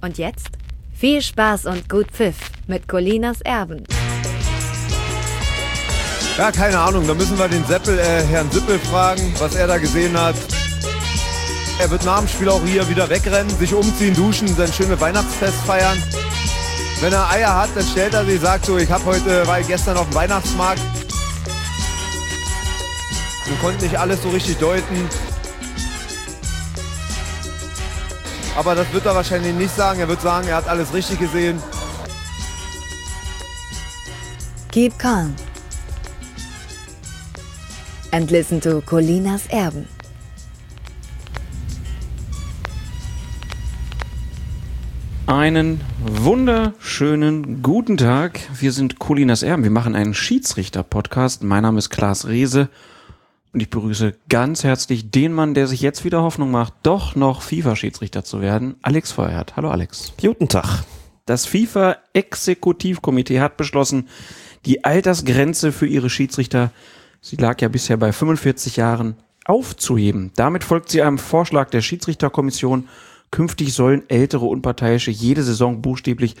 Und jetzt viel Spaß und gut Pfiff mit Colinas Erben. Ja, keine Ahnung, da müssen wir den Seppel, äh, Herrn Sippel fragen, was er da gesehen hat. Er wird nach dem Spiel auch hier wieder wegrennen, sich umziehen, duschen, sein schönes Weihnachtsfest feiern. Wenn er Eier hat, dann stellt er sich, sagt so, ich habe heute, war gestern auf dem Weihnachtsmarkt. Wir konnten nicht alles so richtig deuten. Aber das wird er wahrscheinlich nicht sagen. Er wird sagen, er hat alles richtig gesehen. Keep calm. And listen to Colinas Erben. Einen wunderschönen guten Tag. Wir sind Colinas Erben. Wir machen einen Schiedsrichter-Podcast. Mein Name ist Klaas Rehse und ich begrüße ganz herzlich den Mann, der sich jetzt wieder Hoffnung macht, doch noch FIFA-Schiedsrichter zu werden, Alex Feuerhardt. Hallo Alex. Guten Tag. Das FIFA-Exekutivkomitee hat beschlossen, die Altersgrenze für ihre Schiedsrichter, sie lag ja bisher bei 45 Jahren, aufzuheben. Damit folgt sie einem Vorschlag der Schiedsrichterkommission Künftig sollen ältere Unparteiische jede Saison buchstäblich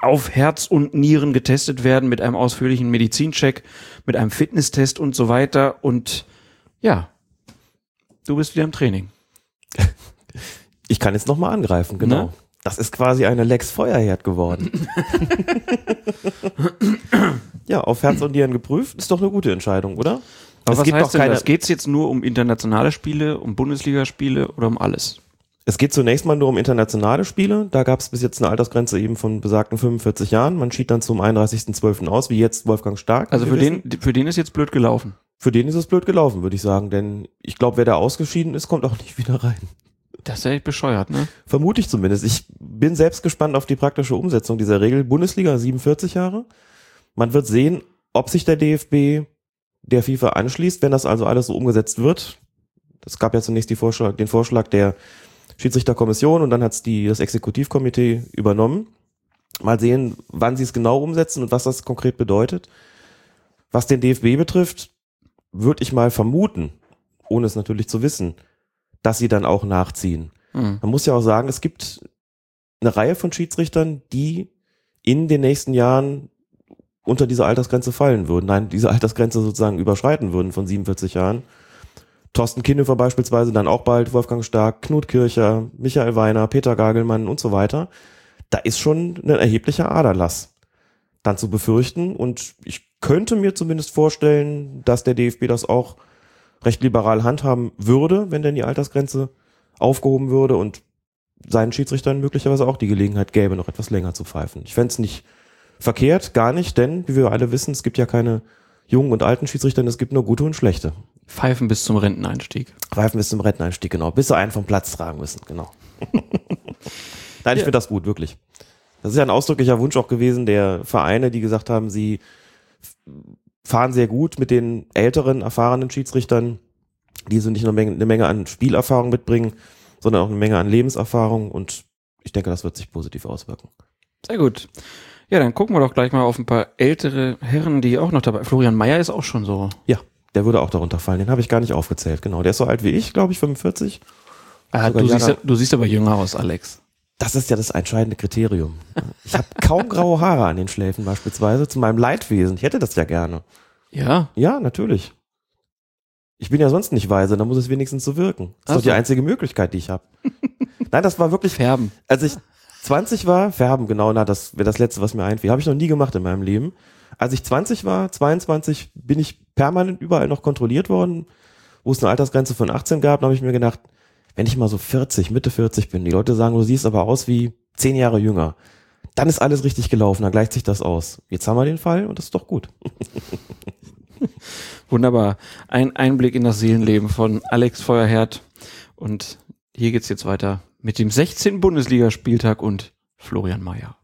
auf Herz und Nieren getestet werden mit einem ausführlichen Medizincheck, mit einem Fitnesstest und so weiter. Und ja, du bist wieder im Training. Ich kann jetzt nochmal angreifen, genau. Ne? Das ist quasi eine Lex Feuerherd geworden. ja, auf Herz und Nieren geprüft, ist doch eine gute Entscheidung, oder? Aber es was gibt heißt doch denn keine, das? Geht es jetzt nur um internationale Spiele, um Bundesligaspiele oder um alles? Es geht zunächst mal nur um internationale Spiele. Da gab es bis jetzt eine Altersgrenze eben von besagten 45 Jahren. Man schied dann zum 31.12. aus, wie jetzt Wolfgang Stark. Also für den, für den ist jetzt blöd gelaufen. Für den ist es blöd gelaufen, würde ich sagen. Denn ich glaube, wer da ausgeschieden ist, kommt auch nicht wieder rein. Das ist ja echt bescheuert, ne? Vermute ich zumindest. Ich bin selbst gespannt auf die praktische Umsetzung dieser Regel. Bundesliga 47 Jahre. Man wird sehen, ob sich der DFB der FIFA anschließt, wenn das also alles so umgesetzt wird. Es gab ja zunächst die Vorschlag, den Vorschlag der Schiedsrichterkommission und dann hat es das Exekutivkomitee übernommen. Mal sehen, wann sie es genau umsetzen und was das konkret bedeutet. Was den DFB betrifft, würde ich mal vermuten, ohne es natürlich zu wissen, dass sie dann auch nachziehen. Hm. Man muss ja auch sagen, es gibt eine Reihe von Schiedsrichtern, die in den nächsten Jahren unter diese Altersgrenze fallen würden. Nein, diese Altersgrenze sozusagen überschreiten würden von 47 Jahren. Thorsten Kinnhofer beispielsweise, dann auch bald Wolfgang Stark, Knut Kircher, Michael Weiner, Peter Gagelmann und so weiter. Da ist schon ein erheblicher Aderlass dann zu befürchten. Und ich könnte mir zumindest vorstellen, dass der DFB das auch recht liberal handhaben würde, wenn denn die Altersgrenze aufgehoben würde und seinen Schiedsrichtern möglicherweise auch die Gelegenheit gäbe, noch etwas länger zu pfeifen. Ich fände es nicht verkehrt, gar nicht, denn, wie wir alle wissen, es gibt ja keine jungen und alten Schiedsrichter, es gibt nur gute und schlechte. Pfeifen bis zum Renteneinstieg. Pfeifen bis zum Renteneinstieg, genau. Bis sie einen vom Platz tragen müssen, genau. Nein, ich finde das gut, wirklich. Das ist ja ein ausdrücklicher Wunsch auch gewesen der Vereine, die gesagt haben, sie fahren sehr gut mit den älteren, erfahrenen Schiedsrichtern, die so nicht nur eine Menge, eine Menge an Spielerfahrung mitbringen, sondern auch eine Menge an Lebenserfahrung und ich denke, das wird sich positiv auswirken. Sehr gut. Ja, dann gucken wir doch gleich mal auf ein paar ältere Herren, die auch noch dabei. Florian Mayer ist auch schon so. Ja, der würde auch darunter fallen. Den habe ich gar nicht aufgezählt. Genau, der ist so alt wie ich, glaube ich, 45. Ah, du, siehst, du siehst aber jünger aus, Alex. Das ist ja das entscheidende Kriterium. Ich habe kaum graue Haare an den Schläfen beispielsweise, zu meinem Leidwesen. Ich hätte das ja gerne. Ja. Ja, natürlich. Ich bin ja sonst nicht weise, dann muss es wenigstens so wirken. Das ist Ach doch die so. einzige Möglichkeit, die ich habe. Nein, das war wirklich, Färben. als ich 20 war, färben, genau, na, das wäre das Letzte, was mir einfiel. Habe ich noch nie gemacht in meinem Leben. Als ich 20 war, 22, bin ich permanent überall noch kontrolliert worden, wo es eine Altersgrenze von 18 gab, da habe ich mir gedacht, wenn ich mal so 40, Mitte 40 bin, die Leute sagen, du siehst aber aus wie 10 Jahre jünger, dann ist alles richtig gelaufen, dann gleicht sich das aus. Jetzt haben wir den Fall und das ist doch gut. Wunderbar. Ein Einblick in das Seelenleben von Alex Feuerherd. Und hier geht's jetzt weiter mit dem 16. Bundesligaspieltag und Florian Mayer.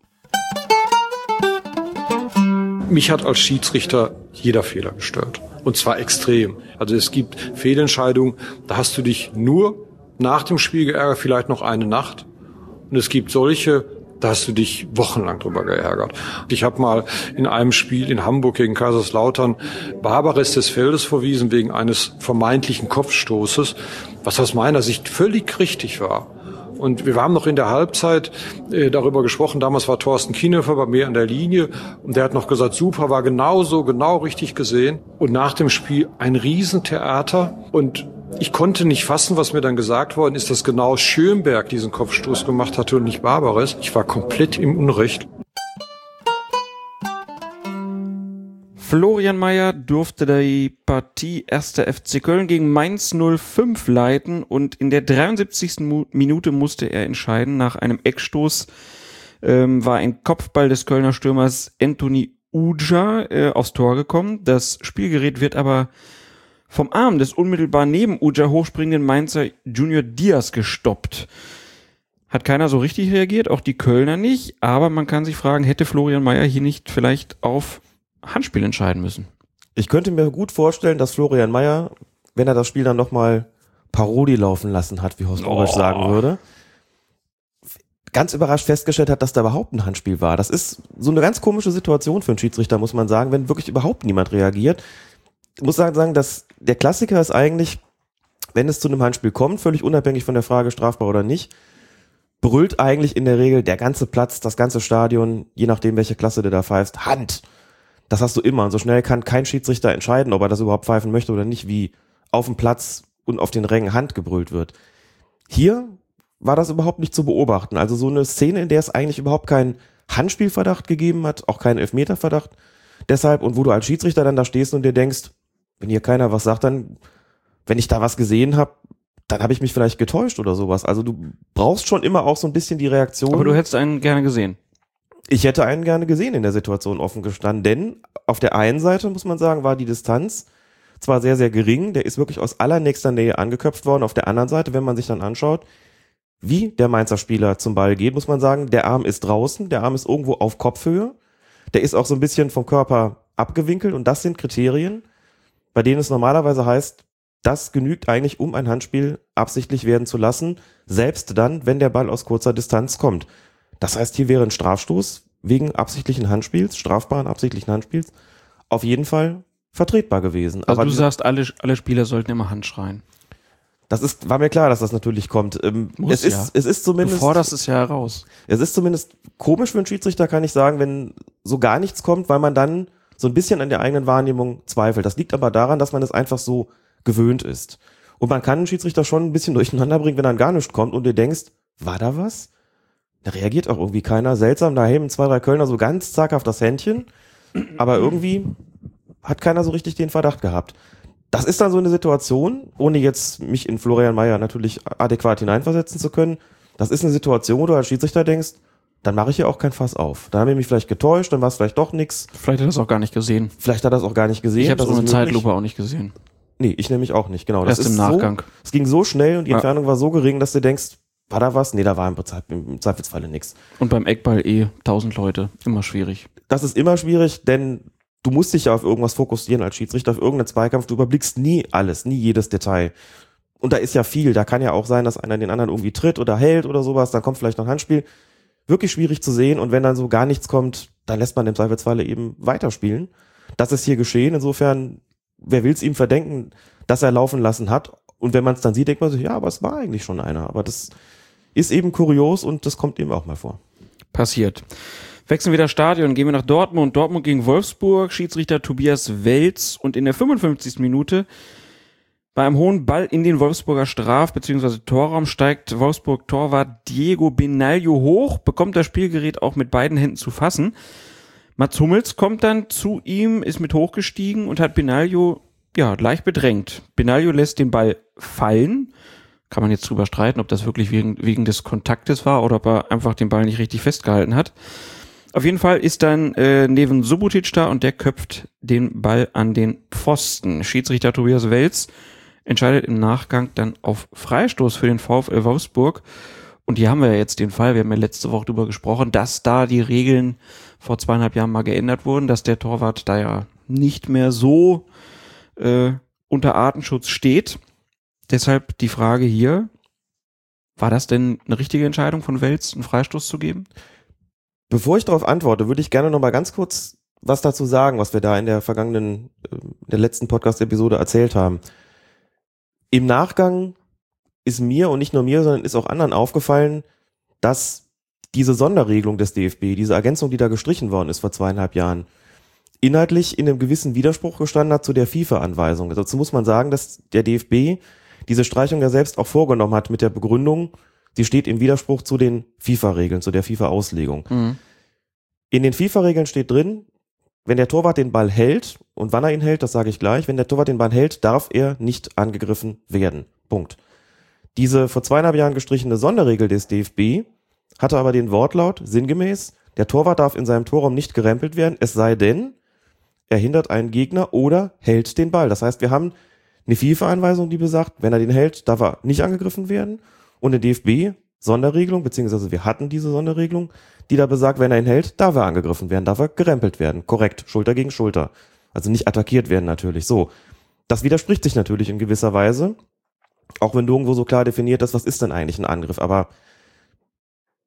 Mich hat als Schiedsrichter jeder Fehler gestört. Und zwar extrem. Also es gibt Fehlentscheidungen, da hast du dich nur nach dem Spiel geärgert, vielleicht noch eine Nacht. Und es gibt solche, da hast du dich wochenlang drüber geärgert. Ich habe mal in einem Spiel in Hamburg gegen Kaiserslautern Barbares des Feldes verwiesen wegen eines vermeintlichen Kopfstoßes, was aus meiner Sicht völlig richtig war. Und wir haben noch in der Halbzeit äh, darüber gesprochen. Damals war Thorsten Kienhofer bei mir an der Linie und der hat noch gesagt, super, war genauso, genau richtig gesehen. Und nach dem Spiel ein Riesentheater und ich konnte nicht fassen, was mir dann gesagt worden ist, dass genau Schönberg diesen Kopfstoß gemacht hatte und nicht Barbares. Ich war komplett im Unrecht. Florian Mayer durfte die Partie 1. FC Köln gegen Mainz 05 leiten und in der 73. Minute musste er entscheiden. Nach einem Eckstoß ähm, war ein Kopfball des Kölner Stürmers Anthony Uja äh, aufs Tor gekommen. Das Spielgerät wird aber vom Arm des unmittelbar neben Uja hochspringenden Mainzer Junior Diaz gestoppt. Hat keiner so richtig reagiert, auch die Kölner nicht, aber man kann sich fragen, hätte Florian Mayer hier nicht vielleicht auf Handspiel entscheiden müssen. Ich könnte mir gut vorstellen, dass Florian Mayer, wenn er das Spiel dann nochmal Paroli laufen lassen hat, wie Horst oh. sagen würde, ganz überrascht festgestellt hat, dass da überhaupt ein Handspiel war. Das ist so eine ganz komische Situation für einen Schiedsrichter, muss man sagen, wenn wirklich überhaupt niemand reagiert. Ich muss sagen, dass der Klassiker ist eigentlich, wenn es zu einem Handspiel kommt, völlig unabhängig von der Frage strafbar oder nicht, brüllt eigentlich in der Regel der ganze Platz, das ganze Stadion, je nachdem welche Klasse du da pfeifst, Hand. Das hast du immer. Und so schnell kann kein Schiedsrichter entscheiden, ob er das überhaupt pfeifen möchte oder nicht, wie auf dem Platz und auf den Rängen Hand gebrüllt wird. Hier war das überhaupt nicht zu beobachten. Also so eine Szene, in der es eigentlich überhaupt keinen Handspielverdacht gegeben hat, auch keinen Elfmeterverdacht. Deshalb, und wo du als Schiedsrichter dann da stehst und dir denkst, wenn hier keiner was sagt, dann, wenn ich da was gesehen habe, dann habe ich mich vielleicht getäuscht oder sowas. Also du brauchst schon immer auch so ein bisschen die Reaktion. Aber du hättest einen gerne gesehen. Ich hätte einen gerne gesehen in der Situation offen gestanden, denn auf der einen Seite muss man sagen, war die Distanz zwar sehr, sehr gering, der ist wirklich aus allernächster Nähe angeköpft worden. Auf der anderen Seite, wenn man sich dann anschaut, wie der Mainzer Spieler zum Ball geht, muss man sagen, der Arm ist draußen, der Arm ist irgendwo auf Kopfhöhe, der ist auch so ein bisschen vom Körper abgewinkelt und das sind Kriterien, bei denen es normalerweise heißt, das genügt eigentlich, um ein Handspiel absichtlich werden zu lassen, selbst dann, wenn der Ball aus kurzer Distanz kommt. Das heißt, hier wäre ein Strafstoß wegen absichtlichen Handspiels, strafbaren absichtlichen Handspiels, auf jeden Fall vertretbar gewesen. Also Aber du sagst, alle, alle Spieler sollten immer Hand schreien. Das ist, war mir klar, dass das natürlich kommt. Ähm, Muss es, ja. ist, es ist zumindest. Du forderst es ja heraus. Es ist zumindest komisch für einen Schiedsrichter, kann ich sagen, wenn so gar nichts kommt, weil man dann so ein bisschen an der eigenen Wahrnehmung zweifelt. Das liegt aber daran, dass man es einfach so gewöhnt ist. Und man kann einen Schiedsrichter schon ein bisschen durcheinander bringen, wenn dann gar nichts kommt und du denkst, war da was? Da reagiert auch irgendwie keiner. Seltsam, da heben zwei, drei Kölner so ganz zaghaft das Händchen. Aber irgendwie hat keiner so richtig den Verdacht gehabt. Das ist dann so eine Situation, ohne jetzt mich in Florian Mayer natürlich adäquat hineinversetzen zu können. Das ist eine Situation, wo du als Schiedsrichter denkst, dann mache ich hier auch kein Fass auf. Dann habe ich mich vielleicht getäuscht, dann war es vielleicht doch nix. Vielleicht hat er das auch gar nicht gesehen. Vielleicht hat er das auch gar nicht gesehen. Ich habe es ohne Zeitlupe auch nicht gesehen. Nee, ich nämlich auch nicht, genau. Das Erst im Nachgang. So, es ging so schnell und die Entfernung war so gering, dass du denkst, war da was? Nee, da war im, Zweifelsfalle nichts. Und beim Eckball eh 1000 Leute. Immer schwierig. Das ist immer schwierig, denn du musst dich ja auf irgendwas fokussieren als Schiedsrichter, auf irgendeinen Zweikampf. Du überblickst nie alles, nie jedes Detail. Und da ist ja viel. Da kann ja auch sein, dass einer den anderen irgendwie tritt oder hält oder sowas. Dann kommt vielleicht noch ein Handspiel. Wirklich schwierig zu sehen. Und wenn dann so gar nichts kommt, dann lässt man im Zweifelsfalle eben weiterspielen. Das ist hier geschehen. Insofern, wer will es ihm verdenken, dass er laufen lassen hat? Und wenn man es dann sieht, denkt man sich, ja, aber es war eigentlich schon einer. Aber das ist eben kurios und das kommt eben auch mal vor. Passiert. Wechseln wir das Stadion, gehen wir nach Dortmund. Dortmund gegen Wolfsburg, Schiedsrichter Tobias Welz und in der 55. Minute bei einem hohen Ball in den Wolfsburger Straf- bzw. Torraum steigt Wolfsburg Torwart Diego Benaglio hoch, bekommt das Spielgerät auch mit beiden Händen zu fassen. Mats Hummels kommt dann zu ihm, ist mit hochgestiegen und hat Benaglio ja leicht bedrängt. Benaglio lässt den Ball fallen kann man jetzt drüber streiten, ob das wirklich wegen, wegen des Kontaktes war oder ob er einfach den Ball nicht richtig festgehalten hat. Auf jeden Fall ist dann äh, Neven Subotic da und der köpft den Ball an den Pfosten. Schiedsrichter Tobias Welz entscheidet im Nachgang dann auf Freistoß für den VfL Wolfsburg. Und hier haben wir ja jetzt den Fall, wir haben ja letzte Woche drüber gesprochen, dass da die Regeln vor zweieinhalb Jahren mal geändert wurden, dass der Torwart da ja nicht mehr so äh, unter Artenschutz steht. Deshalb die Frage hier, war das denn eine richtige Entscheidung von Wels, einen Freistoß zu geben? Bevor ich darauf antworte, würde ich gerne noch mal ganz kurz was dazu sagen, was wir da in der vergangenen, äh, der letzten Podcast-Episode erzählt haben. Im Nachgang ist mir und nicht nur mir, sondern ist auch anderen aufgefallen, dass diese Sonderregelung des DFB, diese Ergänzung, die da gestrichen worden ist vor zweieinhalb Jahren, inhaltlich in einem gewissen Widerspruch gestanden hat zu der FIFA-Anweisung. Dazu muss man sagen, dass der DFB diese Streichung ja selbst auch vorgenommen hat mit der Begründung, sie steht im Widerspruch zu den FIFA-Regeln, zu der FIFA-Auslegung. Mhm. In den FIFA-Regeln steht drin, wenn der Torwart den Ball hält, und wann er ihn hält, das sage ich gleich, wenn der Torwart den Ball hält, darf er nicht angegriffen werden. Punkt. Diese vor zweieinhalb Jahren gestrichene Sonderregel des DFB hatte aber den Wortlaut sinngemäß, der Torwart darf in seinem Torraum nicht gerempelt werden, es sei denn, er hindert einen Gegner oder hält den Ball. Das heißt, wir haben eine FIFA-Anweisung, die besagt, wenn er den hält, darf er nicht angegriffen werden. Und eine DFB-Sonderregelung, beziehungsweise wir hatten diese Sonderregelung, die da besagt, wenn er ihn hält, darf er angegriffen werden, darf er gerempelt werden. Korrekt, Schulter gegen Schulter. Also nicht attackiert werden natürlich. So. Das widerspricht sich natürlich in gewisser Weise. Auch wenn irgendwo so klar definiert ist, was ist denn eigentlich ein Angriff. Aber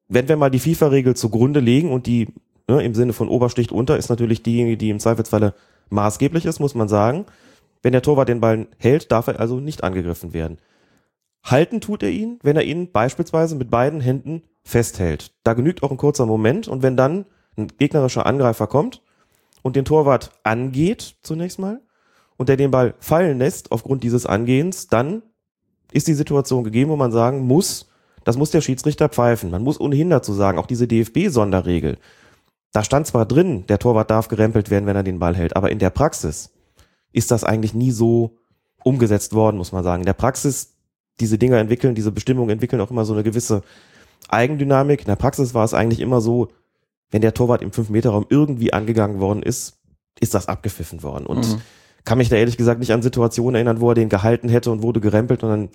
wenn wir mal die FIFA-Regel zugrunde legen und die ne, im Sinne von Obersticht unter ist natürlich diejenige, die im Zweifelsfalle maßgeblich ist, muss man sagen. Wenn der Torwart den Ball hält, darf er also nicht angegriffen werden. Halten tut er ihn, wenn er ihn beispielsweise mit beiden Händen festhält. Da genügt auch ein kurzer Moment und wenn dann ein gegnerischer Angreifer kommt und den Torwart angeht zunächst mal und der den Ball fallen lässt aufgrund dieses Angehens, dann ist die Situation gegeben, wo man sagen muss, das muss der Schiedsrichter pfeifen. Man muss ohnehin dazu sagen, auch diese DFB-Sonderregel, da stand zwar drin, der Torwart darf gerempelt werden, wenn er den Ball hält, aber in der Praxis ist das eigentlich nie so umgesetzt worden, muss man sagen. In der Praxis, diese Dinger entwickeln, diese Bestimmungen entwickeln auch immer so eine gewisse Eigendynamik. In der Praxis war es eigentlich immer so, wenn der Torwart im 5-Meter-Raum irgendwie angegangen worden ist, ist das abgepfiffen worden. Und Mhm. kann mich da ehrlich gesagt nicht an Situationen erinnern, wo er den gehalten hätte und wurde gerempelt und dann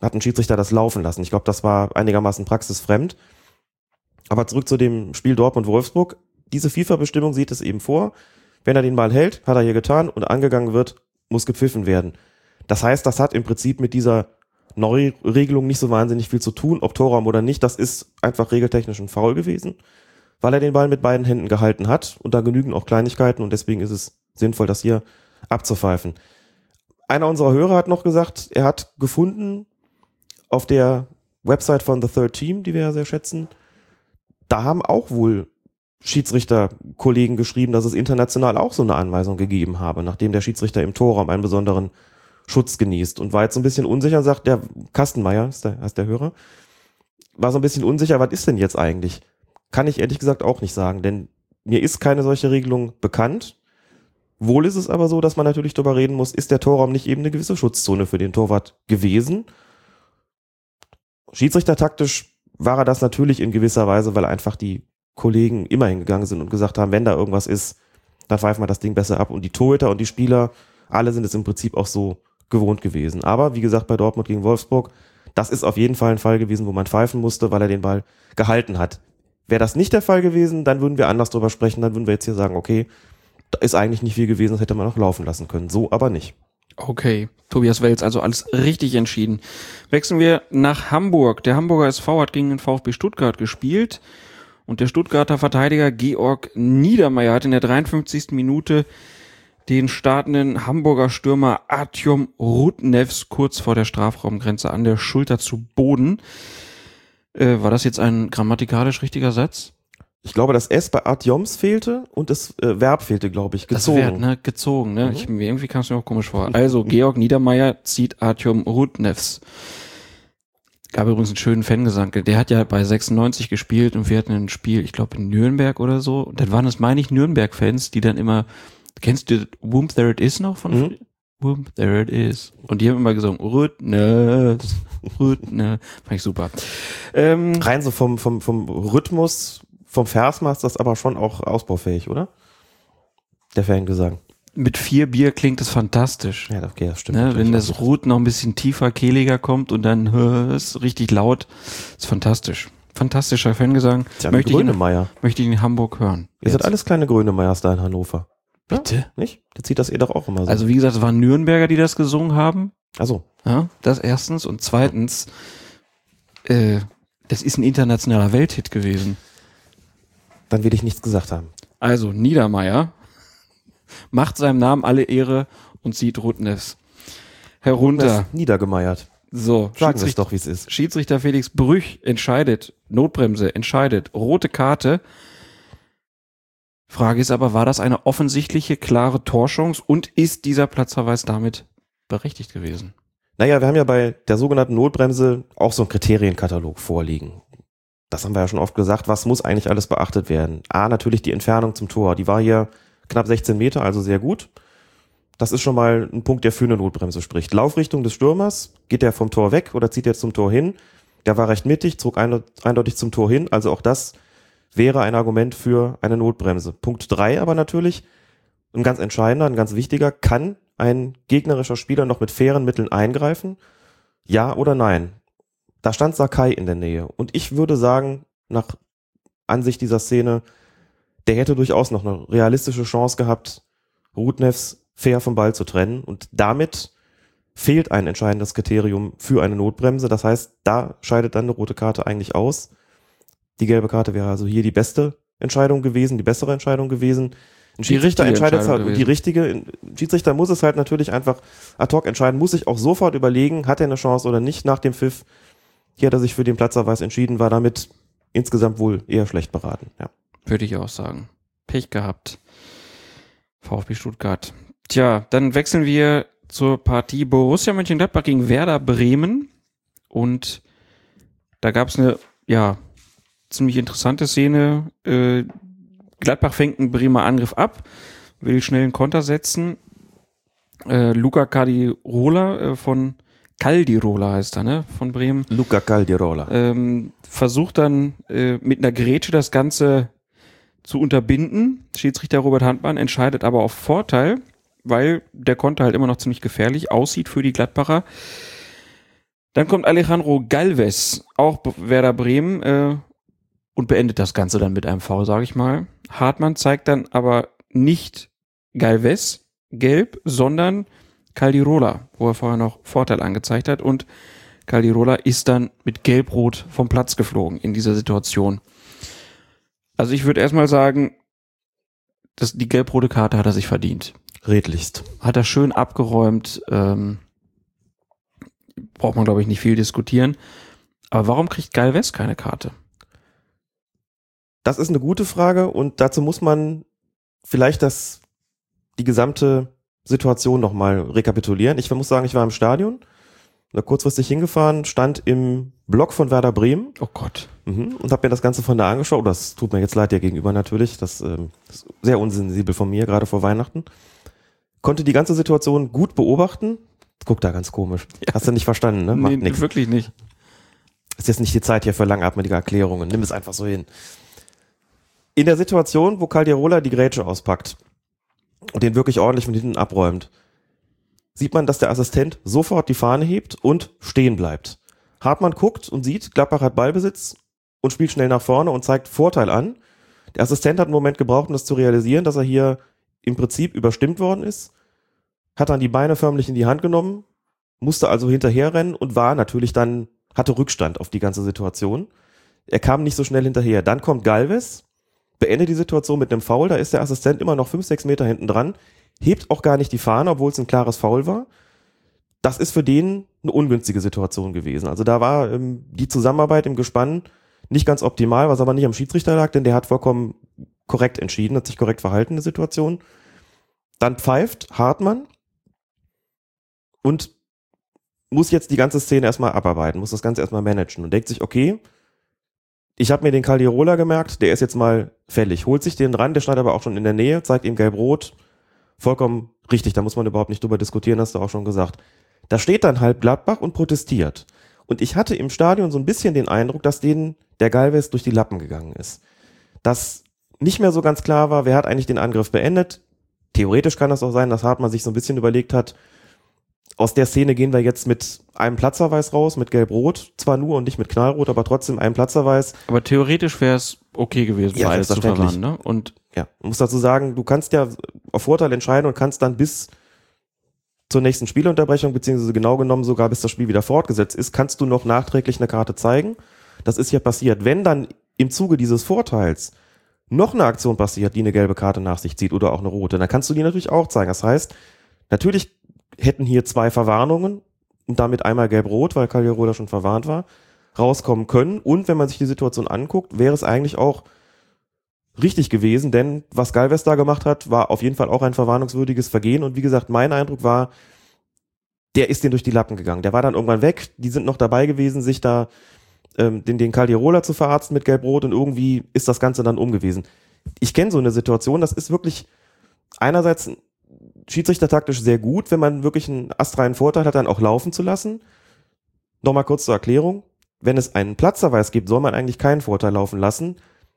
hat ein Schiedsrichter das laufen lassen. Ich glaube, das war einigermaßen praxisfremd. Aber zurück zu dem Spiel Dortmund-Wolfsburg. Diese FIFA-Bestimmung sieht es eben vor. Wenn er den Ball hält, hat er hier getan und angegangen wird, muss gepfiffen werden. Das heißt, das hat im Prinzip mit dieser Neuregelung nicht so wahnsinnig viel zu tun, ob Torraum oder nicht. Das ist einfach regeltechnisch ein Foul gewesen, weil er den Ball mit beiden Händen gehalten hat und da genügen auch Kleinigkeiten und deswegen ist es sinnvoll, das hier abzupfeifen. Einer unserer Hörer hat noch gesagt, er hat gefunden auf der Website von The Third Team, die wir ja sehr schätzen, da haben auch wohl Schiedsrichterkollegen geschrieben, dass es international auch so eine Anweisung gegeben habe, nachdem der Schiedsrichter im Torraum einen besonderen Schutz genießt und war jetzt ein bisschen unsicher, sagt der Kastenmeier, ist der, ist der Hörer, war so ein bisschen unsicher, was ist denn jetzt eigentlich? Kann ich ehrlich gesagt auch nicht sagen, denn mir ist keine solche Regelung bekannt. Wohl ist es aber so, dass man natürlich darüber reden muss, ist der Torraum nicht eben eine gewisse Schutzzone für den Torwart gewesen? Schiedsrichtertaktisch war er das natürlich in gewisser Weise, weil einfach die Kollegen immer hingegangen sind und gesagt haben, wenn da irgendwas ist, dann pfeifen wir das Ding besser ab. Und die Torhüter und die Spieler, alle sind es im Prinzip auch so gewohnt gewesen. Aber wie gesagt, bei Dortmund gegen Wolfsburg, das ist auf jeden Fall ein Fall gewesen, wo man pfeifen musste, weil er den Ball gehalten hat. Wäre das nicht der Fall gewesen, dann würden wir anders drüber sprechen, dann würden wir jetzt hier sagen, okay, da ist eigentlich nicht viel gewesen, das hätte man auch laufen lassen können. So aber nicht. Okay, Tobias Welz, also alles richtig entschieden. Wechseln wir nach Hamburg. Der Hamburger SV hat gegen den VfB Stuttgart gespielt und der Stuttgarter Verteidiger Georg Niedermeyer hat in der 53. Minute den startenden Hamburger Stürmer Artyom Rudnevs kurz vor der Strafraumgrenze an der Schulter zu Boden. Äh, war das jetzt ein grammatikalisch richtiger Satz? Ich glaube, das S bei Artyoms fehlte und das äh, Verb fehlte, glaube ich, gezogen. Das Wert, ne? Gezogen, ne? Mhm. Ich, irgendwie kam es mir auch komisch vor. Also, Georg Niedermeyer zieht Artyom Rudnevs. Gab übrigens einen schönen Fangesang. Der hat ja bei 96 gespielt und wir hatten ein Spiel, ich glaube in Nürnberg oder so. Und dann waren es, meine ich, Nürnberg-Fans, die dann immer, kennst du Womb There It Is noch von Mhm. Womb There It Is? Und die haben immer gesungen, Rudnevs, Rudnevs. Fand ich super. Ähm, Rein so vom, vom, vom Rhythmus, vom Versmaß, das aber schon auch ausbaufähig, oder? Der Fangesang. Mit vier Bier klingt es fantastisch. Ja, okay, das stimmt. Ne, wenn das Rot noch ein bisschen tiefer, kehliger kommt und dann hö, ist richtig laut, ist fantastisch. Fantastischer Fangesang. Tja, möchte, ich in, möchte ich in Hamburg hören. Ihr seid Jetzt. alles kleine Grönemeyers da in Hannover. Bitte? Nicht? Der zieht das eh doch auch immer so. Also wie gesagt, es waren Nürnberger, die das gesungen haben. also Ja, das erstens. Und zweitens, äh, das ist ein internationaler Welthit gewesen. dann will ich nichts gesagt haben. Also Niedermeyer macht seinem Namen alle Ehre und zieht Rudnevs herunter. Niedergemeiert. So, Sagen Sie es doch, wie es ist. Schiedsrichter Felix Brüch entscheidet, Notbremse entscheidet, rote Karte. Frage ist aber, war das eine offensichtliche, klare Torchance und ist dieser Platzverweis damit berechtigt gewesen? Naja, wir haben ja bei der sogenannten Notbremse auch so einen Kriterienkatalog vorliegen. Das haben wir ja schon oft gesagt. Was muss eigentlich alles beachtet werden? A, natürlich die Entfernung zum Tor. Die war hier knapp 16 Meter, also sehr gut. Das ist schon mal ein Punkt, der für eine Notbremse spricht. Laufrichtung des Stürmers, geht der vom Tor weg oder zieht er zum Tor hin? Der war recht mittig, zog eindeutig zum Tor hin. Also auch das wäre ein Argument für eine Notbremse. Punkt drei aber natürlich, ein ganz entscheidender, ein ganz wichtiger, kann ein gegnerischer Spieler noch mit fairen Mitteln eingreifen? Ja oder nein? Da stand Sakai in der Nähe. Und ich würde sagen, nach Ansicht dieser Szene, der hätte durchaus noch eine realistische Chance gehabt, Rudnevs fair vom Ball zu trennen. Und damit fehlt ein entscheidendes Kriterium für eine Notbremse. Das heißt, da scheidet dann eine rote Karte eigentlich aus. Die gelbe Karte wäre also hier die beste Entscheidung gewesen, die bessere Entscheidung gewesen. Ein Schiedsrichter entscheidet es halt, die richtige, ein Schiedsrichter muss es halt natürlich einfach ad hoc entscheiden, muss sich auch sofort überlegen, hat er eine Chance oder nicht nach dem Pfiff. Hier hat er sich für den Platzverweis entschieden, war damit insgesamt wohl eher schlecht beraten. Ja. Würde ich auch sagen. Pech gehabt. VfB Stuttgart. Tja, dann wechseln wir zur Partie Borussia Mönchengladbach gegen Werder Bremen. Und da gab es eine, ja, ziemlich interessante Szene. Äh, Gladbach fängt einen Bremer Angriff ab, will schnell einen Konter setzen. Äh, Luca Cardirola äh, von Caldirola heißt er, ne? Von Bremen Luca Caldirola. ähm, versucht dann äh, mit einer Grätsche das Ganze zu unterbinden. Schiedsrichter Robert Handmann entscheidet aber auf Vorteil, weil der Konter halt immer noch ziemlich gefährlich aussieht für die Gladbacher. Dann kommt Alejandro Galvez, auch Werder Bremen, äh, und beendet das Ganze dann mit einem Foul, sage ich mal. Hartmann zeigt dann aber nicht Galvez gelb, sondern Caldirola, wo er vorher noch Vorteil angezeigt hat. Und Caldirola ist dann mit Gelb-Rot vom Platz geflogen in dieser Situation. Also ich würde erstmal sagen, dass die gelb-rote Karte hat er sich verdient. Redlichst. Hat er schön abgeräumt. Ähm, braucht man, glaube ich, nicht viel diskutieren. Aber warum kriegt Galvez keine Karte? Das ist eine gute Frage und dazu muss man vielleicht das, die gesamte Situation nochmal rekapitulieren. Ich muss sagen, ich war im Stadion, da kurzfristig hingefahren, stand im Block von Werder Bremen Oh Gott. mhm, und habe mir das Ganze von da angeschaut. Das tut mir jetzt leid dir gegenüber natürlich. Das ähm, ist sehr unsensibel von mir, gerade vor Weihnachten. Konnte die ganze Situation gut beobachten. Guck da ganz komisch. Hast du nicht verstanden, ne? Macht Nee, nichts. wirklich nicht. Ist jetzt nicht die Zeit hier für langatmige Erklärungen. Nimm es einfach so hin. In der Situation, wo Calderola die Grätsche auspackt und den wirklich ordentlich von hinten abräumt, sieht man, dass der Assistent sofort die Fahne hebt und stehen bleibt. Hartmann guckt und sieht, Gladbach hat Ballbesitz und spielt schnell nach vorne und zeigt Vorteil an. Der Assistent hat einen Moment gebraucht, um das zu realisieren, dass er hier im Prinzip überstimmt worden ist, hat dann die Beine förmlich in die Hand genommen, musste also hinterherrennen und war natürlich dann, hatte Rückstand auf die ganze Situation. Er kam nicht so schnell hinterher. Dann kommt Galvez, beendet die Situation mit einem Foul, da ist der Assistent immer noch fünf, sechs Meter hinten dran, hebt auch gar nicht die Fahne, obwohl es ein klares Foul war. Das ist für den eine ungünstige Situation gewesen. Also da war ähm, die Zusammenarbeit im Gespann nicht ganz optimal, was aber nicht am Schiedsrichter lag, denn der hat vollkommen korrekt entschieden, hat sich korrekt verhalten in der Situation. Dann pfeift Hartmann und muss jetzt die ganze Szene erstmal abarbeiten, muss das Ganze erstmal managen und denkt sich, okay, ich habe mir den Caldirola gemerkt, der ist jetzt mal fällig, holt sich den ran, der stand aber auch schon in der Nähe, zeigt ihm gelb-rot, vollkommen richtig, da muss man überhaupt nicht drüber diskutieren, hast du auch schon gesagt. Da steht dann halb Gladbach und protestiert. Und ich hatte im Stadion so ein bisschen den Eindruck, dass denen der Galvez durch die Lappen gegangen ist. Dass nicht mehr so ganz klar war, wer hat eigentlich den Angriff beendet. Theoretisch kann das auch sein, dass Hartmann sich so ein bisschen überlegt hat, aus der Szene gehen wir jetzt mit einem Platzverweis raus, mit Gelb-Rot, zwar nur und nicht mit Knallrot, aber trotzdem einem Platzverweis. Aber theoretisch wäre es okay gewesen, Ja, beides zu verwahren. Ne? Und Ja, muss dazu sagen, du kannst ja auf Vorteil entscheiden und kannst dann bis zur nächsten Spielunterbrechung, beziehungsweise genau genommen sogar bis das Spiel wieder fortgesetzt ist, kannst du noch nachträglich eine Karte zeigen. Das ist ja passiert. Wenn dann im Zuge dieses Vorteils noch eine Aktion passiert, die eine gelbe Karte nach sich zieht oder auch eine rote, dann kannst du die natürlich auch zeigen. Das heißt, natürlich hätten hier zwei Verwarnungen und damit einmal gelb-rot, weil Calderola schon verwarnt war, rauskommen können. Und wenn man sich die Situation anguckt, wäre es eigentlich auch richtig gewesen, denn was Galvez da gemacht hat, war auf jeden Fall auch ein verwarnungswürdiges Vergehen. Und wie gesagt, mein Eindruck war, der ist den durch die Lappen gegangen. Der war dann irgendwann weg. Die sind noch dabei gewesen, sich da ähm, den, den Calderola zu verarzten mit Gelb-Rot und irgendwie ist das Ganze dann umgewesen. Ich kenne so eine Situation, das ist wirklich einerseits schiedsrichtertaktisch sehr gut, wenn man wirklich einen astreinen Vorteil hat, dann auch laufen zu lassen. Nochmal kurz zur Erklärung. Wenn es einen Platzverweis gibt, soll man eigentlich keinen Vorteil laufen lassen.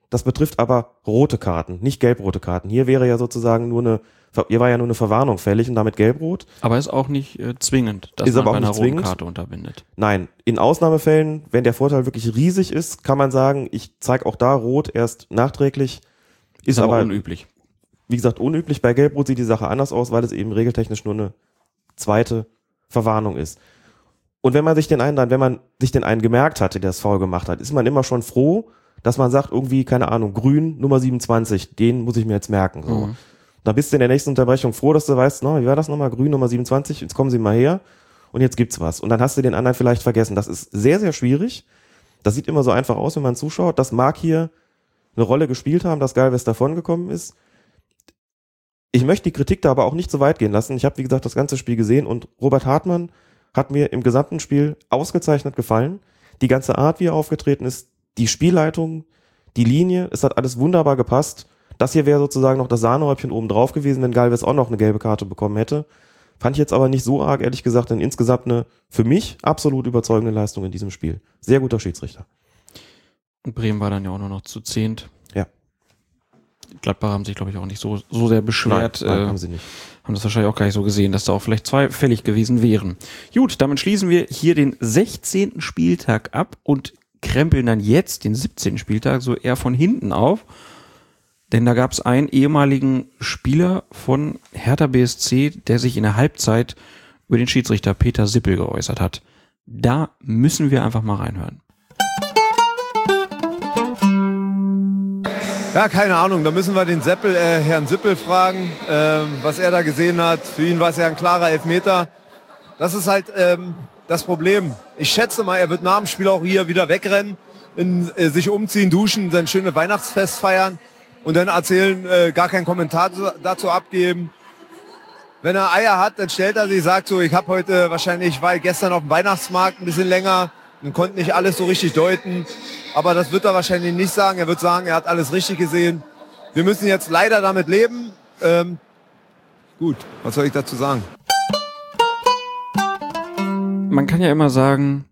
Das betrifft aber rote Karten, nicht gelb-rote Karten. Hier wäre ja sozusagen nur eine, hier war ja nur eine Verwarnung fällig und damit gelb-rot. Aber ist auch nicht äh, zwingend, dass Ist man aber bei auch einer nicht roten. Karte unterbindet. Nein, in Ausnahmefällen, wenn der Vorteil wirklich riesig ist, kann man sagen, ich zeige auch da rot erst nachträglich. Ist, Ist aber aber, unüblich. wie gesagt, unüblich. Bei Gelbrot sieht die Sache anders aus, weil es eben regeltechnisch nur eine zweite Verwarnung ist. Und wenn man sich den einen dann, wenn man sich den einen gemerkt hatte, der das Foul gemacht hat, ist man immer schon froh, dass man sagt, irgendwie, keine Ahnung, grün, Nummer 27, den muss ich mir jetzt merken. So. Mhm. Da bist du in der nächsten Unterbrechung froh, dass du weißt, na, wie war das nochmal? Grün Nummer 27, jetzt kommen sie mal her und jetzt gibt's was. Und dann hast du den anderen vielleicht vergessen. Das ist sehr, sehr schwierig. Das sieht immer so einfach aus, wenn man zuschaut. Das mag hier eine Rolle gespielt haben, dass Galvez davongekommen ist. Ich möchte die Kritik da aber auch nicht so weit gehen lassen. Ich habe, wie gesagt, das ganze Spiel gesehen und Robert Hartmann hat mir im gesamten Spiel ausgezeichnet gefallen. Die ganze Art, wie er aufgetreten ist, die Spielleitung, die Linie, es hat alles wunderbar gepasst. Das hier wäre sozusagen noch das Sahnehäubchen oben drauf gewesen, wenn Galvez auch noch eine gelbe Karte bekommen hätte. Fand ich jetzt aber nicht so arg, ehrlich gesagt, denn insgesamt eine für mich absolut überzeugende Leistung in diesem Spiel. Sehr guter Schiedsrichter. Und Bremen war dann ja auch nur noch zu zehnt. Ja. Gladbach haben sich, glaube ich, auch nicht so, so sehr beschwert. nein, äh, haben sie nicht. haben das wahrscheinlich auch gar nicht so gesehen, dass da auch vielleicht zwei fällig gewesen wären. Gut, damit schließen wir hier den 16. Spieltag ab und krempeln dann jetzt den 17. Spieltag so eher von hinten auf. Denn da gab es einen ehemaligen Spieler von Hertha BSC, der sich in der Halbzeit über den Schiedsrichter Peter Sippel geäußert hat. Da müssen wir einfach mal reinhören. Ja, keine Ahnung. Da müssen wir den Seppel, äh, Herrn Sippel fragen, ähm, was er da gesehen hat. Für ihn war es ja ein klarer Elfmeter. Das ist halt ähm, das Problem. Ich schätze mal, er wird nach dem Spiel auch hier wieder wegrennen, in, äh, sich umziehen, duschen, sein schönes Weihnachtsfest feiern und dann erzählen, äh, gar keinen Kommentar zu- dazu abgeben. Wenn er Eier hat, dann stellt er sich, sagt so, ich habe heute wahrscheinlich, war gestern auf dem Weihnachtsmarkt ein bisschen länger und konnte nicht alles so richtig deuten. Aber das wird er wahrscheinlich nicht sagen. Er wird sagen, er hat alles richtig gesehen. Wir müssen jetzt leider damit leben. Ähm, gut, was soll ich dazu sagen? Man kann ja immer sagen,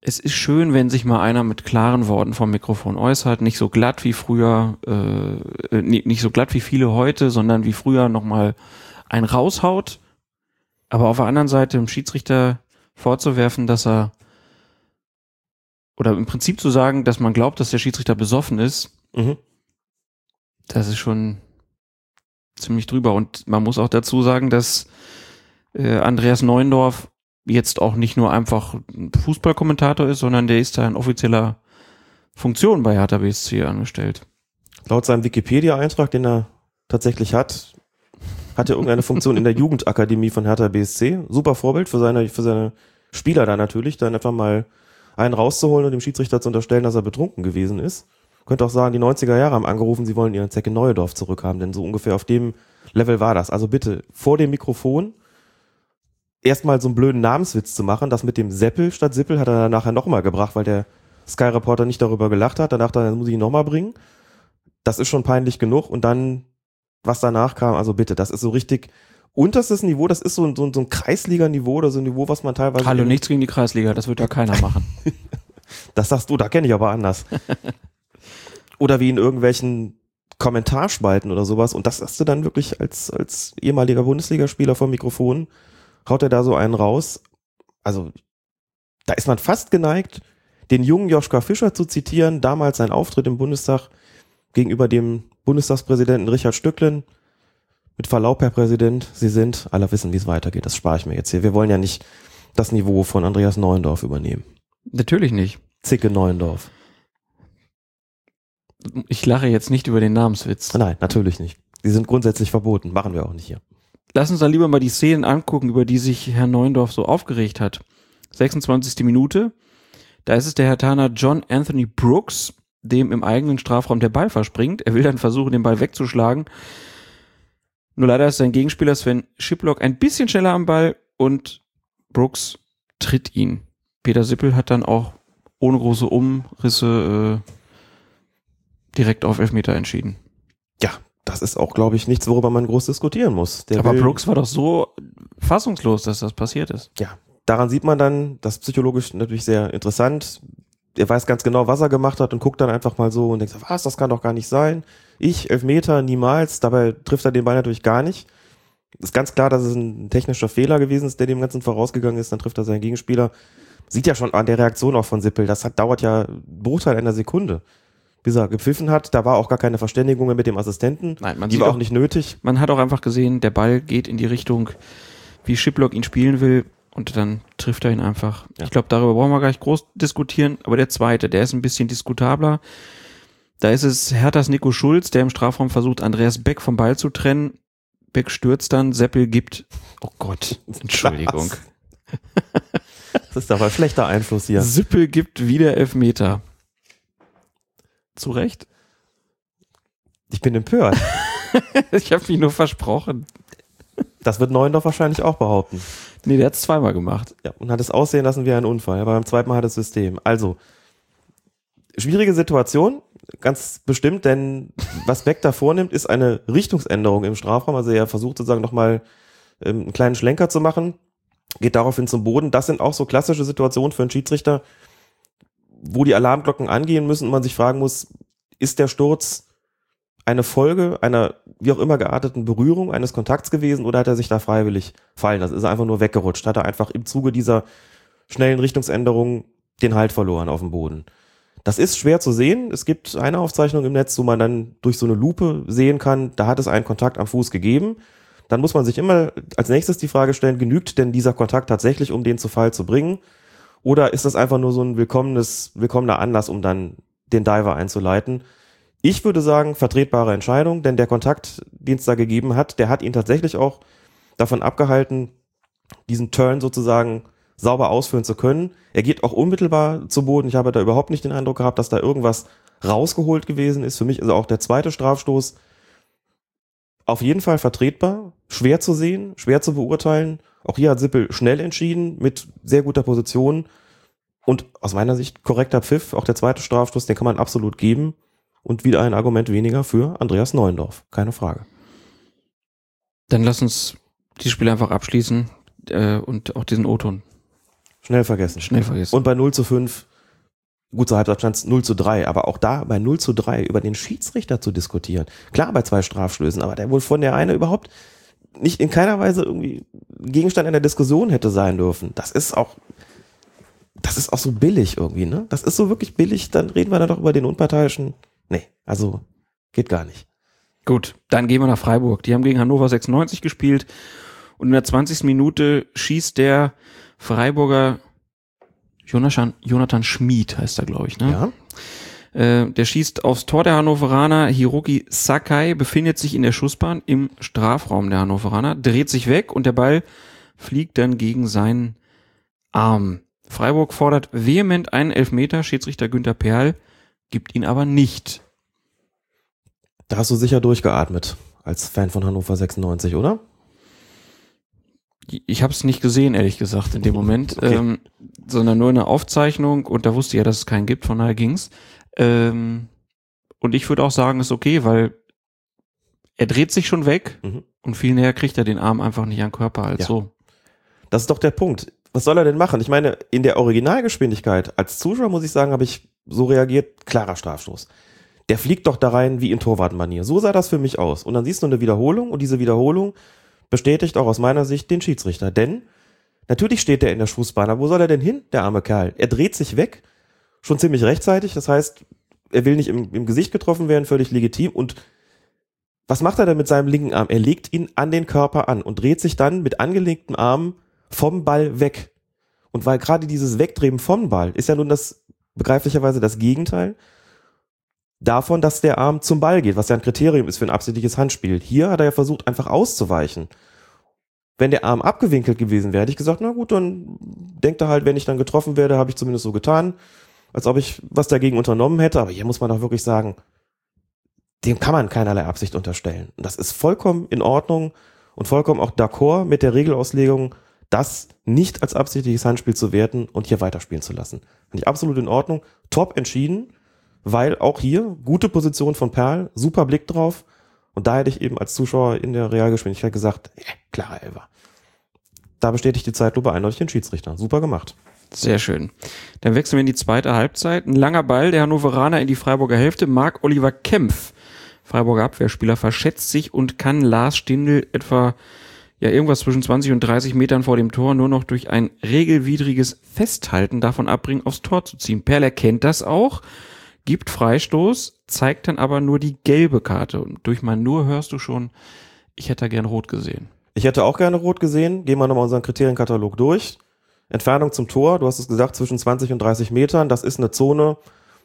es ist schön, wenn sich mal einer mit klaren Worten vom Mikrofon äußert, nicht so glatt wie früher, äh, äh, nicht so glatt wie viele heute, sondern wie früher nochmal ein raushaut. Aber auf der anderen Seite dem Schiedsrichter vorzuwerfen, dass er oder im Prinzip zu sagen, dass man glaubt, dass der Schiedsrichter besoffen ist, Mhm. das ist schon ziemlich drüber. Und man muss auch dazu sagen, dass äh, Andreas Neuendorf jetzt auch nicht nur einfach ein Fußballkommentator ist, sondern der ist da in offizieller Funktion bei Hertha BSC angestellt. Laut seinem Wikipedia-Eintrag, den er tatsächlich hat, hat er irgendeine Funktion in der Jugendakademie von Hertha BSC. Super Vorbild für seine, für seine Spieler da natürlich, dann einfach mal einen rauszuholen und dem Schiedsrichter zu unterstellen, dass er betrunken gewesen ist. Könnte auch sagen, die 90er Jahre haben angerufen, sie wollen ihren Zecke Neuendorf zurückhaben, denn so ungefähr auf dem Level war das. Also bitte vor dem Mikrofon erstmal so einen blöden Namenswitz zu machen. Das mit dem Seppel statt Sippel hat er dann nachher nochmal gebracht, weil der Sky Reporter nicht darüber gelacht hat. Danach dann, muss ich ihn nochmal bringen. Das ist schon peinlich genug. Und dann, was danach kam, also bitte, das ist so richtig unterstes Niveau, das ist so, ein- so, ein- so ein Kreisliga-Niveau oder so ein Niveau, was man teilweise. Hallo, nichts gegen die Kreisliga, das wird ja keiner machen. Das sagst du, da kenne ich aber anders. oder wie in irgendwelchen Kommentarspalten oder sowas. Und das hast du dann wirklich als, als ehemaliger Bundesligaspieler vom Mikrofon, haut er da so einen raus. Also, da ist man fast geneigt, den jungen Joschka Fischer zu zitieren, damals sein Auftritt im Bundestag gegenüber dem Bundestagspräsidenten Richard Stücklen. Mit Verlaub, Herr Präsident, Sie sind, alle wissen, wie es weitergeht. Das spare ich mir jetzt hier. Wir wollen ja nicht das Niveau von Andreas Neuendorf übernehmen. Natürlich nicht. Zicke Neuendorf. Ich lache jetzt nicht über den Namenswitz. Nein, natürlich nicht. Die sind grundsätzlich verboten. Machen wir auch nicht hier. Lass uns da lieber mal die Szenen angucken, über die sich Herr Neundorf so aufgeregt hat. 26. Minute. Da ist es der Herr Taner John Anthony Brooks, dem im eigenen Strafraum der Ball verspringt. Er will dann versuchen, den Ball wegzuschlagen. Nur leider ist sein Gegenspieler Sven Schiplock ein bisschen schneller am Ball und Brooks tritt ihn. Peter Sippel hat dann auch ohne große Umrisse äh, direkt auf Elfmeter entschieden. Das ist auch, glaube ich, nichts, worüber man groß diskutieren muss. Der Aber will- Brooks war doch so fassungslos, dass das passiert ist. ja, daran sieht man dann, das ist psychologisch natürlich sehr interessant. Er weiß ganz genau, was er gemacht hat und guckt dann einfach mal so und denkt, was, das kann doch gar nicht sein. Ich, Elfmeter, niemals. Dabei trifft er den Ball natürlich gar nicht. Ist ganz klar, dass es ein technischer Fehler gewesen ist, der dem Ganzen vorausgegangen ist. Dann trifft er seinen Gegenspieler. Sieht ja schon an der Reaktion auch von Sippel. Das hat, dauert ja einen Bruchteil einer Sekunde. Bis er gepfiffen hat, da war auch gar keine Verständigung mehr mit dem Assistenten. Nein, man Die sieht war auch- nicht nötig. Man hat auch einfach gesehen, der Ball geht in die Richtung, wie Schiplock ihn spielen will und dann trifft er ihn einfach. Ja. Ich glaube, darüber brauchen wir gar nicht groß diskutieren, aber der zweite, der ist ein bisschen diskutabler. Da ist es Herthas Nico Schulz, der im Strafraum versucht, Andreas Beck vom Ball zu trennen. Beck stürzt dann, Seppel gibt, oh Gott, Entschuldigung. Das ist aber ein schlechter Einfluss hier. Sippel gibt wieder Elfmeter. Zu Recht? Ich bin empört. Ich habe mich nur versprochen. Das wird Neuendorf wahrscheinlich auch behaupten. Nee, der hat es zweimal gemacht. Ja, und hat es aussehen lassen wie ein Unfall. Aber beim zweiten Mal hat es System. Also, schwierige Situation, ganz bestimmt, denn was Beck da vornimmt, ist eine Richtungsänderung im Strafraum. Also er versucht sozusagen nochmal ähm, einen kleinen Schlenker zu machen, geht daraufhin zum Boden. Das sind auch so klassische Situationen für einen Schiedsrichter, wo die Alarmglocken angehen müssen und man sich fragen muss, ist der Sturz eine Folge einer wie auch immer gearteten Berührung eines Kontakts gewesen oder hat er sich da freiwillig fallen lassen? Ist er einfach nur weggerutscht? Hat er einfach im Zuge dieser schnellen Richtungsänderung den Halt verloren auf dem Boden? Das ist schwer zu sehen. Es gibt eine Aufzeichnung im Netz, wo man dann durch so eine Lupe sehen kann, da hat es einen Kontakt am Fuß gegeben. Dann muss man sich immer als nächstes die Frage stellen, genügt denn dieser Kontakt tatsächlich, um den zu Fall zu bringen? Oder ist das einfach nur so ein willkommenes, willkommener Anlass, um dann den Diver einzuleiten? Ich würde sagen, vertretbare Entscheidung, denn der Kontakt, den es da gegeben hat, der hat ihn tatsächlich auch davon abgehalten, diesen Turn sozusagen sauber ausführen zu können. Er geht auch unmittelbar zu Boden. Ich habe da überhaupt nicht den Eindruck gehabt, dass da irgendwas rausgeholt gewesen ist. Für mich ist auch der zweite Strafstoß auf jeden Fall vertretbar, schwer zu sehen, schwer zu beurteilen. Auch hier hat Sippel schnell entschieden, mit sehr guter Position und aus meiner Sicht korrekter Pfiff. Auch der zweite Strafstoß, den kann man absolut geben. Und wieder ein Argument weniger für Andreas Neuendorf. Keine Frage. Dann lass uns dieses Spiel einfach abschließen äh, und auch diesen O-Ton Schnell vergessen. schnell vergessen. Und bei 0 zu 5, gut zur Halbzeit stand es 0 zu 3, aber auch da bei 0 zu 3 über den Schiedsrichter zu diskutieren. Klar bei zwei Strafstößen, aber der wohl von der eine überhaupt nicht in keiner Weise irgendwie Gegenstand einer Diskussion hätte sein dürfen. Das ist auch, das ist auch so billig irgendwie, ne? Das ist so wirklich billig, dann reden wir da doch über den Unparteiischen. Nee, also geht gar nicht. Gut, dann gehen wir nach Freiburg. Die haben gegen Hannover 96 gespielt und in der 20. Minute schießt der Freiburger Jonathan, Jonathan Schmid, heißt er, glaube ich, ne? Ja? Äh, der schießt aufs Tor der Hannoveraner. Hiroki Sakai befindet sich in der Schussbahn im Strafraum der Hannoveraner, dreht sich weg und der Ball fliegt dann gegen seinen Arm. Freiburg fordert vehement einen Elfmeter. Schiedsrichter Günther Perl gibt ihn aber nicht. Da hast du sicher durchgeatmet als Fan von Hannover 96, oder? Ich habe es nicht gesehen, ehrlich gesagt, in dem Moment, Okay. ähm, sondern nur eine Aufzeichnung und da wusste ich ja, dass es keinen gibt, von daher ging's. Ähm, und ich würde auch sagen, ist okay, weil er dreht sich schon weg Mhm. und viel näher kriegt er den Arm einfach nicht an den Körper als Ja. so. Das ist doch der Punkt. Was soll er denn machen? Ich meine, in der Originalgeschwindigkeit als Zuschauer muss ich sagen, habe ich so reagiert, klarer Strafstoß. Der fliegt doch da rein wie in Torwartmanier. So sah das für mich aus. Und dann siehst du eine Wiederholung und diese Wiederholung bestätigt auch aus meiner Sicht den Schiedsrichter. Denn natürlich steht er in der Schussbahn. Aber wo soll er denn hin, der arme Kerl? Er dreht sich weg, schon ziemlich rechtzeitig. Das heißt, er will nicht im, im Gesicht getroffen werden, völlig legitim. Und was macht er denn mit seinem linken Arm? Er legt ihn an den Körper an und dreht sich dann mit angelegten Armen vom Ball weg. Und weil gerade dieses Wegdrehen vom Ball ist ja nun das begreiflicherweise das Gegenteil davon, dass der Arm zum Ball geht, was ja ein Kriterium ist für ein absichtliches Handspiel. Hier hat er ja versucht, einfach auszuweichen. Wenn der Arm abgewinkelt gewesen wäre, hätte ich gesagt, na gut, dann denkt er halt, wenn ich dann getroffen werde, habe ich zumindest so getan, als ob ich was dagegen unternommen hätte. Aber hier muss man doch wirklich sagen, dem kann man keinerlei Absicht unterstellen. Und das ist vollkommen in Ordnung und vollkommen auch d'accord mit der Regelauslegung, das nicht als absichtliches Handspiel zu werten und hier weiterspielen zu lassen. Finde ich absolut in Ordnung. Top entschieden, weil auch hier gute Position von Perl, super Blick drauf. Und da hätte ich eben als Zuschauer in der Realgeschwindigkeit gesagt, ja, klarer Elfer. Da bestätigt die Zeitlupe eindeutig den Schiedsrichter. Super gemacht. Sehr schön. Dann wechseln wir in die zweite Halbzeit. Ein langer Ball, der Hannoveraner in die Freiburger Hälfte. Marc Oliver Kempf, Freiburger Abwehrspieler, verschätzt sich und kann Lars Stindl etwa ja irgendwas zwischen 20 und 30 Metern vor dem Tor nur noch durch ein regelwidriges Festhalten davon abbringen, aufs Tor zu ziehen. Perl erkennt das auch, gibt Freistoß, zeigt dann aber nur die gelbe Karte. Und durch mein nur hörst du schon, ich hätte da gern rot gesehen. Ich hätte auch gerne rot gesehen. Gehen wir nochmal unseren Kriterienkatalog durch. Entfernung zum Tor, du hast es gesagt, zwischen 20 und 30 Metern. Das ist eine Zone,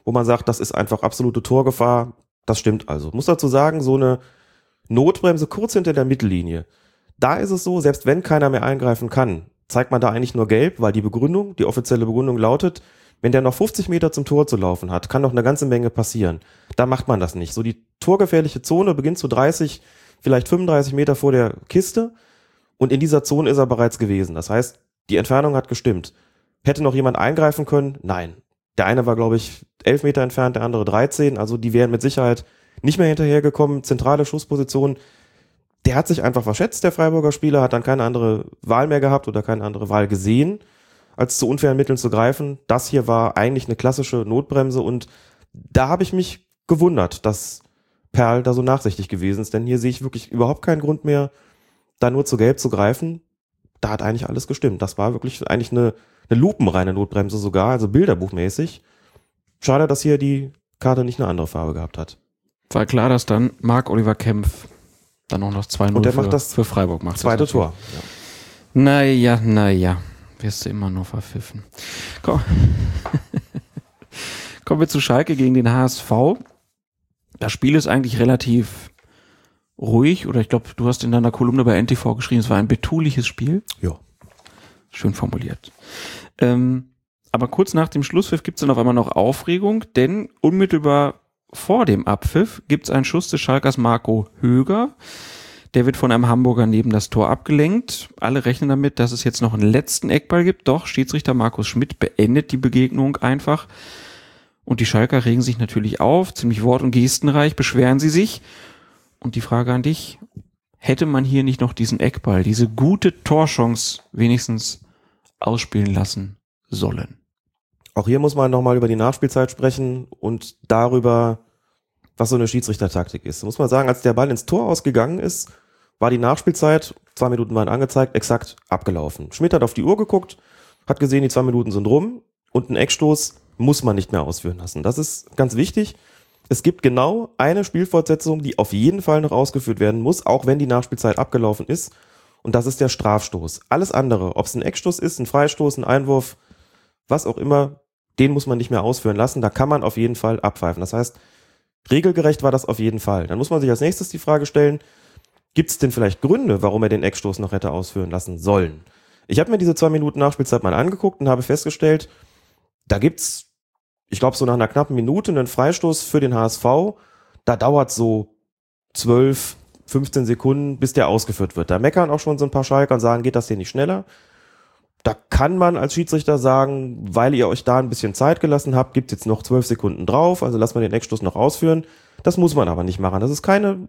wo man sagt, das ist einfach absolute Torgefahr. Das stimmt also. muss dazu sagen, so eine Notbremse kurz hinter der Mittellinie. Da ist es so, selbst wenn keiner mehr eingreifen kann, zeigt man da eigentlich nur gelb, weil die Begründung, die offizielle Begründung lautet, wenn der noch 50 Meter zum Tor zu laufen hat, kann noch eine ganze Menge passieren. Da macht man das nicht. So die torgefährliche Zone beginnt zu 30, vielleicht 35 Meter vor der Kiste und in dieser Zone ist er bereits gewesen. Das heißt, die Entfernung hat gestimmt. Hätte noch jemand eingreifen können? Nein. Der eine war, glaube ich, 11 Meter entfernt, der andere 13. Also die wären mit Sicherheit nicht mehr hinterhergekommen. Zentrale Schussposition. Der hat sich einfach verschätzt, der Freiburger Spieler, hat dann keine andere Wahl mehr gehabt oder keine andere Wahl gesehen, als zu unfairen Mitteln zu greifen. Das hier war eigentlich eine klassische Notbremse und da habe ich mich gewundert, dass Perl da so nachsichtig gewesen ist, denn hier sehe ich wirklich überhaupt keinen Grund mehr, da nur zu gelb zu greifen da hat eigentlich alles gestimmt. Das war wirklich eigentlich eine, eine lupenreine Notbremse sogar, also bilderbuchmäßig. Schade, dass hier die Karte nicht eine andere Farbe gehabt hat. War klar, dass dann Marc Oliver Kempf dann auch noch 2-0 Und der für, macht das für Freiburg macht. Zweite das Tor. Naja, naja. Wirst du immer nur verpfiffen. Komm. Kommen wir zu Schalke gegen den HSV. Das Spiel ist eigentlich relativ ruhig, oder ich glaube, du hast in deiner Kolumne bei NTV geschrieben, es war ein betuliches Spiel. Ja. Schön formuliert. Ähm, aber kurz nach dem Schlusspfiff gibt es dann auf einmal noch Aufregung, denn unmittelbar vor dem Abpfiff gibt es einen Schuss des Schalkers Marco Höger. Der wird von einem Hamburger neben das Tor abgelenkt. Alle rechnen damit, dass es jetzt noch einen letzten Eckball gibt. Doch Schiedsrichter Markus Schmidt beendet die Begegnung einfach. Und die Schalker regen sich natürlich auf, ziemlich wort- und gestenreich, beschweren sie sich. Und die Frage an dich, hätte man hier nicht noch diesen Eckball, diese gute Torchance wenigstens ausspielen lassen sollen? Auch hier muss man nochmal über die Nachspielzeit sprechen und darüber, was so eine Schiedsrichtertaktik ist. Muss man sagen, als der Ball ins Tor ausgegangen ist, war die Nachspielzeit, zwei Minuten waren angezeigt, exakt abgelaufen. Schmidt hat auf die Uhr geguckt, hat gesehen, die zwei Minuten sind rum und einen Eckstoß muss man nicht mehr ausführen lassen. Das ist ganz wichtig. Es gibt genau eine Spielfortsetzung, die auf jeden Fall noch ausgeführt werden muss, auch wenn die Nachspielzeit abgelaufen ist. Und das ist der Strafstoß. Alles andere, ob es ein Eckstoß ist, ein Freistoß, ein Einwurf, was auch immer, den muss man nicht mehr ausführen lassen. Da kann man auf jeden Fall abpfeifen. Das heißt, regelgerecht war das auf jeden Fall. Dann muss man sich als nächstes die Frage stellen, gibt es denn vielleicht Gründe, warum er den Eckstoß noch hätte ausführen lassen sollen? Ich habe mir diese zwei Minuten Nachspielzeit mal angeguckt und habe festgestellt, da gibt's ich glaube, so nach einer knappen Minute einen Freistoß für den HSV. Da dauert so 12, 15 Sekunden, bis der ausgeführt wird. Da meckern auch schon so ein paar Schalker und sagen, geht das hier nicht schneller? Da kann man als Schiedsrichter sagen, weil ihr euch da ein bisschen Zeit gelassen habt, gibt jetzt noch 12 Sekunden drauf, also lasst man den Eckstoß noch ausführen. Das muss man aber nicht machen. Das ist keine,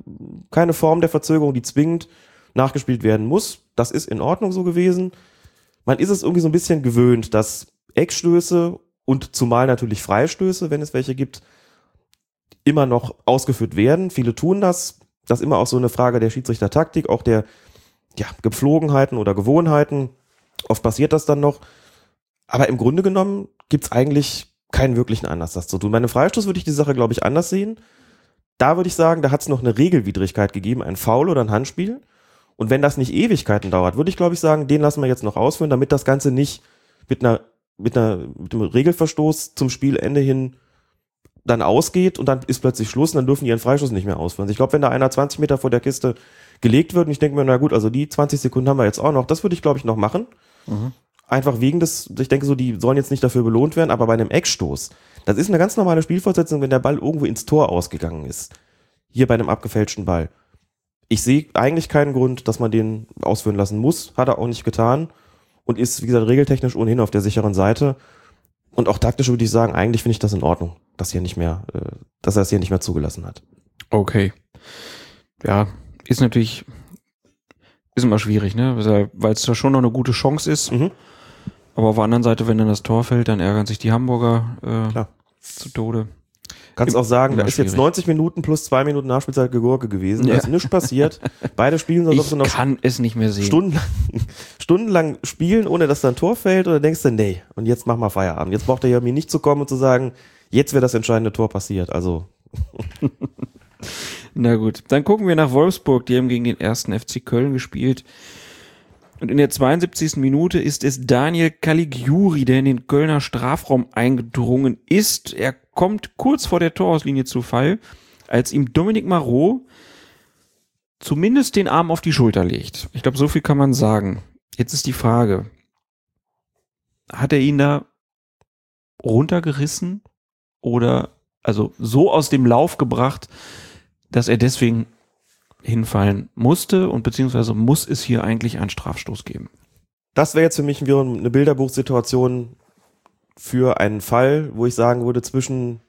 keine Form der Verzögerung, die zwingend nachgespielt werden muss. Das ist in Ordnung so gewesen. Man ist es irgendwie so ein bisschen gewöhnt, dass Eckstöße und zumal natürlich Freistöße, wenn es welche gibt, immer noch ausgeführt werden. Viele tun das. Das ist immer auch so eine Frage der Schiedsrichtertaktik, auch der ja, Gepflogenheiten oder Gewohnheiten. Oft passiert das dann noch. Aber im Grunde genommen gibt es eigentlich keinen wirklichen Anlass, das zu tun. Bei einem Freistoß würde ich die Sache, glaube ich, anders sehen. Da würde ich sagen, da hat es noch eine Regelwidrigkeit gegeben, ein Foul oder ein Handspiel. Und wenn das nicht Ewigkeiten dauert, würde ich, glaube ich, sagen, den lassen wir jetzt noch ausführen, damit das Ganze nicht mit einer mit, einer, mit einem Regelverstoß zum Spielende hin dann ausgeht und dann ist plötzlich Schluss und dann dürfen die ihren Freischuss nicht mehr ausführen. Also ich glaube, wenn da einer 20 Meter vor der Kiste gelegt wird und ich denke mir, na gut, also die 20 Sekunden haben wir jetzt auch noch, das würde ich glaube ich noch machen. Einfach wegen des, ich denke so, die sollen jetzt nicht dafür belohnt werden, aber bei einem Eckstoß, das ist eine ganz normale Spielfortsetzung, wenn der Ball irgendwo ins Tor ausgegangen ist. Hier bei einem abgefälschten Ball. Ich sehe eigentlich keinen Grund, dass man den ausführen lassen muss, hat er auch nicht getan und ist, wie gesagt, regeltechnisch ohnehin auf der sicheren Seite. Und auch taktisch würde ich sagen, eigentlich finde ich das in Ordnung, dass hier nicht mehr, äh, dass er es hier nicht mehr zugelassen hat. Okay. Ja, ist natürlich, ist immer schwierig, ne? Weil es da schon noch eine gute Chance ist. Mhm. Aber auf der anderen Seite, wenn dann das Tor fällt, dann ärgern sich die Hamburger äh, zu Tode. Kannst auch sagen, da ist jetzt schwierig. 90 Minuten plus zwei Minuten Nachspielzeit Gegurke gewesen. Da Ja. ist nichts passiert. Beide spielen so, als ob Ich noch kann es nicht mehr sehen. stundenlang, stundenlang spielen, ohne dass da ein Tor fällt. Oder denkst du, nee, und jetzt mach mal Feierabend. Jetzt braucht er ja mir nicht zu kommen und zu sagen, jetzt wäre das entscheidende Tor passiert. Also, Na gut, dann gucken wir nach Wolfsburg. Die haben gegen den ersten FC Köln gespielt. Und in der 72. Minute ist es Daniel Caligiuri, der in den Kölner Strafraum eingedrungen ist. Er kommt kurz vor der Torauslinie zu Fall, als ihm Dominik Marot zumindest den Arm auf die Schulter legt. Ich glaube, so viel kann man sagen. Jetzt ist die Frage, hat er ihn da runtergerissen oder also so aus dem Lauf gebracht, dass er deswegen hinfallen musste und beziehungsweise muss es hier eigentlich einen Strafstoß geben. das wäre jetzt für mich eine Bilderbuchsituation für einen Fall, wo ich sagen würde, zwischen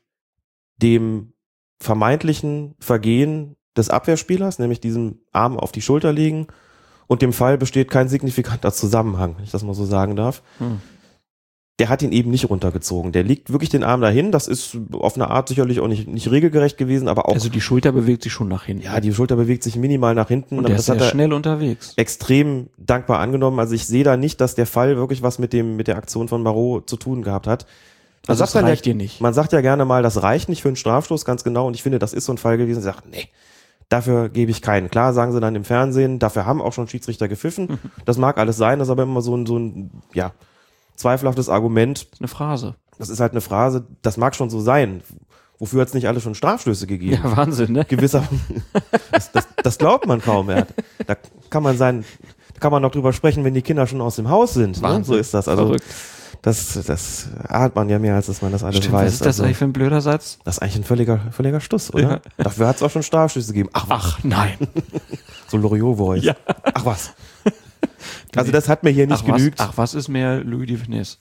dem vermeintlichen Vergehen des Abwehrspielers, nämlich diesem Arm auf die Schulter legen, und dem Fall besteht kein signifikanter Zusammenhang, wenn ich das mal so sagen darf. Hm. Der hat ihn eben nicht runtergezogen. Der legt wirklich den Arm dahin. Das ist auf eine Art sicherlich auch nicht, nicht regelgerecht gewesen, aber auch, Also die Schulter bewegt sich schon nach hinten. ja, die Schulter bewegt sich minimal nach hinten. und der das ist hat sehr er schnell unterwegs. extrem dankbar angenommen. Also ich sehe da nicht, dass der Fall wirklich was mit dem, mit der Aktion von Marot zu tun gehabt hat. Man Also sagt das dann ja- reicht dir nicht. Man sagt ja gerne mal, das reicht nicht für einen Strafstoß, ganz genau. Und ich finde, das ist so ein Fall gewesen. Sie sagt, nee, dafür gebe ich keinen. Klar sagen sie dann im Fernsehen, dafür haben auch schon Schiedsrichter gepfiffen. Das mag alles sein, das ist aber immer so ein, so ein, ja, zweifelhaftes Argument. Das ist eine Phrase. Das ist halt eine Phrase, das mag schon so sein. Wofür hat es nicht alle schon Strafstöße gegeben? Ja, Wahnsinn, ne? gewisser, das, das, das glaubt man kaum. Ja. Da kann man sein, da kann man noch drüber sprechen, wenn die Kinder schon aus dem Haus sind. Ne? Wahnsinn. So ist das. Also Verrückt. das, das ahnt man ja mehr, als dass man das alles Stimmt, weiß. was ist das also, eigentlich für ein blöder Satz? das ist eigentlich ein völliger, völliger Stuss, oder? Dafür hat es auch schon Strafstöße gegeben. Ach, was? Ach, nein. so Loriot-Voice. Ja. Ach was. Also das hat mir hier nicht Ach was, genügt. ach, was ist mehr Louis de Finesse?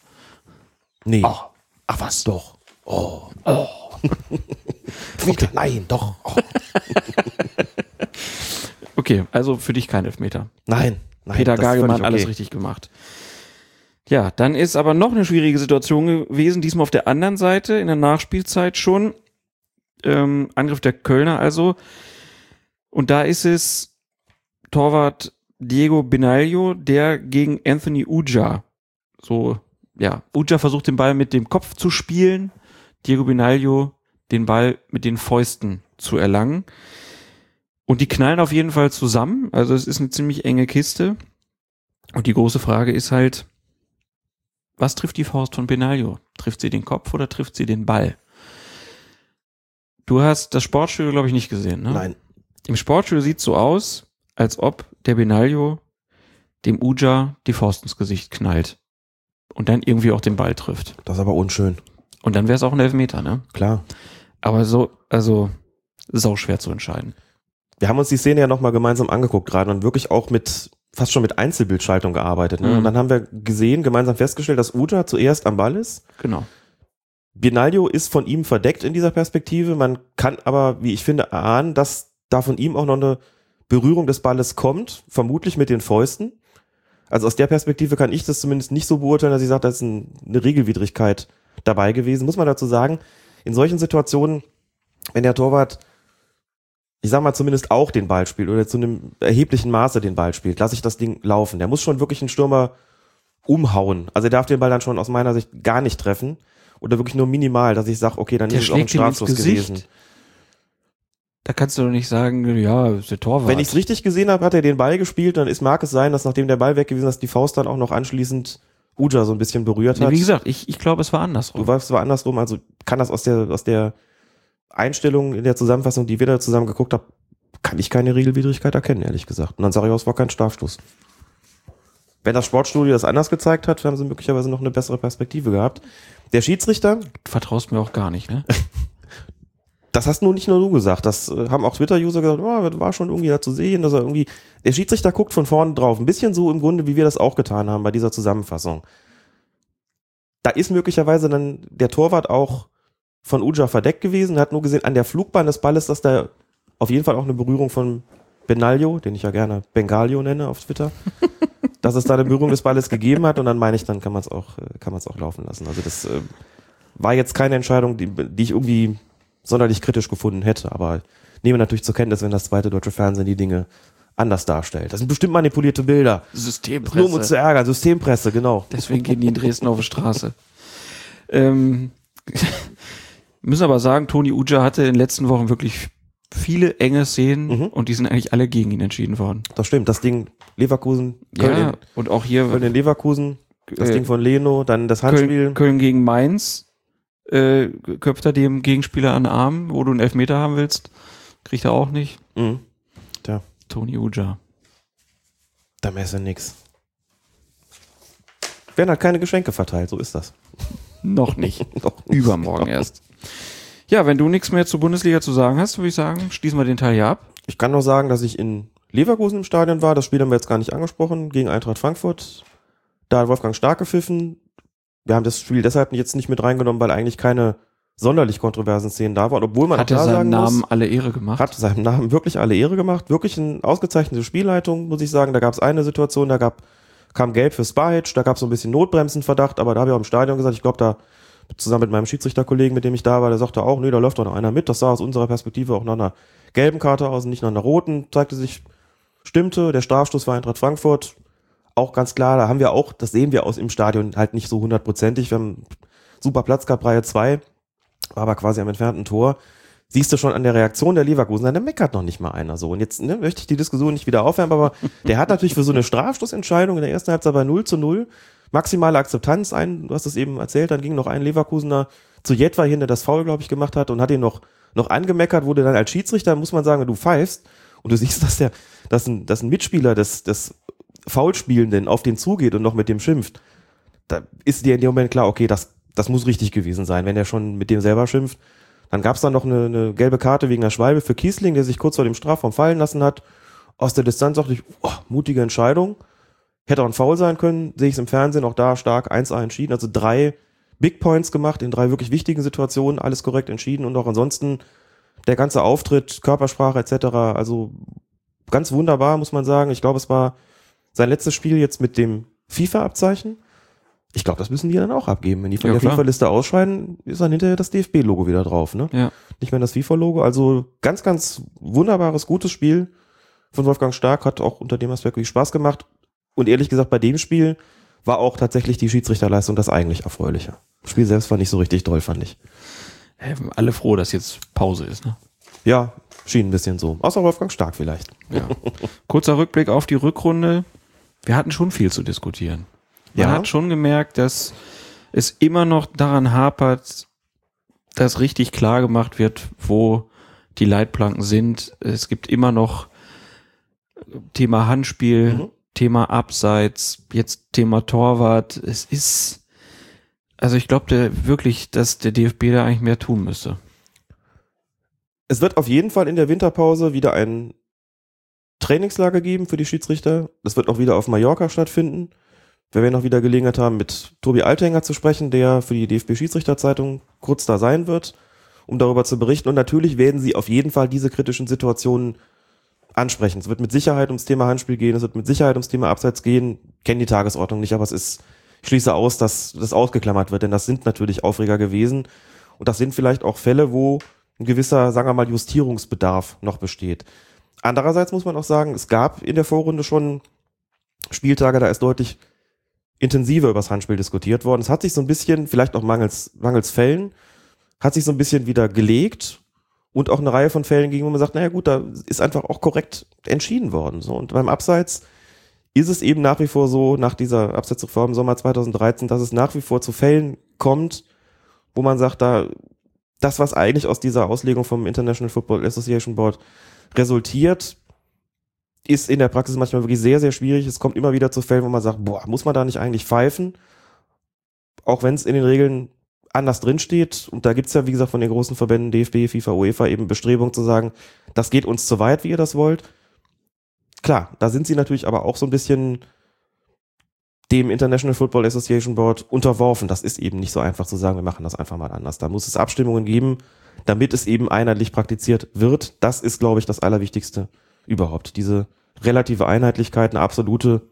nee. Ach. Ach was, doch. Oh. Oh. Nein, doch. Oh. Okay, also für dich kein Elfmeter. Nein. Nein. Peter Gagelmann, völlig alles okay. richtig gemacht. Ja, dann ist aber noch eine schwierige Situation gewesen, diesmal auf der anderen Seite, in der Nachspielzeit schon. Ähm, Angriff der Kölner also. Und da ist es Torwart Diego Benaglio, der gegen Anthony Uja, so, ja, Uja versucht den Ball mit dem Kopf zu spielen, Diego Benaglio den Ball mit den Fäusten zu erlangen. Und die knallen auf jeden Fall zusammen. Also es ist eine ziemlich enge Kiste. Und die große Frage ist halt, was trifft die Faust von Benaglio? Trifft sie den Kopf oder trifft sie den Ball? Du hast das Sportstudio, glaube ich, nicht gesehen, ne? Nein. Im Sportstudio sieht so aus, als ob der Benaglio dem Uja die Faust ins Gesicht knallt. Und dann irgendwie auch den Ball trifft. Das ist aber unschön. Und dann wäre es auch ein Elfmeter, ne? Klar. Aber so, also, sau schwer zu entscheiden. Wir haben uns die Szene ja nochmal gemeinsam angeguckt gerade und wirklich auch mit, fast schon mit Einzelbildschaltung gearbeitet. Ne? Mhm. Und dann haben wir gesehen, gemeinsam festgestellt, dass Uja zuerst am Ball ist. Genau. Binaldo ist von ihm verdeckt in dieser Perspektive. Man kann aber, wie ich finde, erahnen, dass da von ihm auch noch eine Berührung des Balles kommt, vermutlich mit den Fäusten. Also aus der Perspektive kann ich das zumindest nicht so beurteilen, dass ich sage, da ist ein, eine Regelwidrigkeit dabei gewesen. Muss man dazu sagen, in solchen Situationen, wenn der Torwart, ich sag mal zumindest auch den Ball spielt oder zu einem erheblichen Maße den Ball spielt, lasse ich das Ding laufen. Der muss schon wirklich einen Stürmer umhauen. Also er darf den Ball dann schon aus meiner Sicht gar nicht treffen oder wirklich nur minimal, dass ich sage, okay, dann Der ist es auch ein Strafstoß gewesen. Da kannst du doch nicht sagen, ja, ist der Torwart. Wenn ich es richtig gesehen habe, hat er den Ball gespielt, dann ist, mag es sein, dass nachdem der Ball weg gewesen ist, die Faust dann auch noch anschließend Uja so ein bisschen berührt nee, hat. wie gesagt, ich, ich glaube, es war andersrum. Du weißt, es war andersrum, also kann das aus der, aus der Einstellungen in der Zusammenfassung, die wir da zusammen geguckt haben, kann ich keine Regelwidrigkeit erkennen, ehrlich gesagt. Und dann sage ich auch, es war kein Strafstoß. Wenn das Sportstudio das anders gezeigt hat, haben sie möglicherweise noch eine bessere Perspektive gehabt. Der Schiedsrichter, Du vertraust mir auch gar nicht, ne? das hast nur nicht nur du gesagt, das äh, haben auch Twitter-User gesagt, oh, das war schon irgendwie da zu sehen, dass er irgendwie, der Schiedsrichter guckt von vorne drauf, ein bisschen so im Grunde, wie wir das auch getan haben bei dieser Zusammenfassung. Da ist möglicherweise dann der Torwart auch von Uja verdeckt gewesen, er hat nur gesehen, an der Flugbahn des Balles, dass da auf jeden Fall auch eine Berührung von Benaglio, den ich ja gerne Bengalio nenne auf Twitter, dass es da eine Berührung des Balles gegeben hat und dann meine ich, dann kann man es auch, äh, kann man es auch laufen lassen. Also das äh, war jetzt keine Entscheidung, die, die ich irgendwie sonderlich kritisch gefunden hätte, aber nehme natürlich zur Kenntnis, wenn das zweite deutsche Fernsehen die Dinge anders darstellt. Das sind bestimmt manipulierte Bilder. Systempresse. Nur um uns zu ärgern. Systempresse, genau. Deswegen gehen die in Dresden auf die Straße. Ähm, müssen aber sagen, Toni Uja hatte in den letzten Wochen wirklich viele enge Szenen Mhm. und die sind eigentlich alle gegen ihn entschieden worden. Das stimmt. Das Ding Leverkusen, Köln, Ja, in, und auch hier Köln in Leverkusen, das Äh, Ding von Leno, dann das Handspiel. Köln, Köln gegen Mainz äh, köpft er dem Gegenspieler an den Arm, wo du einen Elfmeter haben willst. Kriegt er auch nicht. Mhm. Toni Uja. Da messe nix. Werden halt keine Geschenke verteilt, so ist das. Noch nicht. Noch nicht. Übermorgen erst. Ja, wenn du nichts mehr zur Bundesliga zu sagen hast, würde ich sagen, schließen wir den Teil hier ab. Ich kann noch sagen, dass ich in Leverkusen im Stadion war. Das Spiel haben wir jetzt gar nicht angesprochen. Gegen Eintracht Frankfurt. Da hat Wolfgang Stark gepfiffen. Wir haben das Spiel deshalb jetzt nicht mit reingenommen, weil eigentlich keine sonderlich kontroversen Szenen da waren. Obwohl man Hat er seinem Namen muss, alle Ehre gemacht? hat seinem Namen wirklich alle Ehre gemacht. Wirklich eine ausgezeichnete Spielleitung, muss ich sagen. Da gab es eine Situation, da gab, kam Gelb für Spahic, da gab es so ein bisschen Notbremsenverdacht, aber da habe ich auch im Stadion gesagt, ich glaube, da zusammen mit meinem Schiedsrichterkollegen, mit dem ich da war, der sagte auch, nee, da läuft doch noch einer mit. Das sah aus unserer Perspektive auch nach einer gelben Karte aus und nicht nach einer roten. Zeigte sich, stimmte, der Strafstoß war Eintracht Frankfurt. Auch ganz klar, da haben wir auch, das sehen wir aus im Stadion halt nicht so hundertprozentig. Wir haben super Platz gehabt, Reihe 2, war aber quasi am entfernten Tor. Siehst du schon an der Reaktion der Leverkusen, da meckert noch nicht mal einer so. Und jetzt ne, möchte ich die Diskussion nicht wieder aufwärmen, aber der hat natürlich für so eine Strafstoßentscheidung in der ersten Halbzeit bei 0 zu 0 maximale Akzeptanz ein. Du hast es eben erzählt, dann ging noch ein Leverkusener zu Jetwa hin, der das Foul, glaube ich, gemacht hat und hat ihn noch, noch angemeckert, wurde dann als Schiedsrichter, muss man sagen, wenn du pfeifst und du siehst, dass der, dass ein, dass ein Mitspieler des, des Foulspielenden auf den zugeht und noch mit dem schimpft, da ist dir in dem Moment klar, okay, das, das muss richtig gewesen sein, wenn er schon mit dem selber schimpft. Dann gab es dann noch eine, eine gelbe Karte wegen der Schwalbe für Kiesling, der sich kurz vor dem Strafraum fallen lassen hat. Aus der Distanz dachte ich, oh, mutige Entscheidung. Hätte auch ein Foul sein können, sehe ich es im Fernsehen auch da stark 1-1 entschieden. Also drei Big Points gemacht in drei wirklich wichtigen Situationen, alles korrekt entschieden und auch ansonsten der ganze Auftritt, Körpersprache etc. Also ganz wunderbar, muss man sagen. Ich glaube, es war sein letztes Spiel jetzt mit dem FIFA-Abzeichen. Ich glaube, das müssen die dann auch abgeben. Wenn die von Ja, der. FIFA-Liste ausscheiden, ist dann hinterher das DFB-Logo wieder drauf, ne? Ja. Nicht mehr das FIFA-Logo. Also ganz, ganz wunderbares, gutes Spiel von Wolfgang Stark. Hat auch unter dem Aspekt wirklich Spaß gemacht. Und ehrlich gesagt, bei dem Spiel war auch tatsächlich die Schiedsrichterleistung das eigentlich Erfreuliche. Das Spiel selbst war nicht so richtig doll, fand ich. Hä, alle froh, dass jetzt Pause ist, ne? Ja, schien ein bisschen so. Außer Wolfgang Stark vielleicht. Ja. Kurzer Rückblick auf die Rückrunde. Wir hatten schon viel zu diskutieren. Man Ja. hat schon gemerkt, dass es immer noch daran hapert, dass richtig klar gemacht wird, wo die Leitplanken sind. Es gibt immer noch Thema Handspiel, Mhm. Thema Abseits, jetzt Thema Torwart. Es ist, also ich glaube wirklich, dass der DFB da eigentlich mehr tun müsste. Es wird auf jeden Fall in der Winterpause wieder ein Trainingslager geben für die Schiedsrichter. Das wird auch wieder auf Mallorca stattfinden. Wir werden auch wieder Gelegenheit haben, mit Tobi Altenger zu sprechen, der für die DFB-Schiedsrichterzeitung kurz da sein wird, um darüber zu berichten. Und natürlich werden sie auf jeden Fall diese kritischen Situationen ansprechen. Es wird mit Sicherheit ums Thema Handspiel gehen, es wird mit Sicherheit ums Thema Abseits gehen. Kennen die Tagesordnung nicht, aber es ist, ich schließe aus, dass das ausgeklammert wird, denn das sind natürlich Aufreger gewesen. Und das sind vielleicht auch Fälle, wo ein gewisser, sagen wir mal, Justierungsbedarf noch besteht. Andererseits muss man auch sagen, es gab in der Vorrunde schon Spieltage, da ist deutlich intensiver über das Handspiel diskutiert worden. Es hat sich so ein bisschen, vielleicht auch mangels, mangels Fällen, hat sich so ein bisschen wieder gelegt und auch eine Reihe von Fällen ging, wo man sagt, naja gut, da ist einfach auch korrekt entschieden worden. So. Und beim Abseits ist es eben nach wie vor so, nach dieser Abseitsreform im Sommer 2013, dass es nach wie vor zu Fällen kommt, wo man sagt, da das, was eigentlich aus dieser Auslegung vom International Football Association Board resultiert, ist in der Praxis manchmal wirklich sehr, sehr schwierig. Es kommt immer wieder zu Fällen, wo man sagt, boah, muss man da nicht eigentlich pfeifen? Auch wenn es in den Regeln anders drinsteht. Und da gibt's ja, wie gesagt, von den großen Verbänden DFB, FIFA, UEFA eben Bestrebungen zu sagen, das geht uns zu weit, wie ihr das wollt. Klar, da sind sie natürlich aber auch so ein bisschen dem International Football Association Board unterworfen. Das ist eben nicht so einfach zu sagen, wir machen das einfach mal anders. Da muss es Abstimmungen geben, damit es eben einheitlich praktiziert wird. Das ist, glaube ich, das Allerwichtigste überhaupt. Diese relative Einheitlichkeit, eine absolute,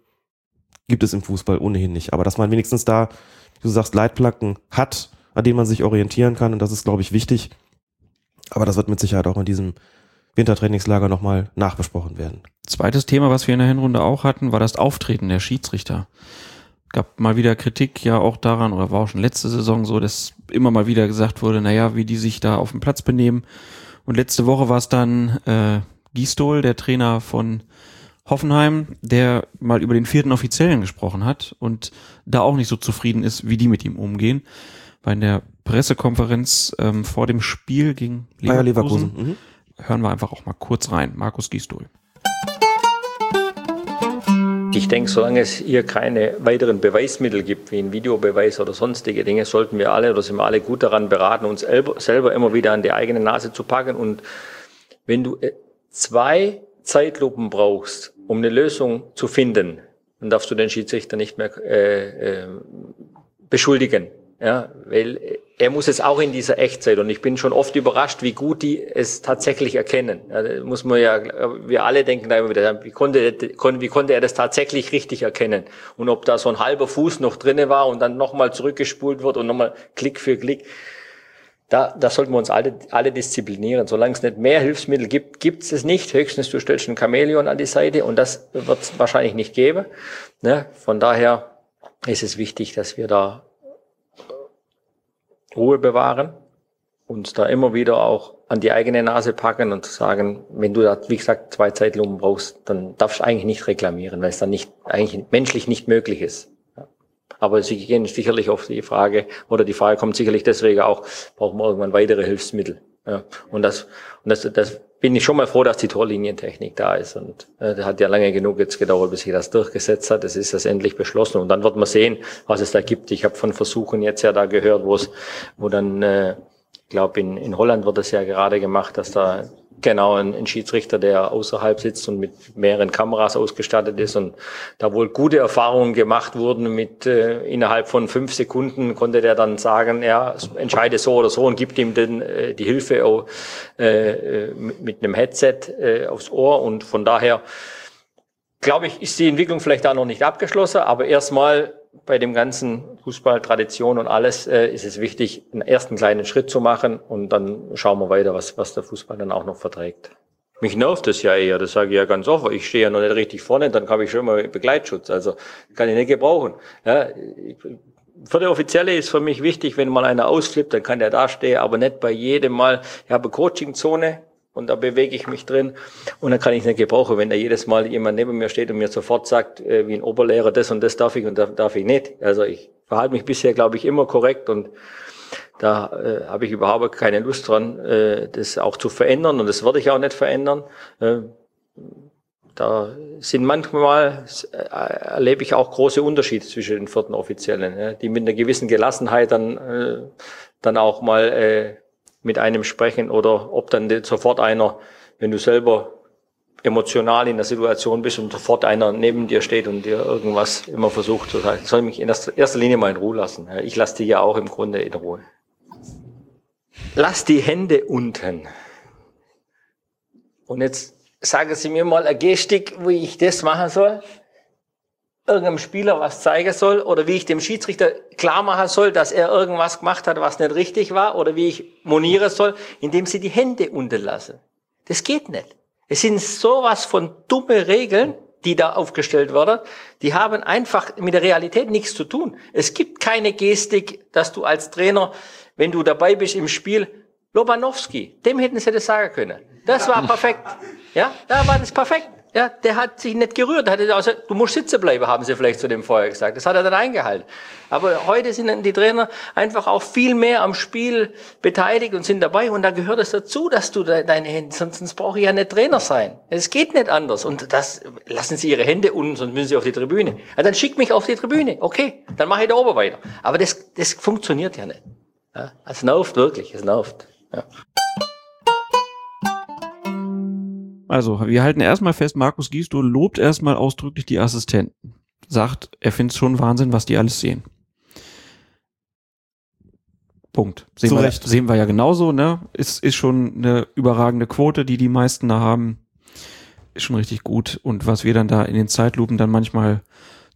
gibt es im Fußball ohnehin nicht. Aber dass man wenigstens da, wie du sagst, Leitplanken hat, an denen man sich orientieren kann, und das ist, glaube ich, wichtig. Aber das wird mit Sicherheit auch in diesem Wintertrainingslager nochmal nachbesprochen werden. Zweites Thema, was wir in der Hinrunde auch hatten, war das Auftreten der Schiedsrichter. Gab mal wieder Kritik ja auch daran, oder war auch schon letzte Saison so, dass immer mal wieder gesagt wurde, naja, wie die sich da auf dem Platz benehmen. Und letzte Woche war es dann äh, Gistol, der Trainer von Hoffenheim, der mal über den vierten Offiziellen gesprochen hat und da auch nicht so zufrieden ist, wie die mit ihm umgehen. Bei der Pressekonferenz ähm, vor dem Spiel gegen Bayer Leverkusen, Leverkusen. Mhm. Hören wir einfach auch mal kurz rein. Markus Gistol. Ich denke, solange es hier keine weiteren Beweismittel gibt, wie ein Videobeweis oder sonstige Dinge, sollten wir alle oder sind wir alle gut daran beraten, uns selber immer wieder an die eigene Nase zu packen. Und wenn du äh, zwei Zeitlupen brauchst, um eine Lösung zu finden, dann darfst du den Schiedsrichter nicht mehr äh, äh, beschuldigen. Ja, weil er muss es auch in dieser Echtzeit und ich bin schon oft überrascht, wie gut die es tatsächlich erkennen. Ja, muss man ja, wir alle denken da immer wieder, wie konnte, wie konnte er das tatsächlich richtig erkennen? Und ob da so ein halber Fuß noch drinne war und dann nochmal zurückgespult wird und nochmal Klick für Klick. Da, da sollten wir uns alle, alle disziplinieren. Solange es nicht mehr Hilfsmittel gibt, gibt es es nicht. Höchstens du stellst ein Chamäleon an die Seite und das wird es wahrscheinlich nicht geben. Ne? Von daher ist es wichtig, dass wir da Ruhe bewahren und da immer wieder auch an die eigene Nase packen und sagen, wenn du da, wie gesagt, zwei Zeitlupen brauchst, dann darfst du eigentlich nicht reklamieren, weil es dann nicht, eigentlich menschlich nicht möglich ist. Aber sie gehen sicherlich auf die Frage, oder die Frage kommt sicherlich deswegen auch, brauchen wir irgendwann weitere Hilfsmittel. Ja, und das, und das, das bin ich schon mal froh, dass die Torlinientechnik da ist. Und äh, hat ja lange genug jetzt gedauert, bis sich das durchgesetzt hat. Es ist das endlich beschlossen. Und dann wird man sehen, was es da gibt. Ich habe von Versuchen jetzt ja da gehört, wo es, wo dann, äh, ich glaube, in, in Holland wird das ja gerade gemacht, dass da Genau, ein, ein Schiedsrichter, der außerhalb sitzt und mit mehreren Kameras ausgestattet ist und da wohl gute Erfahrungen gemacht wurden mit äh, innerhalb von fünf Sekunden konnte der dann sagen, ja, entscheide so oder so und gibt ihm den, äh, die Hilfe auch, äh, mit, mit einem Headset äh, aufs Ohr und von daher glaube ich, ist die Entwicklung vielleicht da noch nicht abgeschlossen, aber erstmal bei dem ganzen Fußballtradition und alles äh, ist es wichtig, einen ersten kleinen Schritt zu machen und dann schauen wir weiter, was, was der Fußball dann auch noch verträgt. Mich nervt das ja eher, das sage ich ja ganz offen. Ich stehe ja noch nicht richtig vorne, dann habe ich schon mal Begleitschutz. Also kann ich nicht gebrauchen. Ja, für die Offizielle ist für mich wichtig, wenn mal einer ausflippt, dann kann der da stehen, aber nicht bei jedem Mal. Ich habe Coachingzone, und da bewege ich mich drin und dann kann ich nicht gebrauchen, wenn da jedes Mal jemand neben mir steht und mir sofort sagt, äh, wie ein Oberlehrer, das und das darf ich und das darf ich nicht. Also ich verhalte mich bisher, glaube ich, immer korrekt und da äh, habe ich überhaupt keine Lust dran, äh, das auch zu verändern und das werde ich auch nicht verändern. Äh, da sind manchmal, äh, erlebe ich auch große Unterschiede zwischen den vierten Offiziellen, ja, die mit einer gewissen Gelassenheit dann, äh, dann auch mal äh, mit einem sprechen oder ob dann sofort einer, wenn du selber emotional in der Situation bist und sofort einer neben dir steht und dir irgendwas immer versucht zu sagen, soll mich in erster Linie mal in Ruhe lassen. Ich lasse die ja auch im Grunde in Ruhe. Lass die Hände unten. Und jetzt sagen Sie mir mal eine Gestik, wie ich das machen soll irgendeinem Spieler was zeigen soll oder wie ich dem Schiedsrichter klar machen soll, dass er irgendwas gemacht hat, was nicht richtig war oder wie ich monieren soll, indem sie die Hände unterlassen. Das geht nicht. Es sind sowas von dumme Regeln, die da aufgestellt werden, die haben einfach mit der Realität nichts zu tun. Es gibt keine Gestik, dass du als Trainer, wenn du dabei bist im Spiel, Lobanowski, dem hätten sie das sagen können. Das war perfekt. Ja, da war das perfekt. Ja, der hat sich nicht gerührt. Also, du musst sitzen bleiben, haben sie vielleicht zu dem vorher gesagt. Das hat er dann eingehalten. Aber heute sind die Trainer einfach auch viel mehr am Spiel beteiligt und sind dabei. Und da gehört es dazu, dass du deine Hände, sonst, sonst brauche ich ja nicht Trainer sein. Es geht nicht anders. Und das lassen sie ihre Hände unten, sonst müssen sie auf die Tribüne. Ja, dann schick mich auf die Tribüne. Okay, dann mache ich da oben weiter. Aber das, das funktioniert ja nicht. Ja, es nervt wirklich, es nervt. Ja. Also, wir halten erstmal fest, Markus Gisto lobt erstmal ausdrücklich die Assistenten. Sagt, er findet es schon Wahnsinn, was die alles sehen. Punkt. Sehen, wir, Recht. sehen wir ja genauso, ne? Ist, ist schon eine überragende Quote, die die meisten da haben. Ist schon richtig gut. Und was wir dann da in den Zeitlupen dann manchmal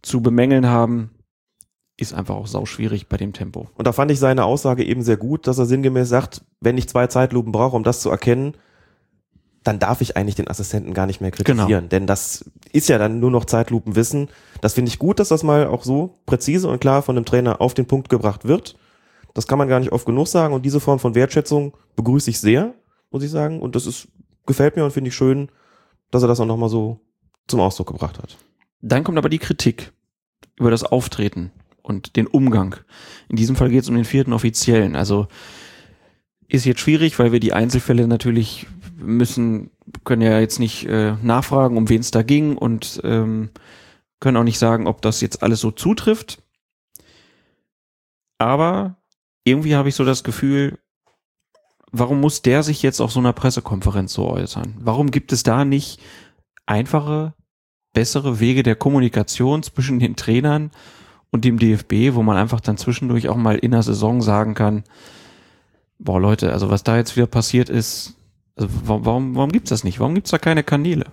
zu bemängeln haben, ist einfach auch sauschwierig bei dem Tempo. Und da fand ich seine Aussage eben sehr gut, dass er sinngemäß sagt, wenn ich zwei Zeitlupen brauche, um das zu erkennen, dann darf ich eigentlich den Assistenten gar nicht mehr kritisieren. Genau. Denn das ist ja dann nur noch Zeitlupenwissen. Das finde ich gut, dass das mal auch so präzise und klar von dem Trainer auf den Punkt gebracht wird. Das kann man gar nicht oft genug sagen. Und diese Form von Wertschätzung begrüße ich sehr, muss ich sagen. Und das ist, gefällt mir und finde ich schön, dass er das auch nochmal so zum Ausdruck gebracht hat. Dann kommt aber die Kritik über das Auftreten und den Umgang. In diesem Fall geht es um den vierten Offiziellen. Also ist jetzt schwierig, weil wir die Einzelfälle natürlich müssen, können ja jetzt nicht äh, nachfragen, um wen es da ging und ähm, können auch nicht sagen, ob das jetzt alles so zutrifft. Aber irgendwie habe ich so das Gefühl, warum muss der sich jetzt auf so einer Pressekonferenz so äußern? Warum gibt es da nicht einfache, bessere Wege der Kommunikation zwischen den Trainern und dem DFB, wo man einfach dann zwischendurch auch mal in der Saison sagen kann, boah Leute, also was da jetzt wieder passiert ist, also warum, warum, warum gibt's das nicht? Warum gibt's da keine Kanäle?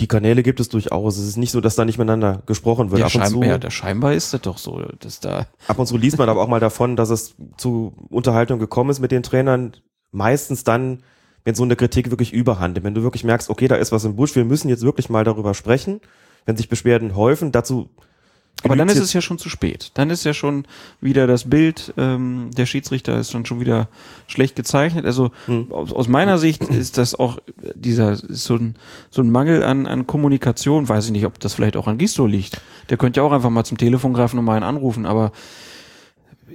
Die Kanäle gibt es durchaus. Es ist nicht so, dass da nicht miteinander gesprochen wird. Ja, ab, und scheinbar, zu, ja, scheinbar ist das doch so, dass da ab und zu liest man aber auch mal davon, dass es zu Unterhaltung gekommen ist mit den Trainern. Meistens dann, wenn so eine Kritik wirklich überhand nimmt. Wenn du wirklich merkst, okay, da ist was im Busch, wir müssen jetzt wirklich mal darüber sprechen. Wenn sich Beschwerden häufen, dazu Aber dann ist es ja schon zu spät. Dann ist ja schon wieder das Bild, ähm, der Schiedsrichter ist dann schon wieder schlecht gezeichnet. Also Hm. aus, aus meiner Sicht ist das auch dieser ist so ein, so ein Mangel an, an Kommunikation. Weiß ich nicht, ob das vielleicht auch an Gisto liegt. Der könnte ja auch einfach mal zum Telefon greifen und mal einen anrufen, aber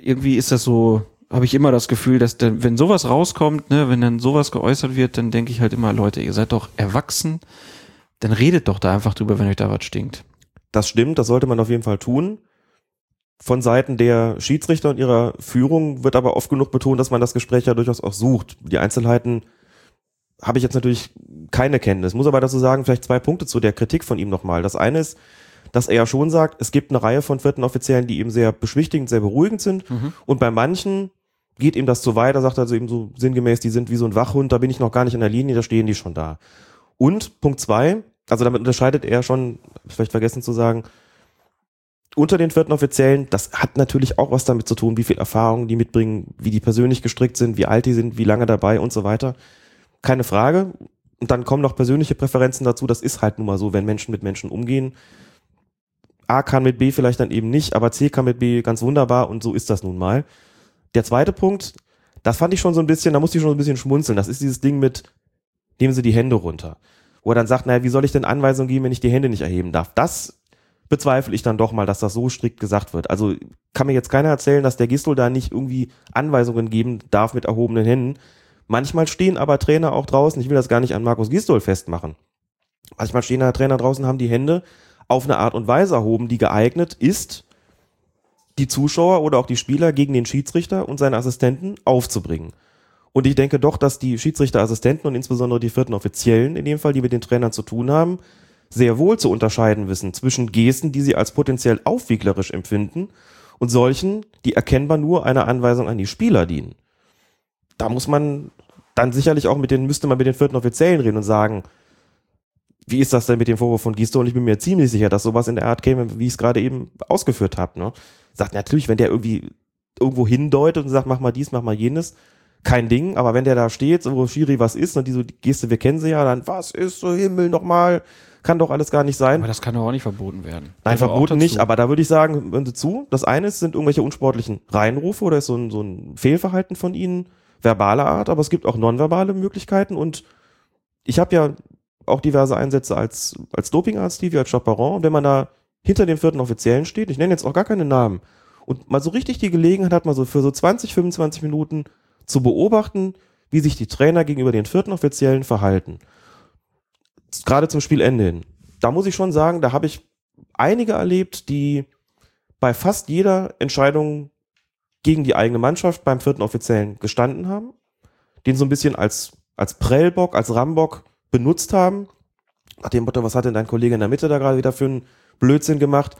irgendwie ist das so, habe ich immer das Gefühl, dass dann, wenn sowas rauskommt, ne, wenn dann sowas geäußert wird, dann denke ich halt immer, Leute, ihr seid doch erwachsen, dann redet doch da einfach drüber, wenn euch da was stinkt. Das stimmt, das sollte man auf jeden Fall tun. Von Seiten der Schiedsrichter und ihrer Führung wird aber oft genug betont, dass man das Gespräch ja durchaus auch sucht. Die Einzelheiten habe ich jetzt natürlich keine Kenntnis. Muss aber dazu sagen, vielleicht zwei Punkte zu der Kritik von ihm nochmal. Das eine ist, dass er ja schon sagt, es gibt eine Reihe von vierten Offiziellen, die eben sehr beschwichtigend, sehr beruhigend sind. Und bei manchen geht ihm das zu weit. Da sagt er also eben so sinngemäß, die sind wie so ein Wachhund, da bin ich noch gar nicht in der Linie, da stehen die schon da. Und Punkt zwei, also damit unterscheidet er schon, vielleicht vergessen zu sagen, unter den vierten Offiziellen, das hat natürlich auch was damit zu tun, wie viel Erfahrung die mitbringen, wie die persönlich gestrickt sind, wie alt die sind, wie lange dabei und so weiter. Keine Frage. Und dann kommen noch persönliche Präferenzen dazu. Das ist halt nun mal so, wenn Menschen mit Menschen umgehen. A kann mit B vielleicht dann eben nicht, aber C kann mit B ganz wunderbar und so ist das nun mal. Der zweite Punkt, das fand ich schon so ein bisschen, da musste ich schon so ein bisschen schmunzeln. Das ist dieses Ding mit, nehmen Sie die Hände runter. Wo er dann sagt, naja, wie soll ich denn Anweisungen geben, wenn ich die Hände nicht erheben darf? Das bezweifle ich dann doch mal, dass das so strikt gesagt wird. Also kann mir jetzt keiner erzählen, dass der Gistol da nicht irgendwie Anweisungen geben darf mit erhobenen Händen. Manchmal stehen aber Trainer auch draußen, ich will das gar nicht an Markus Gistol festmachen. Manchmal stehen da Trainer draußen, haben die Hände auf eine Art und Weise erhoben, die geeignet ist, die Zuschauer oder auch die Spieler gegen den Schiedsrichter und seine Assistenten aufzubringen. Und ich denke doch, dass die Schiedsrichterassistenten und insbesondere die vierten Offiziellen in dem Fall, die mit den Trainern zu tun haben, sehr wohl zu unterscheiden wissen zwischen Gesten, die sie als potenziell aufwieglerisch empfinden und solchen, die erkennbar nur einer Anweisung an die Spieler dienen. Da muss man dann sicherlich auch mit den, müsste man mit den vierten Offiziellen reden und sagen, wie ist das denn mit dem Vorwurf von Gisto? Und ich bin mir ziemlich sicher, dass sowas in der Art käme, wie ich es gerade eben ausgeführt habe. Ne? Sagt natürlich, wenn der irgendwie irgendwo hindeutet und sagt, mach mal dies, mach mal jenes, kein Ding. Aber wenn der da steht, so, Schiri was ist, und diese Geste, wir kennen sie ja, dann, was ist so Himmel nochmal? Kann doch alles gar nicht sein. Aber das kann doch auch nicht verboten werden. Nein, Also verboten nicht, aber da würde ich sagen, hören Sie zu. Das eine ist, sind irgendwelche unsportlichen Reihenrufe oder ist so ein, so ein Fehlverhalten von Ihnen verbaler Art, aber es gibt auch nonverbale Möglichkeiten und ich habe ja auch diverse Einsätze als, als Dopingarzt, wie als Chaperon. Und wenn man da hinter dem vierten Offiziellen steht, ich nenne jetzt auch gar keine Namen, und mal so richtig die Gelegenheit hat, mal so für so 20, 25 Minuten zu beobachten, wie sich die Trainer gegenüber den vierten Offiziellen verhalten. Gerade zum Spielende hin. Da muss ich schon sagen, da habe ich einige erlebt, die bei fast jeder Entscheidung gegen die eigene Mannschaft beim vierten Offiziellen gestanden haben, den so ein bisschen als, als Prellbock, als Rambock benutzt haben. Nach dem Motto, was hat denn dein Kollege in der Mitte da gerade wieder für einen Blödsinn gemacht?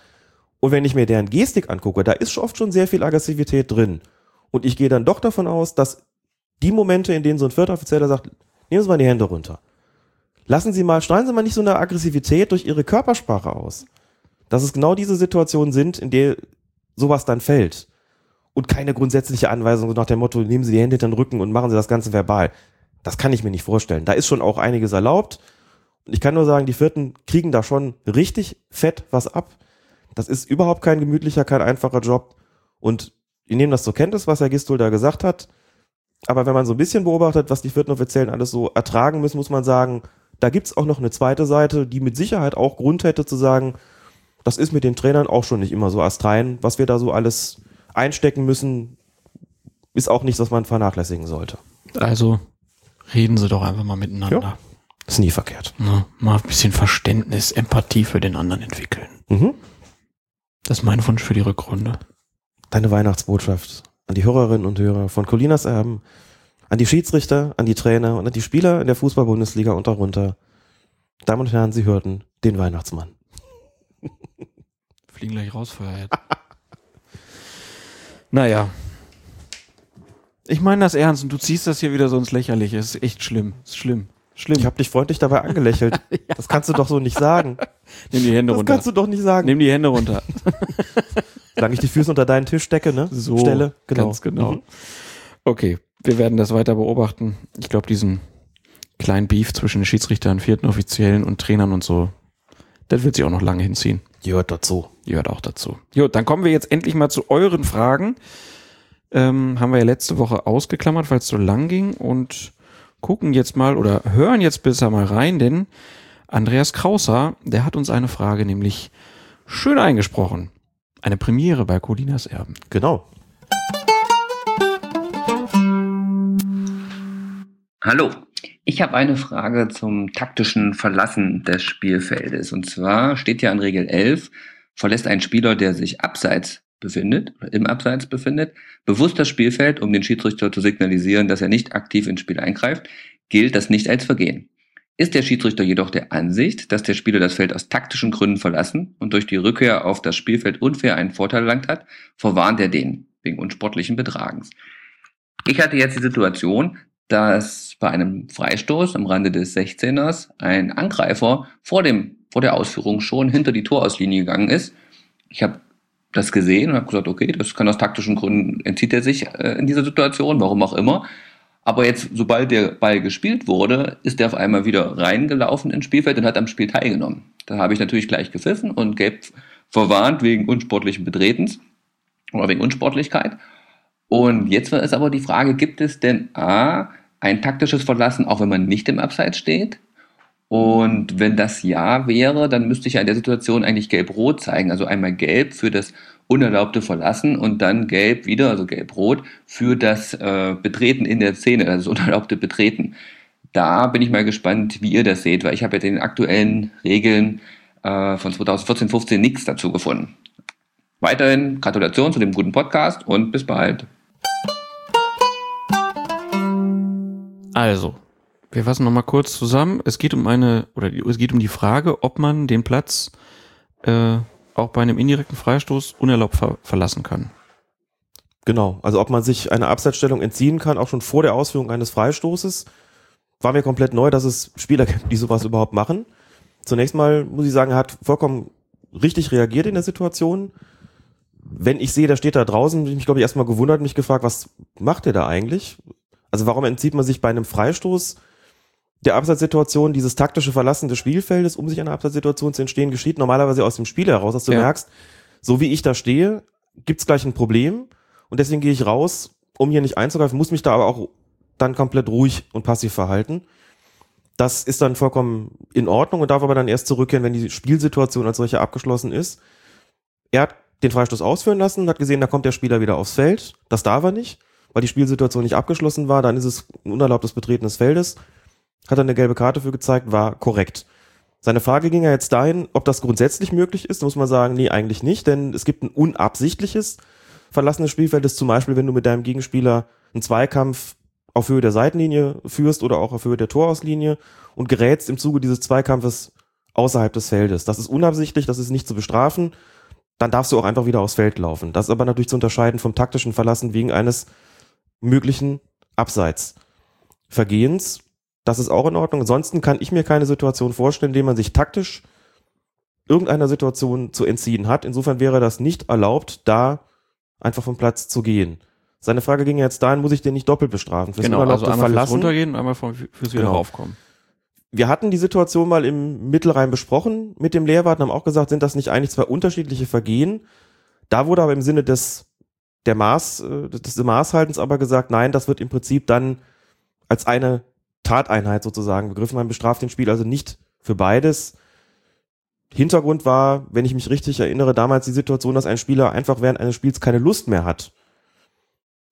Und wenn ich mir deren Gestik angucke, da ist oft schon sehr viel Aggressivität drin. Und ich gehe dann doch davon aus, dass die Momente, in denen so ein vierter Offizieller sagt, nehmen Sie mal die Hände runter. Lassen Sie mal, strahlen Sie mal nicht so eine Aggressivität durch Ihre Körpersprache aus. Dass es genau diese Situationen sind, in der sowas dann fällt. Und keine grundsätzliche Anweisung nach dem Motto, nehmen Sie die Hände hinter den Rücken und machen Sie das Ganze verbal. Das kann ich mir nicht vorstellen. Da ist schon auch einiges erlaubt. Und ich kann nur sagen, die Vierten kriegen da schon richtig fett was ab. Das ist überhaupt kein gemütlicher, kein einfacher Job. Und ich nehme das zur Kenntnis, was Herr Gistol da gesagt hat. Aber wenn man so ein bisschen beobachtet, was die vierten Offiziellen alles so ertragen müssen, muss man sagen, da gibt's auch noch eine zweite Seite, die mit Sicherheit auch Grund hätte zu sagen, das ist mit den Trainern auch schon nicht immer so astrein. Was wir da so alles einstecken müssen, ist auch nichts, was man vernachlässigen sollte. Also reden Sie doch einfach mal miteinander. Ja. Ist nie verkehrt. Na, mal ein bisschen Verständnis, Empathie für den anderen entwickeln. Mhm. Das ist mein Wunsch für die Rückrunde. Deine Weihnachtsbotschaft an die Hörerinnen und Hörer von Colinas Erben, an die Schiedsrichter, an die Trainer und an die Spieler in der Fußball-Bundesliga und darunter. Damen und Herren, Sie hörten den Weihnachtsmann. Fliegen gleich raus, Feuerhead. naja. Ich meine das ernst und du ziehst das hier wieder so ins Lächerliche. Es ist echt schlimm. Es ist schlimm. Schlimm. Ich habe dich freundlich dabei angelächelt. Das kannst du doch so nicht sagen. Nimm die Hände Das runter. kannst du doch nicht sagen. Nimm die Hände runter. Solange ich die Füße unter deinen Tisch stecke, ne? So, Stelle. ganz genau. Mhm. Okay, wir werden das weiter beobachten. Ich glaube, diesen kleinen Beef zwischen den Schiedsrichtern, vierten Offiziellen und Trainern und so, das wird sich auch noch lange hinziehen. Gehört dazu. Gehört auch dazu. Jo, dann kommen wir jetzt endlich mal zu euren Fragen. Ähm, haben wir ja letzte Woche ausgeklammert, weil es so lang ging und gucken jetzt mal oder hören jetzt besser mal rein, denn Andreas Krauser, der hat uns eine Frage nämlich schön eingesprochen. Eine Premiere bei Colinas Erben. Genau. Hallo, ich habe eine Frage zum taktischen Verlassen des Spielfeldes. Und zwar steht ja in Regel 11, verlässt ein Spieler, der sich abseits befindet, im Abseits befindet, bewusst das Spielfeld, um den Schiedsrichter zu signalisieren, dass er nicht aktiv ins Spiel eingreift, gilt das nicht als Vergehen. Ist der Schiedsrichter jedoch der Ansicht, dass der Spieler das Feld aus taktischen Gründen verlassen und durch die Rückkehr auf das Spielfeld unfair einen Vorteil erlangt hat, verwarnt er den wegen unsportlichen Betragens. Ich hatte jetzt die Situation, dass bei einem Freistoß am Rande des 16ers ein Angreifer vor, dem, vor der Ausführung schon hinter die Torauslinie gegangen ist. Ich habe das gesehen und habe gesagt, okay, das kann aus taktischen Gründen, entzieht er sich äh, in dieser Situation, warum auch immer. Aber jetzt, sobald der Ball gespielt wurde, ist er auf einmal wieder reingelaufen ins Spielfeld und hat am Spiel teilgenommen. Da habe ich natürlich gleich gepfiffen und gelb verwarnt wegen unsportlichen Betretens oder wegen Unsportlichkeit. Und jetzt ist aber die Frage, gibt es denn A, ein taktisches Verlassen, auch wenn man nicht im Abseits steht? Und wenn das ja wäre, dann müsste ich ja in der Situation eigentlich gelb-rot zeigen. Also einmal gelb für das unerlaubte Verlassen und dann gelb wieder, also gelb-rot, für das äh, Betreten in der Szene, also das unerlaubte Betreten. Da bin ich mal gespannt, wie ihr das seht, weil ich habe ja den aktuellen Regeln äh, von 2014, 15 nichts dazu gefunden. Weiterhin Gratulation zu dem guten Podcast und bis bald. Also, wir fassen nochmal kurz zusammen. Es geht um eine, oder es geht um die Frage, ob man den Platz äh, auch bei einem indirekten Freistoß unerlaubt ver verlassen kann. Genau. Also ob man sich einer Abseitsstellung entziehen kann, auch schon vor der Ausführung eines Freistoßes, war mir komplett neu, dass es Spieler gibt, die sowas überhaupt machen. Zunächst mal muss ich sagen, er hat vollkommen richtig reagiert in der Situation. Wenn ich sehe, der steht da draußen, bin ich glaube ich, erstmal gewundert und mich gefragt, was macht der da eigentlich? Also warum entzieht man sich bei einem Freistoß der Abseitssituation dieses taktische Verlassen des Spielfeldes, um sich einer Abseitssituation zu entstehen, geschieht normalerweise aus dem Spiel heraus, dass du Ja. merkst, so wie ich da stehe, gibt's gleich ein Problem und deswegen gehe ich raus, um hier nicht einzugreifen, muss mich da aber auch dann komplett ruhig und passiv verhalten. Das ist dann vollkommen in Ordnung und darf aber dann erst zurückkehren, wenn die Spielsituation als solche abgeschlossen ist. Er hat den Freistoß ausführen lassen, hat gesehen, da kommt der Spieler wieder aufs Feld. Das darf er nicht, weil die Spielsituation nicht abgeschlossen war. Dann ist es ein unerlaubtes Betreten des Feldes. Hat er eine gelbe Karte für gezeigt, war korrekt. Seine Frage ging ja jetzt dahin, ob das grundsätzlich möglich ist. Da muss man sagen, nee, eigentlich nicht, denn es gibt ein unabsichtliches Verlassen des Spielfeldes, zum Beispiel, wenn du mit deinem Gegenspieler einen Zweikampf auf Höhe der Seitenlinie führst oder auch auf Höhe der Torauslinie und gerätst im Zuge dieses Zweikampfes außerhalb des Feldes. Das ist unabsichtlich, das ist nicht zu bestrafen. Dann darfst du auch einfach wieder aufs Feld laufen. Das ist aber natürlich zu unterscheiden vom taktischen Verlassen wegen eines möglichen Abseitsvergehens. Das ist auch in Ordnung. Ansonsten kann ich mir keine Situation vorstellen, in der man sich taktisch irgendeiner Situation zu entziehen hat. Insofern wäre das nicht erlaubt, da einfach vom Platz zu gehen. Seine Frage ging jetzt dahin, muss ich den nicht doppelt bestrafen? Fürs genau, also einmal Verlassen? fürs runtergehen und einmal fürs wieder genau. raufkommen. Wir hatten die Situation mal im Mittelrhein besprochen mit dem Lehrwart und haben auch gesagt, sind das nicht eigentlich zwei unterschiedliche Vergehen? Da wurde aber im Sinne des, der Maß, äh, des Maßhaltens aber gesagt, nein, das wird im Prinzip dann als eine Tateinheit sozusagen begriffen. Man bestraft den Spiel also nicht für beides. Hintergrund war, wenn ich mich richtig erinnere, damals die Situation, dass ein Spieler einfach während eines Spiels keine Lust mehr hat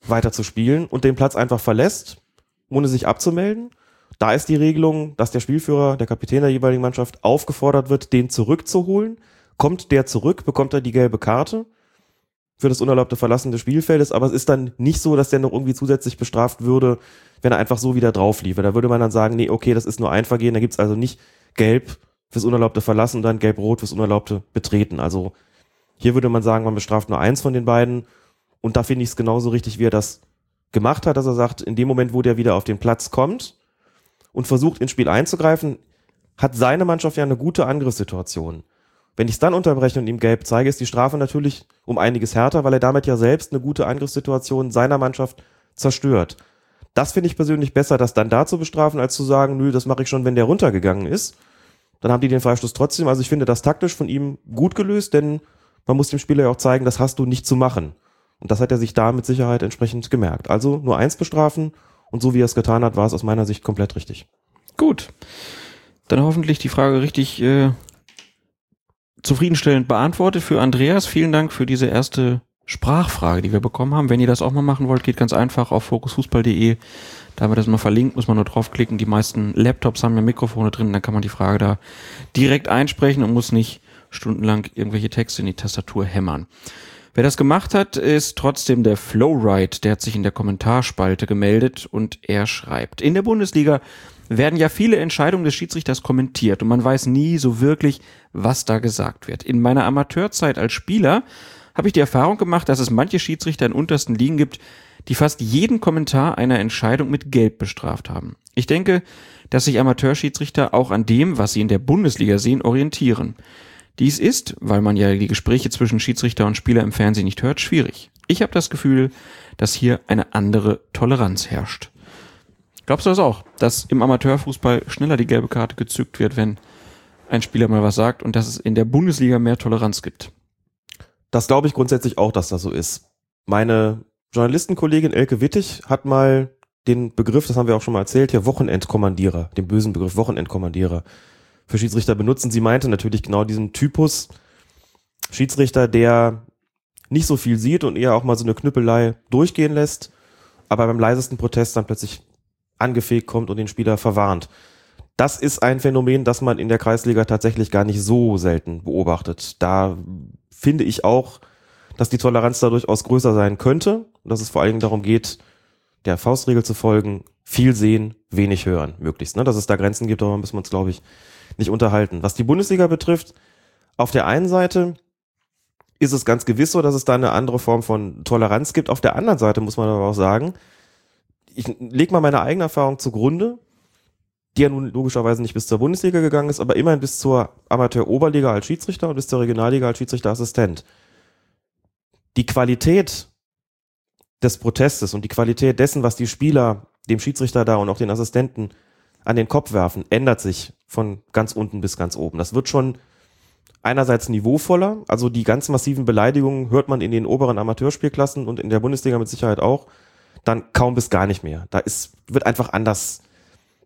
weiter zu spielen und den Platz einfach verlässt, ohne sich abzumelden. Da ist die Regelung, dass der Spielführer, der Kapitän der jeweiligen Mannschaft aufgefordert wird, den zurückzuholen. Kommt der zurück, bekommt er die gelbe Karte für das unerlaubte Verlassen des Spielfeldes, aber es ist dann nicht so, dass der noch irgendwie zusätzlich bestraft würde, wenn er einfach so wieder drauf lief. Da würde man dann sagen, nee, okay, das ist nur ein Vergehen, da gibt's also nicht gelb fürs unerlaubte Verlassen und dann gelb-rot fürs unerlaubte Betreten. Also hier würde man sagen, man bestraft nur eins von den beiden und da finde ich es genauso richtig, wie er das gemacht hat, dass er sagt, in dem Moment, wo der wieder auf den Platz kommt und versucht, ins Spiel einzugreifen, hat seine Mannschaft ja eine gute Angriffssituation. Wenn ich es dann unterbreche und ihm gelb zeige, ist die Strafe natürlich um einiges härter, weil er damit ja selbst eine gute Angriffssituation seiner Mannschaft zerstört. Das finde ich persönlich besser, das dann da zu bestrafen, als zu sagen, nö, das mache ich schon, wenn der runtergegangen ist. Dann haben die den Freistoß trotzdem. Also ich finde das taktisch von ihm gut gelöst, denn man muss dem Spieler ja auch zeigen, das hast du nicht zu machen. Und das hat er sich da mit Sicherheit entsprechend gemerkt. Also nur eins bestrafen und so wie er es getan hat, war es aus meiner Sicht komplett richtig. Gut. Dann hoffentlich die Frage richtig äh, zufriedenstellend beantwortet für Andreas. Vielen Dank für diese erste Sprachfrage, die wir bekommen haben. Wenn ihr das auch mal machen wollt, geht ganz einfach auf fokusfußball.de. Da haben wir das mal verlinkt, muss man nur draufklicken. Die meisten Laptops haben ja Mikrofone drin, dann kann man die Frage da direkt einsprechen und muss nicht stundenlang irgendwelche Texte in die Tastatur hämmern. Wer das gemacht hat, ist trotzdem der Flowride. Der hat sich in der Kommentarspalte gemeldet und er schreibt. In der Bundesliga werden ja viele Entscheidungen des Schiedsrichters kommentiert und man weiß nie so wirklich, was da gesagt wird. In meiner Amateurzeit als Spieler habe ich die Erfahrung gemacht, dass es manche Schiedsrichter in untersten Ligen gibt, die fast jeden Kommentar einer Entscheidung mit Gelb bestraft haben. Ich denke, dass sich Amateurschiedsrichter auch an dem, was sie in der Bundesliga sehen, orientieren. Dies ist, weil man ja die Gespräche zwischen Schiedsrichter und Spieler im Fernsehen nicht hört, schwierig. Ich habe das Gefühl, dass hier eine andere Toleranz herrscht. Glaubst du das auch, dass im Amateurfußball schneller die gelbe Karte gezückt wird, wenn ein Spieler mal was sagt und dass es in der Bundesliga mehr Toleranz gibt? Das glaube ich grundsätzlich auch, dass das so ist. Meine Journalistenkollegin Elke Wittig hat mal den Begriff, das haben wir auch schon mal erzählt, hier Wochenendkommandierer, den bösen Begriff Wochenendkommandierer für Schiedsrichter benutzen. Sie meinte natürlich genau diesen Typus Schiedsrichter, der nicht so viel sieht und eher auch mal so eine Knüppelei durchgehen lässt, aber beim leisesten Protest dann plötzlich angefegt kommt und den Spieler verwarnt. Das ist ein Phänomen, das man in der Kreisliga tatsächlich gar nicht so selten beobachtet. Da finde ich auch, dass die Toleranz da durchaus größer sein könnte, dass es vor allen Dingen darum geht, der Faustregel zu folgen, viel sehen, wenig hören, möglichst. Ne? Dass es da Grenzen gibt, aber müssen wir uns, glaube ich, nicht unterhalten. Was die Bundesliga betrifft, auf der einen Seite ist es ganz gewiss so, dass es da eine andere Form von Toleranz gibt. Auf der anderen Seite muss man aber auch sagen, ich lege mal meine eigene Erfahrung zugrunde, die ja nun logischerweise nicht bis zur Bundesliga gegangen ist, aber immerhin bis zur Amateur-Oberliga als Schiedsrichter und bis zur Regionalliga als Schiedsrichterassistent. Die Qualität des Protestes und die Qualität dessen, was die Spieler dem Schiedsrichter da und auch den Assistenten an den Kopf werfen, ändert sich von ganz unten bis ganz oben. Das wird schon einerseits niveauvoller, also die ganz massiven Beleidigungen hört man in den oberen Amateurspielklassen und in der Bundesliga mit Sicherheit auch, dann kaum bis gar nicht mehr. Da ist, wird einfach anders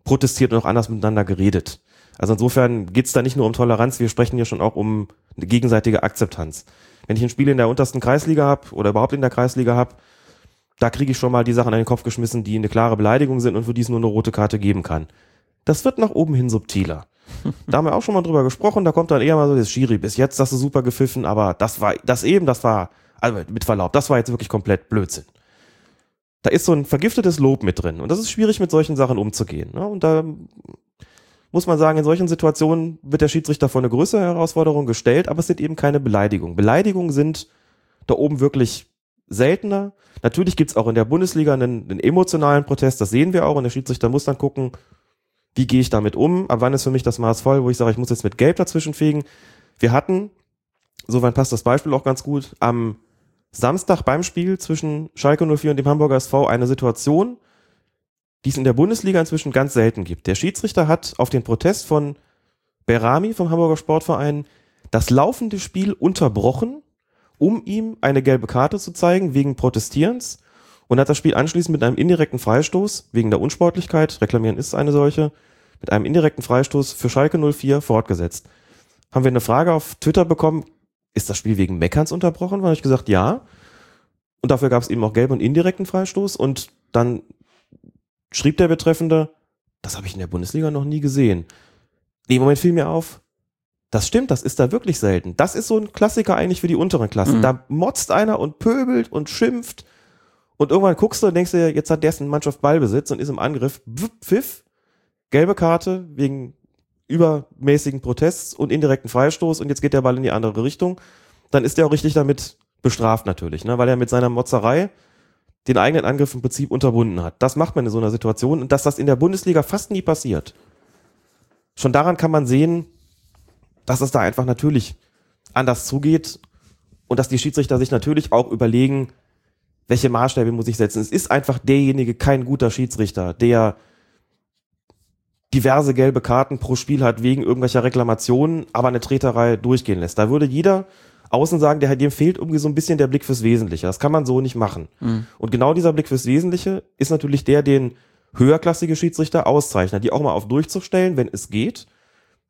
protestiert und auch anders miteinander geredet. Also insofern geht's da nicht nur um Toleranz, wir sprechen hier schon auch um eine gegenseitige Akzeptanz. Wenn ich ein Spiel in der untersten Kreisliga habe oder überhaupt in der Kreisliga habe, da kriege ich schon mal die Sachen an den Kopf geschmissen, die eine klare Beleidigung sind und für die es nur eine rote Karte geben kann. Das wird nach oben hin subtiler. Da haben wir auch schon mal drüber gesprochen, da kommt dann eher mal so das Schiri, bis jetzt hast du super gepfiffen, aber das war, das eben, das war, also mit Verlaub, das war jetzt wirklich komplett Blödsinn. Da ist so ein vergiftetes Lob mit drin und das ist schwierig mit solchen Sachen umzugehen. Ne? Und da muss man sagen, in solchen Situationen wird der Schiedsrichter vor eine größere Herausforderung gestellt, aber es sind eben keine Beleidigungen. Beleidigungen sind da oben wirklich seltener. Natürlich gibt's auch in der Bundesliga einen, einen emotionalen Protest, das sehen wir auch und der Schiedsrichter muss dann gucken, wie gehe ich damit um? Ab wann ist für mich das Maß voll, wo ich sage, ich muss jetzt mit Gelb dazwischen fegen? Wir hatten, soweit passt das Beispiel auch ganz gut, am Samstag beim Spiel zwischen Schalke 04 und dem Hamburger SV eine Situation, die es in der Bundesliga inzwischen ganz selten gibt. Der Schiedsrichter hat auf den Protest von Berami vom Hamburger Sportverein das laufende Spiel unterbrochen, um ihm eine gelbe Karte zu zeigen wegen Protestierens und hat das Spiel anschließend mit einem indirekten Freistoß wegen der Unsportlichkeit, reklamieren ist eine solche, mit einem indirekten Freistoß für Schalke 04 fortgesetzt. Haben wir eine Frage auf Twitter bekommen, ist das Spiel wegen Meckerns unterbrochen? Habe ich gesagt, ja. Und dafür gab es eben auch gelben und indirekten Freistoß und dann schrieb der Betreffende, das habe ich in der Bundesliga noch nie gesehen. Nee, Moment fiel mir auf, das stimmt, das ist da wirklich selten. Das ist so ein Klassiker eigentlich für die unteren Klassen. Mhm. Da motzt einer und pöbelt und schimpft und irgendwann guckst du und denkst dir, jetzt hat dessen Mannschaft Ballbesitz und ist im Angriff. Pfiff, gelbe Karte wegen übermäßigen Protests und indirekten Freistoß und jetzt geht der Ball in die andere Richtung. Dann ist der auch richtig damit bestraft natürlich, ne? weil er mit seiner Motzerei den eigenen Angriff im Prinzip unterbunden hat. Das macht man in so einer Situation und dass das in der Bundesliga fast nie passiert. Schon daran kann man sehen, dass es da einfach natürlich anders zugeht und dass die Schiedsrichter sich natürlich auch überlegen, welche Maßstäbe muss ich setzen. Es ist einfach derjenige kein guter Schiedsrichter, der diverse gelbe Karten pro Spiel hat wegen irgendwelcher Reklamationen, aber eine Treterei durchgehen lässt. Da würde jeder außen sagen, der, dem fehlt irgendwie so ein bisschen der Blick fürs Wesentliche. Das kann man so nicht machen. Mhm. Und genau dieser Blick fürs Wesentliche ist natürlich der, den höherklassige Schiedsrichter auszeichnet, die auch mal auf Durchzug stellen, wenn es geht.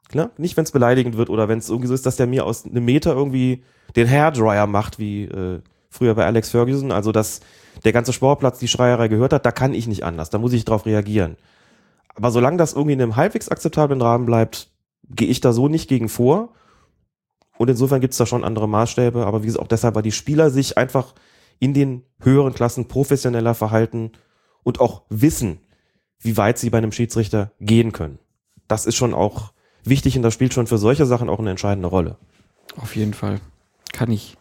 Klar, nicht wenn es beleidigend wird oder wenn es irgendwie so ist, dass der mir aus einem Meter irgendwie den Hairdryer macht, wie äh, früher bei Alex Ferguson, also dass der ganze Sportplatz die Schreierei gehört hat, da kann ich nicht anders, da muss ich drauf reagieren. Aber solange das irgendwie in einem halbwegs akzeptablen Rahmen bleibt, gehe ich da so nicht gegen vor. Und insofern gibt es da schon andere Maßstäbe, aber wie gesagt, auch deshalb, weil die Spieler sich einfach in den höheren Klassen professioneller verhalten und auch wissen, wie weit sie bei einem Schiedsrichter gehen können. Das ist schon auch wichtig und das spielt schon für solche Sachen auch eine entscheidende Rolle. Auf jeden Fall. Kann ich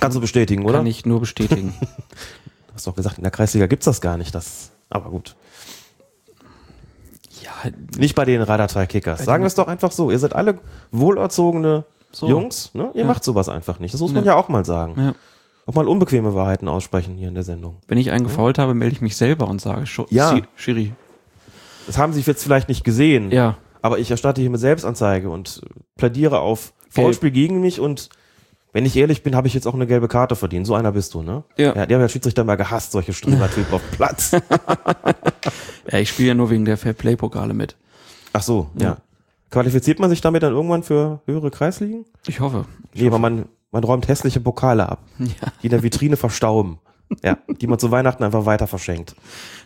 Kannst du bestätigen, oder? Kann ich nur bestätigen. du hast doch gesagt, in der Kreisliga gibt's das gar nicht. Das, aber gut. Ja, nicht bei den Radarteil-Kickers. Sagen wir es doch einfach so. Ihr seid alle wohlerzogene so. Jungs. Ne? Ihr ja. macht sowas einfach nicht. Das muss man ja, ja auch mal sagen. Ja. Auch mal unbequeme Wahrheiten aussprechen hier in der Sendung. Wenn ich einen gefault habe, melde ich mich selber und sage, ja. Schiri. Das haben sie jetzt vielleicht nicht gesehen. Ja. Aber ich erstatte hier mit Selbstanzeige und plädiere auf Foulspiel gegen mich und wenn ich ehrlich bin, habe ich jetzt auch eine gelbe Karte verdient. So einer bist du, ne? Ja. ja der hat Schiedsrichter mal gehasst, solche Strebertypen auf Platz. ja, ich spiele ja nur wegen der Fairplay-Pokale mit. Ach so, ja. ja. Qualifiziert man sich damit dann irgendwann für höhere Kreisligen? Ich hoffe. Ich nee, hoffe. aber man, man räumt hässliche Pokale ab, ja. die in der Vitrine verstauben. Ja, die man zu Weihnachten einfach weiter verschenkt.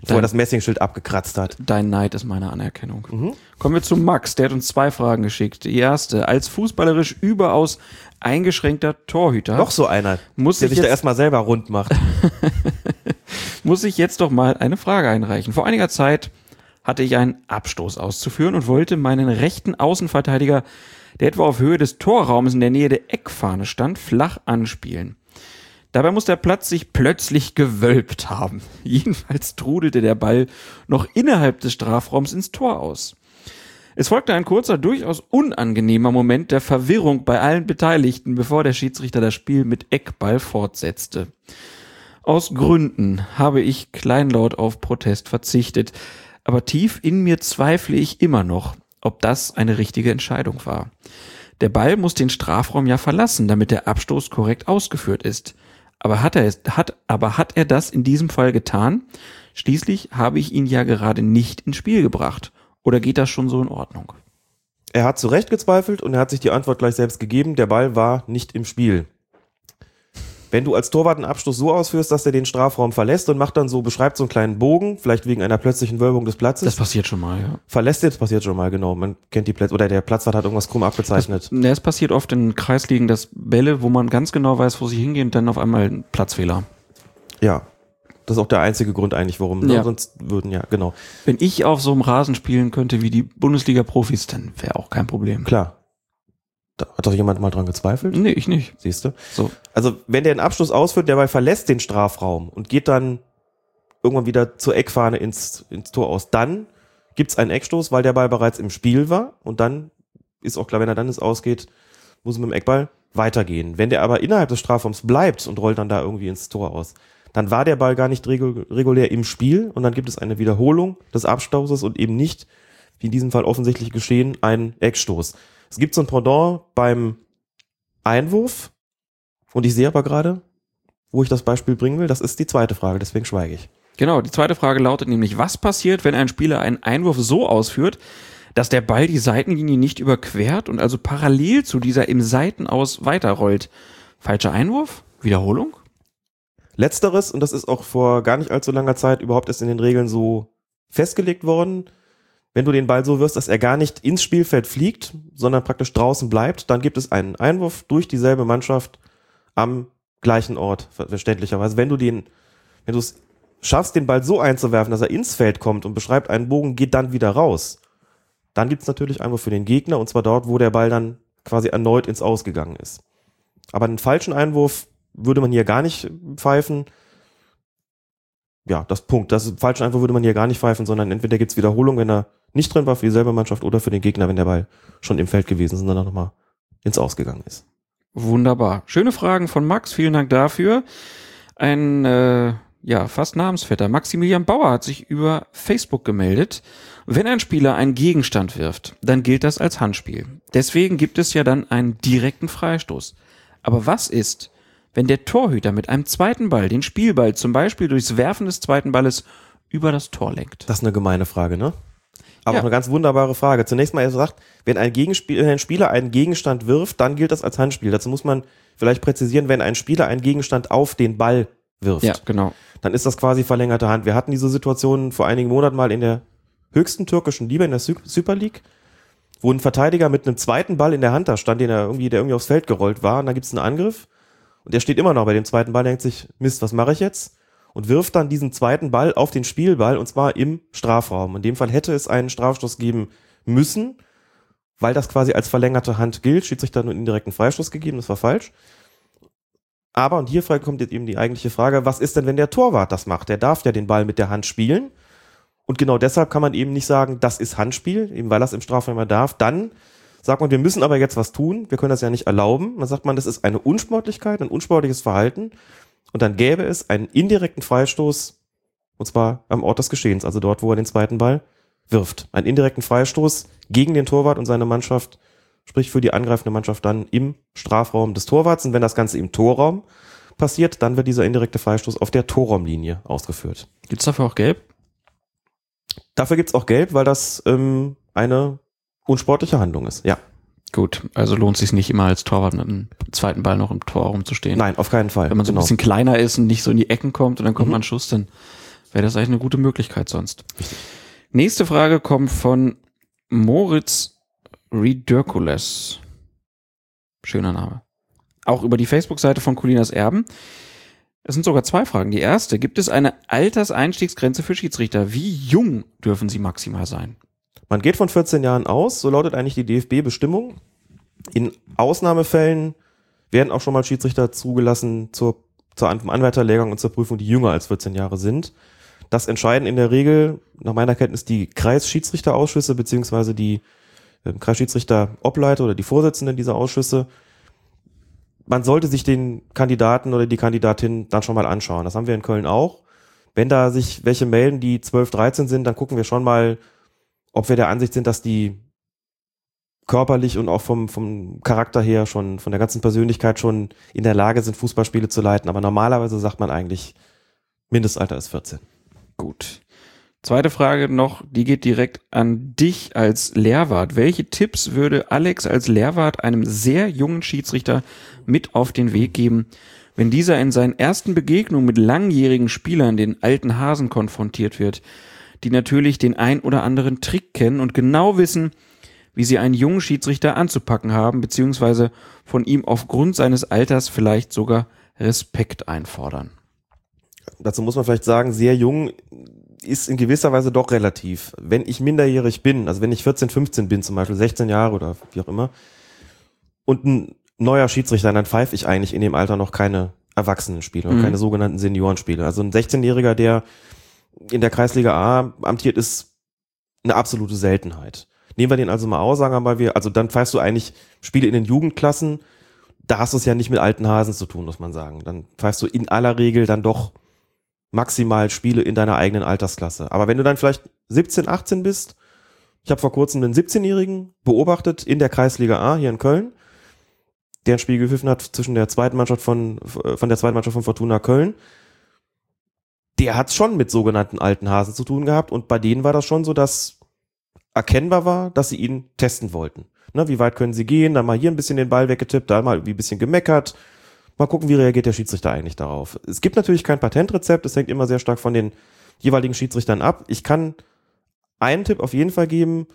Wo er das Messingschild abgekratzt hat. Dein Neid ist meine Anerkennung. Mhm. Kommen wir zu Max, der hat uns zwei Fragen geschickt. Die erste, als fußballerisch überaus eingeschränkter Torhüter. Noch so einer, muss der sich da erstmal selber rund macht. muss ich jetzt doch mal eine Frage einreichen. Vor einiger Zeit hatte ich einen Abstoß auszuführen und wollte meinen rechten Außenverteidiger, der etwa auf Höhe des Torraums in der Nähe der Eckfahne stand, flach anspielen. Dabei muss der Platz sich plötzlich gewölbt haben. Jedenfalls trudelte der Ball noch innerhalb des Strafraums ins Tor aus. Es folgte ein kurzer, durchaus unangenehmer Moment der Verwirrung bei allen Beteiligten, bevor der Schiedsrichter das Spiel mit Eckball fortsetzte. Aus Gründen habe ich kleinlaut auf Protest verzichtet, aber tief in mir zweifle ich immer noch, ob das eine richtige Entscheidung war. Der Ball muss den Strafraum ja verlassen, damit der Abstoß korrekt ausgeführt ist. Aber hat er es, hat, aber hat er das in diesem Fall getan? Schließlich habe ich ihn ja gerade nicht ins Spiel gebracht. Oder geht das schon so in Ordnung? Er hat zu Recht gezweifelt und er hat sich die Antwort gleich selbst gegeben. Der Ball war nicht im Spiel. Wenn du als Torwart einen Abschluss so ausführst, dass er den Strafraum verlässt und macht dann so, beschreibt so einen kleinen Bogen, vielleicht wegen einer plötzlichen Wölbung des Platzes. Das passiert schon mal, ja. verlässt jetzt passiert schon mal, genau. Man kennt die Plätze, oder der Platzwart hat irgendwas krumm abgezeichnet. Ne, es passiert oft in Kreisligen, dass Bälle, wo man ganz genau weiß, wo sie hingehen, dann auf einmal ein Platzfehler. ja. Das ist auch der einzige Grund eigentlich, warum. Ne? Ja. Sonst würden, ja, genau. Wenn ich auf so einem Rasen spielen könnte wie die Bundesliga-Profis, dann wäre auch kein Problem. Klar. Da hat doch jemand mal dran gezweifelt? Nee, ich nicht. Siehst du? So. Also, wenn der einen Abschluss ausführt, der Ball verlässt den Strafraum und geht dann irgendwann wieder zur Eckfahne ins, ins Tor aus, dann gibt's einen Eckstoß, weil der Ball bereits im Spiel war und dann ist auch klar, wenn er dann ins Ausgeht, muss er mit dem Eckball weitergehen. Wenn der aber innerhalb des Strafraums bleibt und rollt dann da irgendwie ins Tor aus, dann war der Ball gar nicht regu regulär im Spiel und dann gibt es eine Wiederholung des Abstoßes und eben nicht, wie in diesem Fall offensichtlich geschehen, einen Eckstoß. Es gibt so ein Pendant beim Einwurf und ich sehe aber gerade, wo ich das Beispiel bringen will, das ist die zweite Frage, deswegen schweige ich. Genau, die zweite Frage lautet nämlich, was passiert, wenn ein Spieler einen Einwurf so ausführt, dass der Ball die Seitenlinie nicht überquert und also parallel zu dieser im Seitenaus weiterrollt? Falscher Einwurf? Wiederholung? Letzteres, und das ist auch vor gar nicht allzu langer Zeit überhaupt erst in den Regeln so festgelegt worden, wenn du den Ball so wirst, dass er gar nicht ins Spielfeld fliegt, sondern praktisch draußen bleibt, dann gibt es einen Einwurf durch dieselbe Mannschaft am gleichen Ort, ver- verständlicherweise. Wenn du den, wenn du es schaffst, den Ball so einzuwerfen, dass er ins Feld kommt und beschreibt einen Bogen, geht dann wieder raus, dann gibt es natürlich Einwurf für den Gegner, und zwar dort, wo der Ball dann quasi erneut ins Ausgegangen ist. Aber einen falschen Einwurf würde man hier gar nicht pfeifen. Ja, das Punkt. Das falschen Einwurf würde man hier gar nicht pfeifen, sondern entweder gibt's Wiederholung, wenn er nicht drin war für dieselbe Mannschaft oder für den Gegner, wenn der Ball schon im Feld gewesen ist und dann nochmal ins Ausgegangen ist. Wunderbar. Schöne Fragen von Max, vielen Dank dafür. Ein, äh, ja, fast Namensvetter. Maximilian Bauer hat sich über Facebook gemeldet. Wenn ein Spieler einen Gegenstand wirft, dann gilt das als Handspiel. Deswegen gibt es ja dann einen direkten Freistoß. Aber was ist, wenn der Torhüter mit einem zweiten Ball den Spielball zum Beispiel durchs Werfen des zweiten Balles über das Tor lenkt? Das ist eine gemeine Frage, ne? Aber Ja. auch eine ganz wunderbare Frage. Zunächst mal, er sagt, wenn ein, Gegenspiel, wenn ein Spieler einen Gegenstand wirft, dann gilt das als Handspiel. Dazu muss man vielleicht präzisieren, wenn ein Spieler einen Gegenstand auf den Ball wirft. Ja, genau. dann ist das quasi verlängerte Hand. Wir hatten diese Situation vor einigen Monaten mal in der höchsten türkischen Liga, in der Super League, wo ein Verteidiger mit einem zweiten Ball in der Hand da stand, den er irgendwie, der irgendwie aufs Feld gerollt war, und dann gibt es einen Angriff und der steht immer noch bei dem zweiten Ball, denkt sich, Mist, was mache ich jetzt? Und wirft dann diesen zweiten Ball auf den Spielball und zwar im Strafraum. In dem Fall hätte es einen Strafstoß geben müssen, weil das quasi als verlängerte Hand gilt. Schiedsrichter nur einen indirekten Freistoß gegeben, das war falsch. Aber, und hier kommt jetzt eben die eigentliche Frage, was ist denn, wenn der Torwart das macht? Der darf ja den Ball mit der Hand spielen. Und genau deshalb kann man eben nicht sagen, das ist Handspiel, eben weil er es im Strafraum immer darf. Dann sagt man, wir müssen aber jetzt was tun, wir können das ja nicht erlauben. Dann sagt man, das ist eine Unsportlichkeit, ein unsportliches Verhalten. Und dann gäbe es einen indirekten Freistoß, und zwar am Ort des Geschehens, also dort, wo er den zweiten Ball wirft. Einen indirekten Freistoß gegen den Torwart und seine Mannschaft, sprich für die angreifende Mannschaft dann im Strafraum des Torwarts. Und wenn das Ganze im Torraum passiert, dann wird dieser indirekte Freistoß auf der Torraumlinie ausgeführt. Gibt's dafür auch Gelb? Dafür gibt's auch Gelb, weil das ähm, eine unsportliche Handlung ist. Ja, Gut, also lohnt sich nicht immer als Torwart mit einem zweiten Ball noch im Tor rumzustehen. nein, auf keinen Fall. Wenn man so ein Genau. bisschen kleiner ist und nicht so in die Ecken kommt und dann kommt Mhm. man ein Schuss, dann wäre das eigentlich eine gute Möglichkeit sonst. Nächste Frage kommt von Moritz Redurkules. Schöner Name. Auch über die Facebook-Seite von Colinas Erben. Es sind sogar zwei Fragen. Die erste, gibt es eine Alterseinstiegsgrenze für Schiedsrichter? Wie jung dürfen sie maximal sein? Man geht von 14 Jahren aus, so lautet eigentlich die DFB-Bestimmung. In Ausnahmefällen werden auch schon mal Schiedsrichter zugelassen zur, zur An- Anwärterlehrgang und zur Prüfung, die jünger als 14 Jahre sind. Das entscheiden in der Regel, nach meiner Kenntnis, die Kreisschiedsrichterausschüsse beziehungsweise die äh, Kreisschiedsrichterobleiter oder die Vorsitzenden dieser Ausschüsse. Man sollte sich den Kandidaten oder die Kandidatin dann schon mal anschauen. Das haben wir in Köln auch. Wenn da sich welche melden, die 12, 13 sind, dann gucken wir schon mal, ob wir der Ansicht sind, dass die körperlich und auch vom, vom Charakter her schon, von der ganzen Persönlichkeit schon in der Lage sind, Fußballspiele zu leiten. Aber normalerweise sagt man eigentlich, Mindestalter ist 14. Gut. Zweite Frage noch, die geht direkt an dich als Lehrwart. Welche Tipps würde Alex als Lehrwart einem sehr jungen Schiedsrichter mit auf den Weg geben, wenn dieser in seinen ersten Begegnungen mit langjährigen Spielern, den alten Hasen, konfrontiert wird, die natürlich den ein oder anderen Trick kennen und genau wissen, wie sie einen jungen Schiedsrichter anzupacken haben, beziehungsweise von ihm aufgrund seines Alters vielleicht sogar Respekt einfordern. Dazu muss man vielleicht sagen, sehr jung ist in gewisser Weise doch relativ. Wenn ich minderjährig bin, also wenn ich 14, 15 bin, zum Beispiel 16 Jahre oder wie auch immer, und ein neuer Schiedsrichter, dann pfeife ich eigentlich in dem Alter noch keine Erwachsenenspiele, mhm. keine sogenannten Seniorenspiele. Also ein 16-Jähriger, der in der Kreisliga A amtiert, ist eine absolute Seltenheit. Nehmen wir den also mal aus, sagen wir mal, wir, also dann pfeifst du eigentlich Spiele in den Jugendklassen, da hast du es ja nicht mit alten Hasen zu tun, muss man sagen. Dann pfeifst du in aller Regel dann doch maximal Spiele in deiner eigenen Altersklasse. Aber wenn du dann vielleicht 17, 18 bist, ich habe vor kurzem einen 17-Jährigen beobachtet in der Kreisliga A hier in Köln, der ein Spiel gepfiffen hat zwischen der zweiten Mannschaft von, von der zweiten Mannschaft von Fortuna Köln. Der hat schon mit sogenannten alten Hasen zu tun gehabt und bei denen war das schon so, dass erkennbar war, dass sie ihn testen wollten. Ne, wie weit können sie gehen? Dann mal hier ein bisschen den Ball weggetippt, da mal ein bisschen gemeckert, Mal gucken, wie reagiert der Schiedsrichter eigentlich darauf. Es gibt natürlich kein Patentrezept, es hängt immer sehr stark von den jeweiligen Schiedsrichtern ab. Ich kann einen Tipp auf jeden Fall geben,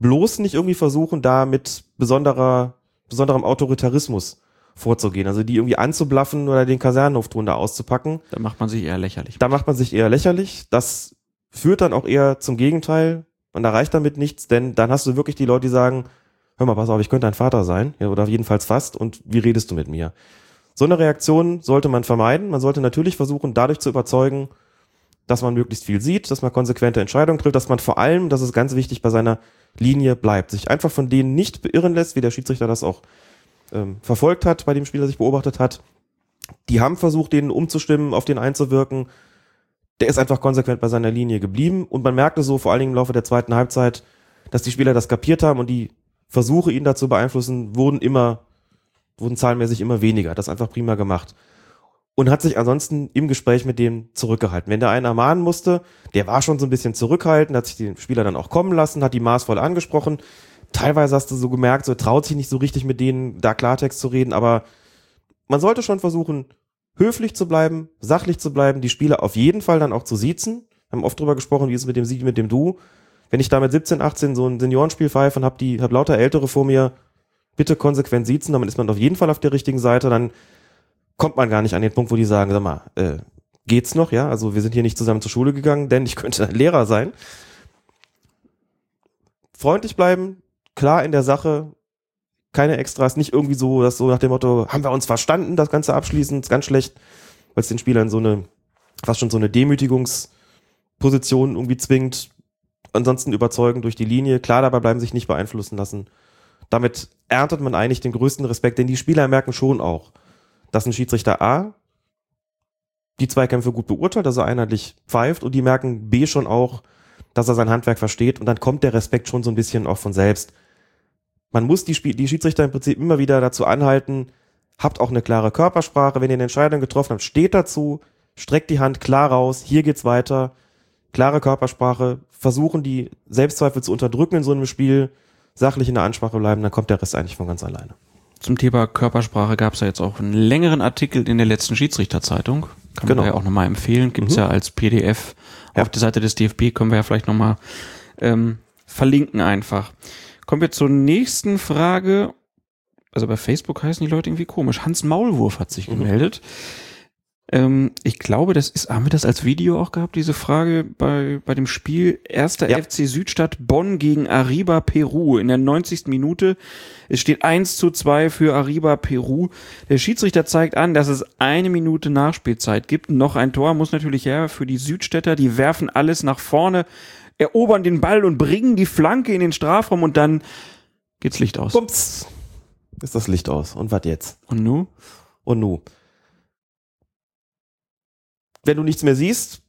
bloß nicht irgendwie versuchen, da mit besonderer, besonderem Autoritarismus vorzugehen. Also die irgendwie anzublaffen oder den Kasernenhofton da auszupacken. Da macht man sich eher lächerlich. Da macht man sich eher lächerlich. Das führt dann auch eher zum Gegenteil und erreicht damit nichts, denn dann hast du wirklich die Leute, die sagen, hör mal, pass auf, ich könnte dein Vater sein, oder jedenfalls fast, und wie redest du mit mir? So eine Reaktion sollte man vermeiden. Man sollte natürlich versuchen, dadurch zu überzeugen, dass man möglichst viel sieht, dass man konsequente Entscheidungen trifft, dass man vor allem, das ist ganz wichtig, bei seiner Linie bleibt, sich einfach von denen nicht beirren lässt, wie der Schiedsrichter das auch ähm, verfolgt hat, bei dem Spieler sich beobachtet hat. Die haben versucht, denen umzustimmen, auf den einzuwirken. Der ist einfach konsequent bei seiner Linie geblieben und man merkte so vor allen Dingen im Laufe der zweiten Halbzeit, dass die Spieler das kapiert haben und die Versuche, ihn dazu beeinflussen, wurden immer wurden zahlenmäßig immer weniger. Das einfach prima gemacht. Und hat sich ansonsten im Gespräch mit dem zurückgehalten. Wenn der einen ermahnen musste, der war schon so ein bisschen zurückhaltend, hat sich den Spieler dann auch kommen lassen, hat die maßvoll angesprochen. Teilweise hast du so gemerkt, so traut sich nicht so richtig mit denen da Klartext zu reden, aber man sollte schon versuchen, höflich zu bleiben, sachlich zu bleiben, die Spieler auf jeden Fall dann auch zu siezen. Wir haben oft drüber gesprochen, wie ist es mit dem Sie, mit dem Du. Wenn ich da mit 17, 18 so ein Seniorenspiel pfeife und hab die, hab lauter Ältere vor mir, bitte konsequent siezen, damit ist man auf jeden Fall auf der richtigen Seite, dann kommt man gar nicht an den Punkt, wo die sagen, sag mal, äh, geht's noch, ja? Also wir sind hier nicht zusammen zur Schule gegangen, denn ich könnte ein Lehrer sein. Freundlich bleiben, klar in der Sache, keine Extras, nicht irgendwie so, dass so nach dem Motto, haben wir uns verstanden, das Ganze abschließend, ist ganz schlecht, weil es den Spielern so eine, fast schon so eine Demütigungsposition irgendwie zwingt. Ansonsten überzeugen durch die Linie, klar dabei bleiben, sich nicht beeinflussen lassen damit erntet man eigentlich den größten Respekt, denn die Spieler merken schon auch, dass ein Schiedsrichter A die Zweikämpfe gut beurteilt, dass er einheitlich pfeift und die merken B schon auch, dass er sein Handwerk versteht und dann kommt der Respekt schon so ein bisschen auch von selbst. Man muss die, Spiel die Schiedsrichter im Prinzip immer wieder dazu anhalten, habt auch eine klare Körpersprache, wenn ihr eine Entscheidung getroffen habt, steht dazu, streckt die Hand klar raus, hier geht's weiter, klare Körpersprache, versuchen die Selbstzweifel zu unterdrücken in so einem Spiel, sachlich in der Ansprache bleiben, dann kommt der Rest eigentlich von ganz alleine. Zum Thema Körpersprache gab es ja jetzt auch einen längeren Artikel in der letzten Schiedsrichterzeitung. Kann genau. man ja auch nochmal empfehlen. Gibt es mhm. ja als PDF ja. auf der Seite des DFB. Können wir ja vielleicht nochmal ähm, verlinken einfach. Kommen wir zur nächsten Frage. Also bei Facebook heißen die Leute irgendwie komisch. Hans Maulwurf hat sich mhm. gemeldet. Ähm, ich glaube, das ist, haben wir das als Video auch gehabt, diese Frage bei, bei dem Spiel erster ja. FC Südstadt Bonn gegen Arriba Peru in der 90. Minute. Es steht 1 zu 2 für Arriba Peru. Der Schiedsrichter zeigt an, dass es eine Minute Nachspielzeit gibt. Noch ein Tor muss natürlich her für die Südstädter. Die werfen alles nach vorne, erobern den Ball und bringen die Flanke in den Strafraum und dann geht's Licht aus. Bums. Ist das Licht aus. Und was jetzt? Und nu? Und nu wenn du nichts mehr siehst,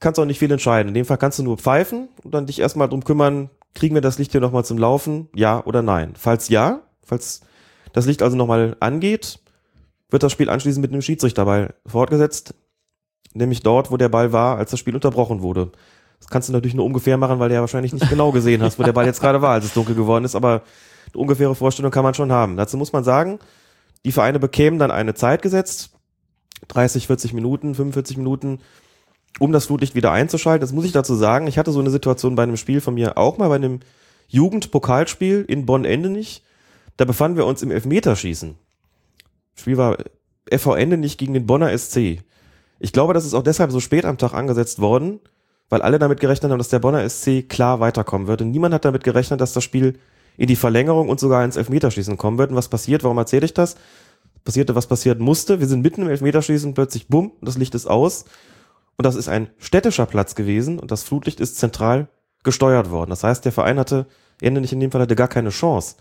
kannst du auch nicht viel entscheiden. In dem Fall kannst du nur pfeifen und dann dich erstmal drum kümmern, kriegen wir das Licht hier nochmal zum Laufen? Ja oder nein? Falls ja, falls das Licht also nochmal angeht, wird das Spiel anschließend mit einem Schiedsrichter dabei fortgesetzt, nämlich dort, wo der Ball war, als das Spiel unterbrochen wurde. Das kannst du natürlich nur ungefähr machen, weil du ja wahrscheinlich nicht genau gesehen hast, wo der Ball jetzt gerade war, als es dunkel geworden ist, aber eine ungefähre Vorstellung kann man schon haben. Dazu muss man sagen, die Vereine bekämen dann eine Zeit gesetzt, 30, 40 Minuten, 45 Minuten, um das Flutlicht wieder einzuschalten. Das muss ich dazu sagen. Ich hatte so eine Situation bei einem Spiel von mir auch mal bei einem Jugendpokalspiel in Bonn-Endenich. Da befanden wir uns im Elfmeterschießen. Das Spiel war FV Endenich gegen den Bonner SC. Ich glaube, das ist auch deshalb so spät am Tag angesetzt worden, weil alle damit gerechnet haben, dass der Bonner SC klar weiterkommen wird. Und niemand hat damit gerechnet, dass das Spiel in die Verlängerung und sogar ins Elfmeterschießen kommen wird. Und was passiert? Warum erzähle ich das? Passierte, was passiert musste. Wir sind mitten im Elfmeterschießen, plötzlich bumm, das Licht ist aus. Und das ist ein städtischer Platz gewesen und das Flutlicht ist zentral gesteuert worden. Das heißt, der Verein hatte, Ende nicht in dem Fall, hatte gar keine Chance,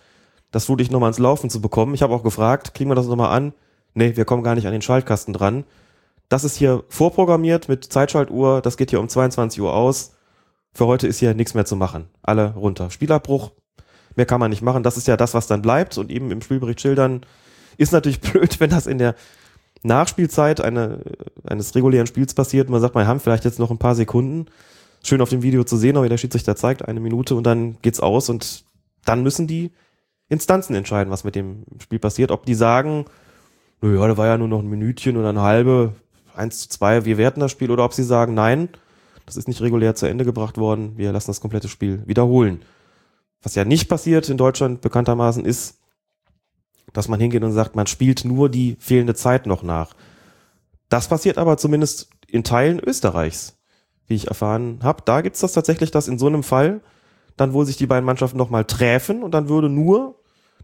das Flutlicht nochmal ins Laufen zu bekommen. Ich habe auch gefragt, kriegen wir das nochmal an? Nee, wir kommen gar nicht an den Schaltkasten dran. Das ist hier vorprogrammiert mit Zeitschaltuhr, das geht hier um 22 Uhr aus. Für heute ist hier nichts mehr zu machen. Alle runter. Spielabbruch, mehr kann man nicht machen. Das ist ja das, was dann bleibt und eben im Spielbericht schildern. Ist natürlich blöd, wenn das in der Nachspielzeit eine, eines regulären Spiels passiert. Man sagt, wir haben vielleicht jetzt noch ein paar Sekunden. Schön auf dem Video zu sehen, wie der Schiedsrichter zeigt, eine Minute und dann geht's aus und dann müssen die Instanzen entscheiden, was mit dem Spiel passiert. Ob die sagen, naja, da war ja nur noch ein Minütchen oder eine halbe, eins zu zwei, wir werten das Spiel, oder ob sie sagen, nein, das ist nicht regulär zu Ende gebracht worden, wir lassen das komplette Spiel wiederholen. Was ja nicht passiert in Deutschland bekanntermaßen ist, dass man hingeht und sagt, man spielt nur die fehlende Zeit noch nach. Das passiert aber zumindest in Teilen Österreichs, wie ich erfahren habe. Da gibt's das tatsächlich, dass in so einem Fall dann wohl sich die beiden Mannschaften nochmal treffen und dann würde nur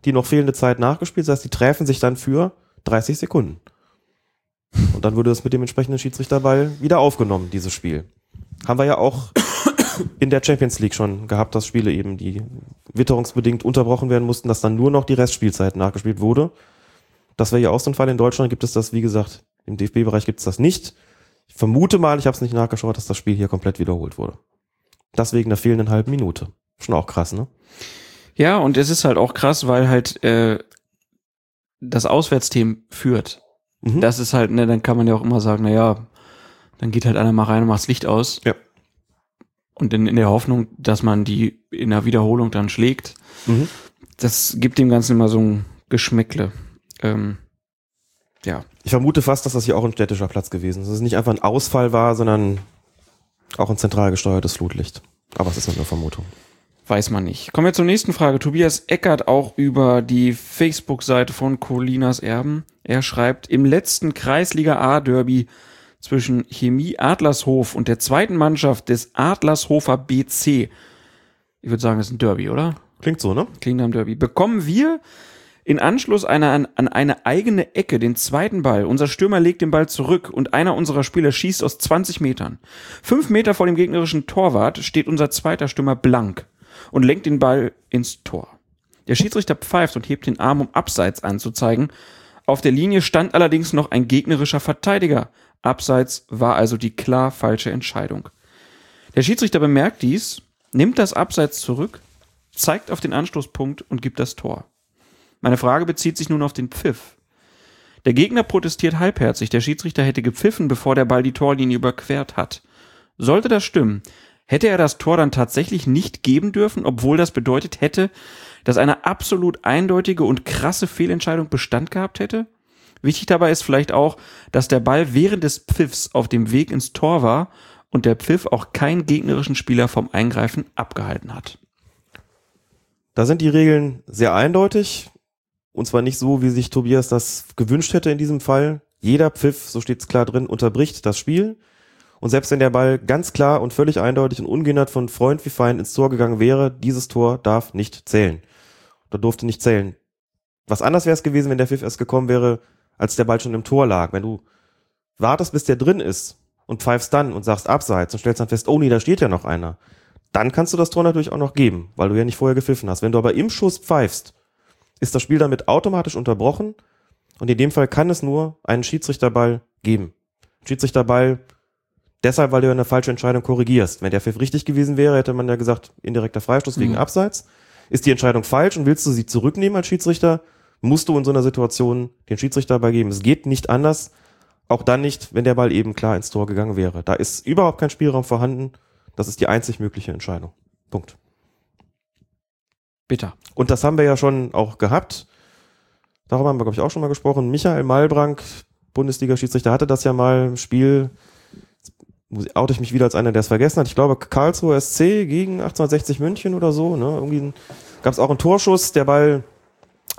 die noch fehlende Zeit nachgespielt. Das heißt, die treffen sich dann für 30 Sekunden. Und dann würde das mit dem entsprechenden Schiedsrichterball wieder aufgenommen, dieses Spiel. Haben wir ja auch in der Champions League schon gehabt, dass Spiele eben, die witterungsbedingt unterbrochen werden mussten, dass dann nur noch die Restspielzeit nachgespielt wurde. Das wäre ja auch so ein Fall. In Deutschland gibt es das, wie gesagt, im DFB-Bereich gibt es das nicht. Ich vermute mal, ich habe es nicht nachgeschaut, dass das Spiel hier komplett wiederholt wurde. Das wegen der fehlenden halben Minute. Schon auch krass, ne? Ja, und es ist halt auch krass, weil halt äh, das Auswärtsteam führt. Mhm. Das ist halt, ne, dann kann man ja auch immer sagen, na ja, dann geht halt einer mal rein und macht das Licht aus. Ja. Und in, in der Hoffnung, dass man die in der Wiederholung dann schlägt. Mhm. Das gibt dem Ganzen immer so ein Geschmäckle. Ähm, ja. Ich vermute fast, dass das hier auch ein städtischer Platz gewesen ist. Dass es nicht einfach ein Ausfall war, sondern auch ein zentral gesteuertes Flutlicht. Aber es ist nur eine Vermutung. Weiß man nicht. Kommen wir zur nächsten Frage. Tobias Eckert auch über die Facebook-Seite von Colinas Erben. Er schreibt, im letzten Kreisliga A-Derby zwischen Chemie Adlershof und der zweiten Mannschaft des Adlershofer BC. Ich würde sagen, das ist ein Derby, oder? Klingt so, ne? Klingt am Derby. Bekommen wir in Anschluss einer, an, an eine eigene Ecke den zweiten Ball. Unser Stürmer legt den Ball zurück und einer unserer Spieler schießt aus 20 Metern. Fünf Meter vor dem gegnerischen Torwart steht unser zweiter Stürmer blank und lenkt den Ball ins Tor. Der Schiedsrichter pfeift und hebt den Arm, um Abseits anzuzeigen. Auf der Linie stand allerdings noch ein gegnerischer Verteidiger. Abseits war also die klar falsche Entscheidung. Der Schiedsrichter bemerkt dies, nimmt das Abseits zurück, zeigt auf den Anstoßpunkt und gibt das Tor. Meine Frage bezieht sich nun auf den Pfiff. Der Gegner protestiert halbherzig, der Schiedsrichter hätte gepfiffen, bevor der Ball die Torlinie überquert hat. Sollte das stimmen, hätte er das Tor dann tatsächlich nicht geben dürfen, obwohl das bedeutet hätte, dass eine absolut eindeutige und krasse Fehlentscheidung Bestand gehabt hätte? Wichtig dabei ist vielleicht auch, dass der Ball während des Pfiffs auf dem Weg ins Tor war und der Pfiff auch keinen gegnerischen Spieler vom Eingreifen abgehalten hat. Da sind die Regeln sehr eindeutig. Und zwar nicht so, wie sich Tobias das gewünscht hätte in diesem Fall. Jeder Pfiff, so steht es klar drin, unterbricht das Spiel. Und selbst wenn der Ball ganz klar und völlig eindeutig und ungehindert von Freund wie Feind ins Tor gegangen wäre, dieses Tor darf nicht zählen. Oder durfte nicht zählen. Was anders wäre es gewesen, wenn der Pfiff erst gekommen wäre, als der Ball schon im Tor lag. Wenn du wartest, bis der drin ist und pfeifst dann und sagst abseits und stellst dann fest, oh nee, da steht ja noch einer, dann kannst du das Tor natürlich auch noch geben, weil du ja nicht vorher gepfiffen hast. Wenn du aber im Schuss pfeifst, ist das Spiel damit automatisch unterbrochen und in dem Fall kann es nur einen Schiedsrichterball geben. Schiedsrichterball deshalb, weil du eine falsche Entscheidung korrigierst. Wenn der Pfiff richtig gewesen wäre, hätte man ja gesagt, indirekter Freistoß wegen Mhm. Abseits. Ist die Entscheidung falsch und willst du sie zurücknehmen als Schiedsrichter, musst du in so einer Situation den Schiedsrichterball geben. Es geht nicht anders, auch dann nicht, wenn der Ball eben klar ins Tor gegangen wäre. Da ist überhaupt kein Spielraum vorhanden. Das ist die einzig mögliche Entscheidung. Punkt. Bitter. Und das haben wir ja schon auch gehabt. Darüber haben wir, glaube ich, auch schon mal gesprochen. Michael Malbrank, Bundesliga-Schiedsrichter, hatte das ja mal im Spiel. Oute ich mich wieder als einer, der es vergessen hat. Ich glaube, Karlsruhe SC gegen 1860 München oder so. Ne? Irgendwie gab es auch einen Torschuss. Der Ball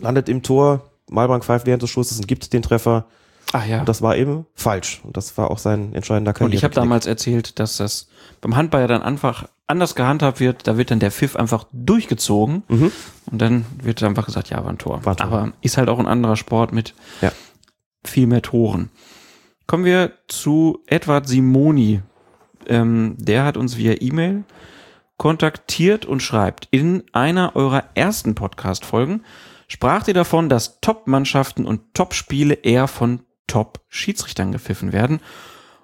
landet im Tor. Malbrank pfeift während des Schusses und gibt den Treffer. Ach ja. Und das war eben falsch. Und das war auch sein entscheidender Karriere. Und ich habe damals erzählt, dass das beim Handball ja dann einfach anders gehandhabt wird. Da wird dann der Pfiff einfach durchgezogen Mhm. und dann wird einfach gesagt, ja, war ein Tor. War ein Tor. Aber ist halt auch ein anderer Sport mit Ja. viel mehr Toren. Kommen wir zu Edward Simoni. Ähm, der hat uns via E-Mail kontaktiert und schreibt, in einer eurer ersten Podcast-Folgen spracht ihr davon, dass Top-Mannschaften und Top-Spiele eher von Top-Schiedsrichtern gepfiffen werden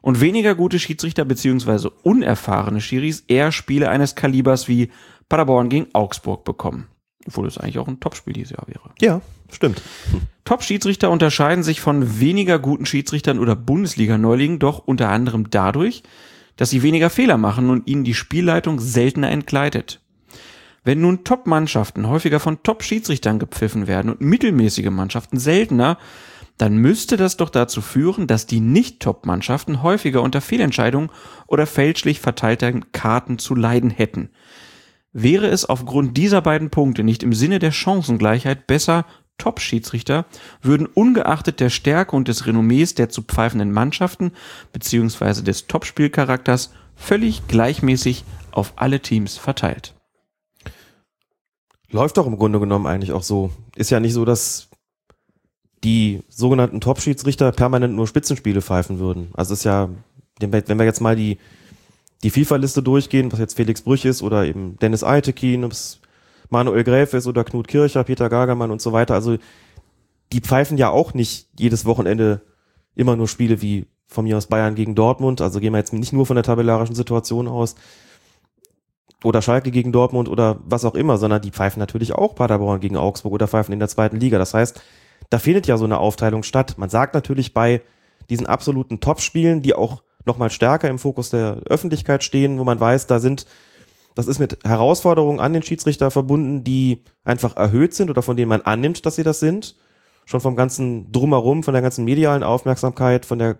und weniger gute Schiedsrichter beziehungsweise unerfahrene Schiris eher Spiele eines Kalibers wie Paderborn gegen Augsburg bekommen. Obwohl es eigentlich auch ein Topspiel dieses Jahr wäre. Ja, stimmt. Top-Schiedsrichter unterscheiden sich von weniger guten Schiedsrichtern oder Bundesliga-Neulingen doch unter anderem dadurch, dass sie weniger Fehler machen und ihnen die Spielleitung seltener entgleitet. Wenn nun Top-Mannschaften häufiger von Top-Schiedsrichtern gepfiffen werden und mittelmäßige Mannschaften seltener, dann müsste das doch dazu führen, dass die Nicht-Top-Mannschaften häufiger unter Fehlentscheidungen oder fälschlich verteilten Karten zu leiden hätten. Wäre es aufgrund dieser beiden Punkte nicht im Sinne der Chancengleichheit besser, Top-Schiedsrichter würden ungeachtet der Stärke und des Renommees der zu pfeifenden Mannschaften beziehungsweise des Topspielcharakters völlig gleichmäßig auf alle Teams verteilt. Läuft doch im Grunde genommen eigentlich auch so. Ist ja nicht so, dass die sogenannten Top-Schiedsrichter permanent nur Spitzenspiele pfeifen würden. Also ist ja, wenn wir jetzt mal die, die FIFA-Liste durchgehen, was jetzt Felix Brüch ist oder eben Dennis Eitekin, ob es Manuel Gräfe ist oder Knut Kircher, Peter Gagermann und so weiter. Also die pfeifen ja auch nicht jedes Wochenende immer nur Spiele wie von mir aus Bayern gegen Dortmund. Also gehen wir jetzt nicht nur von der tabellarischen Situation aus oder Schalke gegen Dortmund oder was auch immer, sondern die pfeifen natürlich auch Paderborn gegen Augsburg oder pfeifen in der zweiten Liga. Das heißt, da findet ja so eine Aufteilung statt. Man sagt natürlich bei diesen absoluten Top-Spielen, die auch nochmal stärker im Fokus der Öffentlichkeit stehen, wo man weiß, da sind, das ist mit Herausforderungen an den Schiedsrichter verbunden, die einfach erhöht sind oder von denen man annimmt, dass sie das sind. Schon vom ganzen Drumherum, von der ganzen medialen Aufmerksamkeit, von der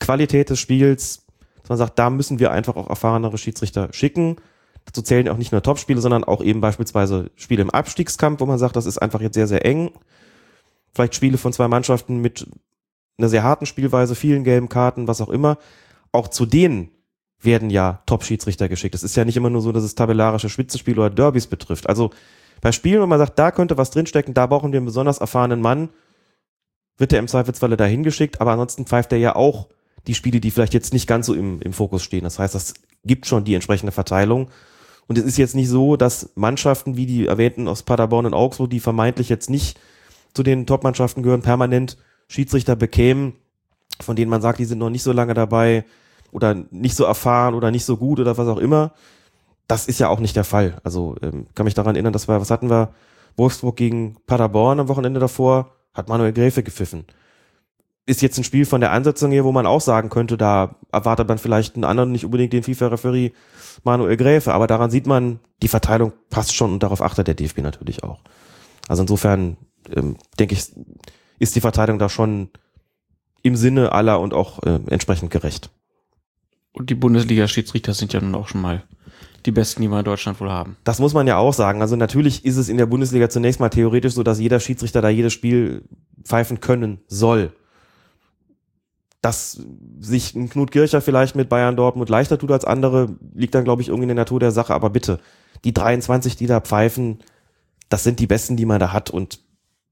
Qualität des Spiels, dass man sagt, da müssen wir einfach auch erfahrenere Schiedsrichter schicken. Dazu zählen auch nicht nur Topspiele, sondern auch eben beispielsweise Spiele im Abstiegskampf, wo man sagt, das ist einfach jetzt sehr, sehr eng. Vielleicht Spiele von zwei Mannschaften mit einer sehr harten Spielweise, vielen gelben Karten, was auch immer. Auch zu denen werden ja Top-Schiedsrichter geschickt. Es ist ja nicht immer nur so, dass es tabellarische Spitzenspiele oder Derbys betrifft. Also bei Spielen, wo man sagt, da könnte was drinstecken, da brauchen wir einen besonders erfahrenen Mann, wird der im Zweifelsfalle dahin geschickt, aber ansonsten pfeift er ja auch die Spiele, die vielleicht jetzt nicht ganz so im, im Fokus stehen. Das heißt, das gibt schon die entsprechende Verteilung. Und es ist jetzt nicht so, dass Mannschaften wie die erwähnten aus Paderborn und Augsburg, die vermeintlich jetzt nicht zu den Top-Mannschaften gehören, permanent Schiedsrichter bekämen, von denen man sagt, die sind noch nicht so lange dabei oder nicht so erfahren oder nicht so gut oder was auch immer. Das ist ja auch nicht der Fall. Also ähm, kann mich daran erinnern, dass wir, was hatten wir? Wolfsburg gegen Paderborn am Wochenende davor, hat Manuel Gräfe gepfiffen. Ist jetzt ein Spiel von der Ansetzung her, wo man auch sagen könnte, da erwartet man vielleicht einen anderen, nicht unbedingt den FIFA-Referee Manuel Gräfe, aber daran sieht man, die Verteilung passt schon und darauf achtet der DFB natürlich auch. Also insofern ähm, denke ich, ist die Verteilung da schon im Sinne aller und auch äh, entsprechend gerecht. Und die Bundesliga-Schiedsrichter sind ja nun auch schon mal die besten, die wir in Deutschland wohl haben. Das muss man ja auch sagen. Also natürlich ist es in der Bundesliga zunächst mal theoretisch so, dass jeder Schiedsrichter da jedes Spiel pfeifen können soll. Dass sich ein Knut Kircher vielleicht mit Bayern Dortmund leichter tut als andere, liegt dann, glaube ich, irgendwie in der Natur der Sache. Aber bitte, die 23, die da pfeifen, das sind die besten, die man da hat. Und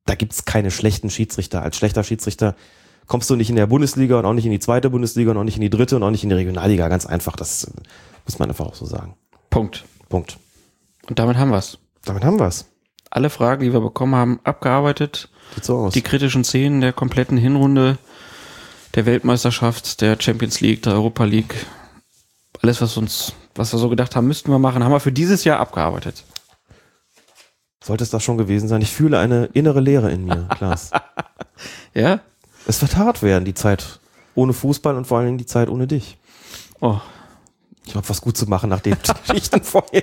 da gibt's keine schlechten Schiedsrichter. Als schlechter Schiedsrichter kommst du nicht in der Bundesliga und auch nicht in die zweite Bundesliga und auch nicht in die dritte und auch nicht in die Regionalliga. Ganz einfach. Das muss man einfach auch so sagen. Punkt. Punkt. Und damit haben wir's. Damit haben wir's. Alle Fragen, die wir bekommen haben, abgearbeitet. Sieht so aus. Die kritischen Szenen der kompletten Hinrunde, der Weltmeisterschaft, der Champions League, der Europa League. Alles, was uns, was wir so gedacht haben, müssten wir machen, haben wir für dieses Jahr abgearbeitet. Sollte es das schon gewesen sein? Ich fühle eine innere Leere in mir, Klaas. Ja? Es wird hart werden, die Zeit ohne Fußball und vor allen Dingen die Zeit ohne dich. Oh. Ich hab was gut zu machen nach den Geschichten vorhin.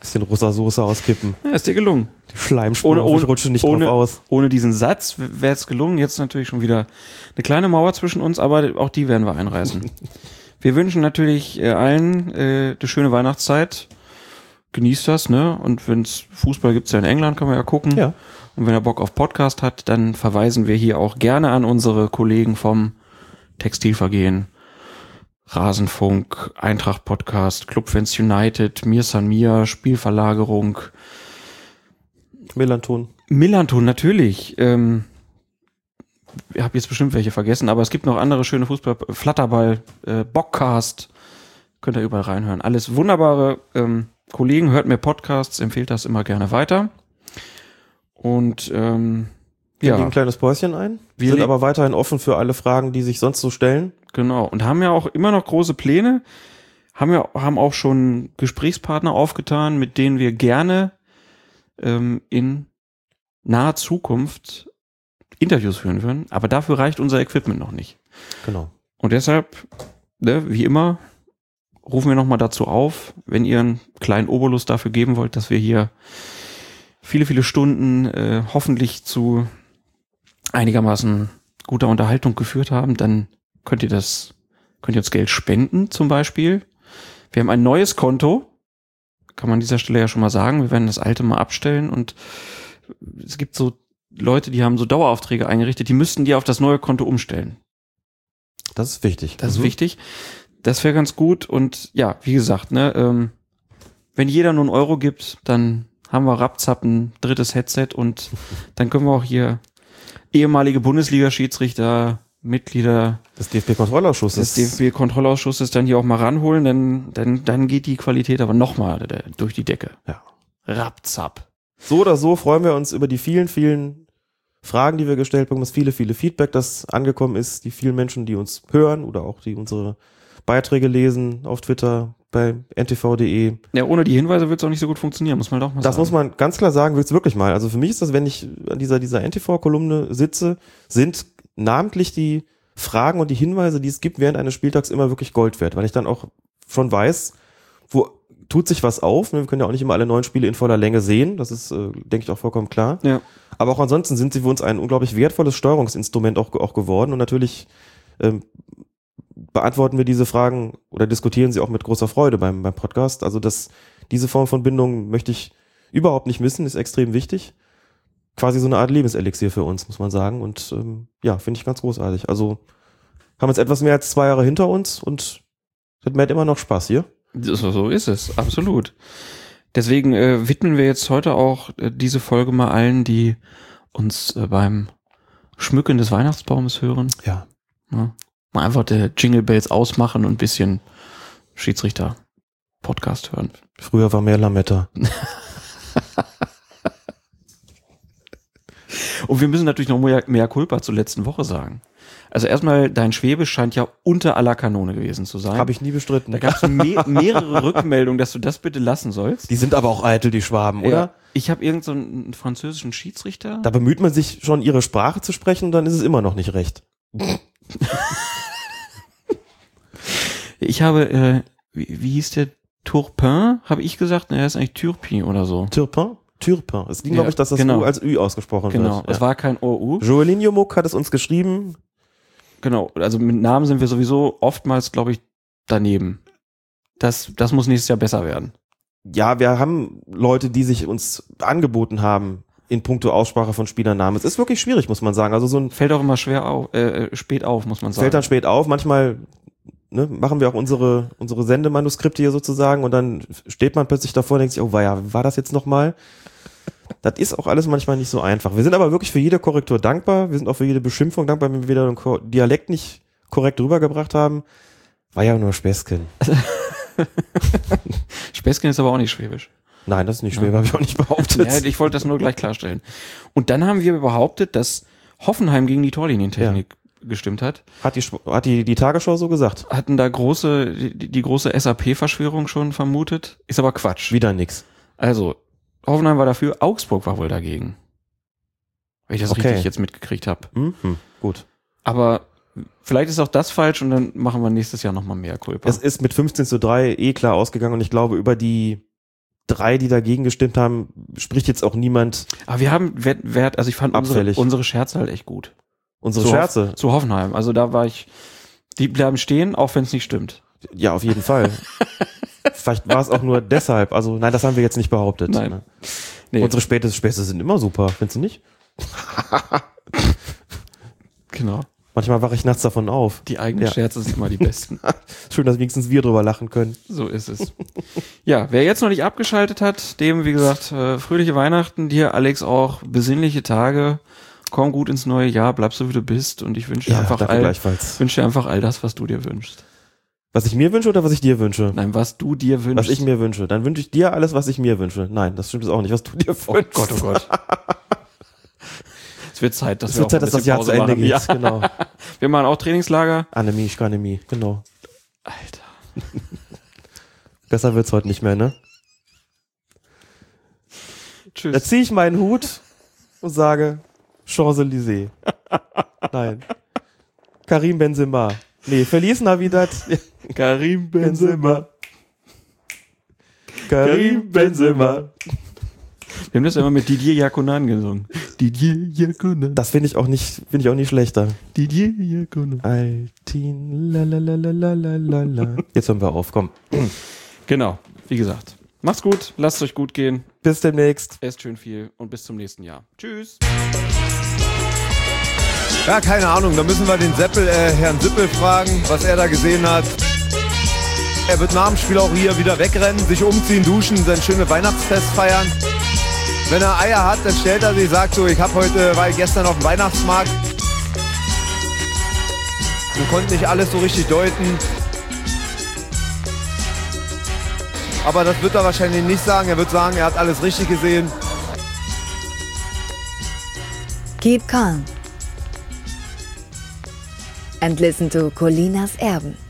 Bisschen rosa Soße auskippen. Ja, ist dir gelungen. Die Schleimspur Ohne- ohne- rutsche nicht ohne- drauf aus. Ohne diesen Satz wäre es gelungen. Jetzt natürlich schon wieder eine kleine Mauer zwischen uns, aber auch die werden wir einreißen. wir wünschen natürlich äh, allen äh, eine schöne Weihnachtszeit. Genießt das, ne? Und wenn's Fußball gibt's ja in England, kann man ja gucken. Ja. Und wenn er Bock auf Podcast hat, dann verweisen wir hier auch gerne an unsere Kollegen vom Textilvergehen, Rasenfunk, Eintracht Podcast, Clubfans United, Mir San Mir, Spielverlagerung, Melanton. Millanton, natürlich. Ähm, ich habe jetzt bestimmt welche vergessen, aber es gibt noch andere schöne Fußball, Flatterball, äh, Bockcast. Könnt ihr überall reinhören. Alles wunderbare ähm, Kollegen, hört mir Podcasts, empfehlt das immer gerne weiter. Und ähm, Wir ja, ein kleines Päuschen ein. Wir sind aber weiterhin offen für alle Fragen, die sich sonst so stellen. genau. Und haben ja auch immer noch große Pläne. Haben ja haben auch schon Gesprächspartner aufgetan, mit denen wir gerne ähm, in naher Zukunft Interviews führen würden. Aber dafür reicht unser Equipment noch nicht. Genau. Und deshalb, ne, wie immer, rufen wir nochmal dazu auf, wenn ihr einen kleinen Obolus dafür geben wollt, dass wir hier viele, viele Stunden äh, hoffentlich zu einigermaßen guter Unterhaltung geführt haben, dann könnt ihr das, könnt ihr uns Geld spenden zum Beispiel. Wir haben ein neues Konto, kann man an dieser Stelle ja schon mal sagen. Wir werden das alte mal abstellen und es gibt so Leute, die haben so Daueraufträge eingerichtet, die müssten die auf das neue Konto umstellen. Das ist wichtig. Das ist Mhm. wichtig. Das wäre ganz gut. Und ja, wie gesagt, ne, ähm, wenn jeder nur einen Euro gibt, dann haben wir rapzapp ein drittes Headset und dann können wir auch hier ehemalige Bundesliga-Schiedsrichter, Mitglieder Das DFB-Kontrollausschusses. des DFB-Kontrollausschusses dann hier auch mal ranholen, dann, dann, dann geht die Qualität aber nochmal durch die Decke. Ja. Rapzapp. So oder so freuen wir uns über die vielen, vielen Fragen, die wir gestellt bekommen, das viele, viele Feedback, das angekommen ist, die vielen Menschen, die uns hören oder auch die unsere Beiträge lesen auf Twitter, bei ntv.de. Ja, ohne die Hinweise wird es auch nicht so gut funktionieren, muss man doch mal Das sagen. muss man ganz klar sagen, willst wirklich mal. Also für mich ist das, wenn ich an dieser, dieser NTV-Kolumne sitze, sind namentlich die Fragen und die Hinweise, die es gibt während eines Spieltags immer wirklich Gold wert, weil ich dann auch schon weiß, wo tut sich was auf. Wir können ja auch nicht immer alle neuen Spiele in voller Länge sehen. Das ist, äh, denke ich, auch vollkommen klar. Ja. Aber auch ansonsten sind sie für uns ein unglaublich wertvolles Steuerungsinstrument auch, auch geworden. Und natürlich ähm, beantworten wir diese Fragen oder diskutieren sie auch mit großer Freude beim, beim Podcast. Also das, diese Form von Bindung möchte ich überhaupt nicht missen, ist extrem wichtig. Quasi so eine Art Lebenselixier für uns, muss man sagen. Und ähm, ja, finde ich ganz großartig. Also haben jetzt etwas mehr als zwei Jahre hinter uns und hat mir immer noch Spaß hier. So, so ist es, absolut. Deswegen äh, widmen wir jetzt heute auch äh, diese Folge mal allen, die uns äh, beim Schmücken des Weihnachtsbaumes hören. Ja. Ja. Mal einfach der Jingle Bells ausmachen und ein bisschen Schiedsrichter-Podcast hören. Früher war mehr Lametta. Und wir müssen natürlich noch mehr, mehr Culpa zur letzten Woche sagen. Also erstmal, dein Schwäbisch scheint ja unter aller Kanone gewesen zu sein. Habe ich nie bestritten. Da gab es me mehrere Rückmeldungen, dass du das bitte lassen sollst. Die sind aber auch eitel, die Schwaben, oder? Ja. Ich habe irgendeinen so einen französischen Schiedsrichter. Da bemüht man sich schon, ihre Sprache zu sprechen, dann ist es immer noch nicht recht. Ich habe, äh, wie, wie hieß der? Turpin, habe ich gesagt? Ne, er ist eigentlich Turpin oder so. Turpin? Turpin. Es ging, Ja, glaube ich, dass das genau. U als Ü ausgesprochen Genau, wird. es Ja. war kein OU. Joelinho Muck hat es uns geschrieben. Genau, also mit Namen sind wir sowieso oftmals, glaube ich, daneben. Das, das muss nächstes Jahr besser werden. Ja, wir haben Leute, die sich uns angeboten haben in puncto Aussprache von Spielernamen. Es ist wirklich schwierig, muss man sagen. Also so ein Fällt auch immer schwer auf, äh, äh, spät auf, muss man sagen. fällt dann spät auf. Manchmal ne, machen wir auch unsere, unsere Sendemanuskripte hier sozusagen und dann steht man plötzlich davor und denkt sich, oh, war ja, war das jetzt nochmal? Das ist auch alles manchmal nicht so einfach. Wir sind aber wirklich für jede Korrektur dankbar. Wir sind auch für jede Beschimpfung dankbar, wenn wir wieder Ko- Dialekt nicht korrekt rübergebracht haben. War ja nur Späßchen. Späßchen ist aber auch nicht schwäbisch. Nein, das ist nicht schwer, habe ich auch nicht behauptet. Ja, ich wollte das nur gleich klarstellen. Und dann haben wir behauptet, dass Hoffenheim gegen die Torlinientechnik gestimmt hat. Hat die, hat die, die Tagesschau so gesagt? Hatten da große, die, die große SAP-Verschwörung schon vermutet. Ist aber Quatsch. Wieder nix. Also, Hoffenheim war dafür, Augsburg war wohl dagegen. Wenn ich das Okay. richtig jetzt mitgekriegt habe. Mhm. Gut. Aber Vielleicht ist auch das falsch und dann machen wir nächstes Jahr nochmal mehr Culpa. Es ist mit 15 zu 3 eh klar ausgegangen und ich glaube, über die drei, die dagegen gestimmt haben, spricht jetzt auch niemand Aber wir haben Wert, also ich fand unsere, Abfällig. unsere Scherze halt echt gut. Unsere Zu Scherze. Hoff, zu Hoffenheim. Also da war ich, die bleiben stehen, auch wenn es nicht stimmt. Ja, auf jeden Fall. Vielleicht war es auch nur deshalb. Also nein, das haben wir jetzt nicht behauptet. Nein. Ne? Nee, Unsere Späße, Späße sind immer super, findest du nicht? genau. Manchmal wache ich nachts davon auf. Die eigenen Ja. Scherze sind immer die besten. Schön, dass wenigstens wir drüber lachen können. So ist es. Ja, wer jetzt noch nicht abgeschaltet hat, dem, wie gesagt, äh, fröhliche Weihnachten, dir, Alex, auch besinnliche Tage. Komm gut ins neue Jahr, bleib so wie du bist und ich wünsche dir einfach danke all, wünsche dir einfach all das, was du dir wünschst. Was ich mir wünsche oder was ich dir wünsche? Nein, was du dir wünschst. Was ich mir wünsche. Dann wünsche ich dir alles, was ich mir wünsche. Nein, das stimmt jetzt auch nicht, was du dir wünschst. Oh Gott, oh Gott. Es wird Zeit, dass Es wir wird auch Zeit, dass das Jahr zu Ende machen. geht. Ja. Genau. Wir machen auch Trainingslager. Annemie, Schkanemie. Genau. Alter. Besser wird's heute nicht mehr, ne? Da Tschüss. ziehe ich meinen Hut und sage Champs-Élysées. Nein. Karim Benzema. Nee, Feliz Navidad. Karim Benzema. Karim Benzema. Wir haben das immer mit Didier Jakonan gesungen. Didier Jakonan. Das finde ich auch nicht, finde ich auch nicht schlechter. Didier Jakonan. Altin, la. Jetzt hören wir auf, komm. Genau, wie gesagt. Macht's gut, lasst euch gut gehen. Bis demnächst. Esst schön viel und bis zum nächsten Jahr. Tschüss. Ja, keine Ahnung, da müssen wir den Seppel, äh, Herrn Sippel fragen, was er da gesehen hat. Er wird nach dem Spiel auch hier wieder wegrennen, sich umziehen, duschen, sein schönes Weihnachtsfest feiern. Wenn er Eier hat, dann stellt er sich, sagt so, ich habe heute, war gestern auf dem Weihnachtsmarkt. Wir konnten nicht alles so richtig deuten. Aber das wird er wahrscheinlich nicht sagen. Er wird sagen, er hat alles richtig gesehen. Keep calm. And listen to Colinas Erben.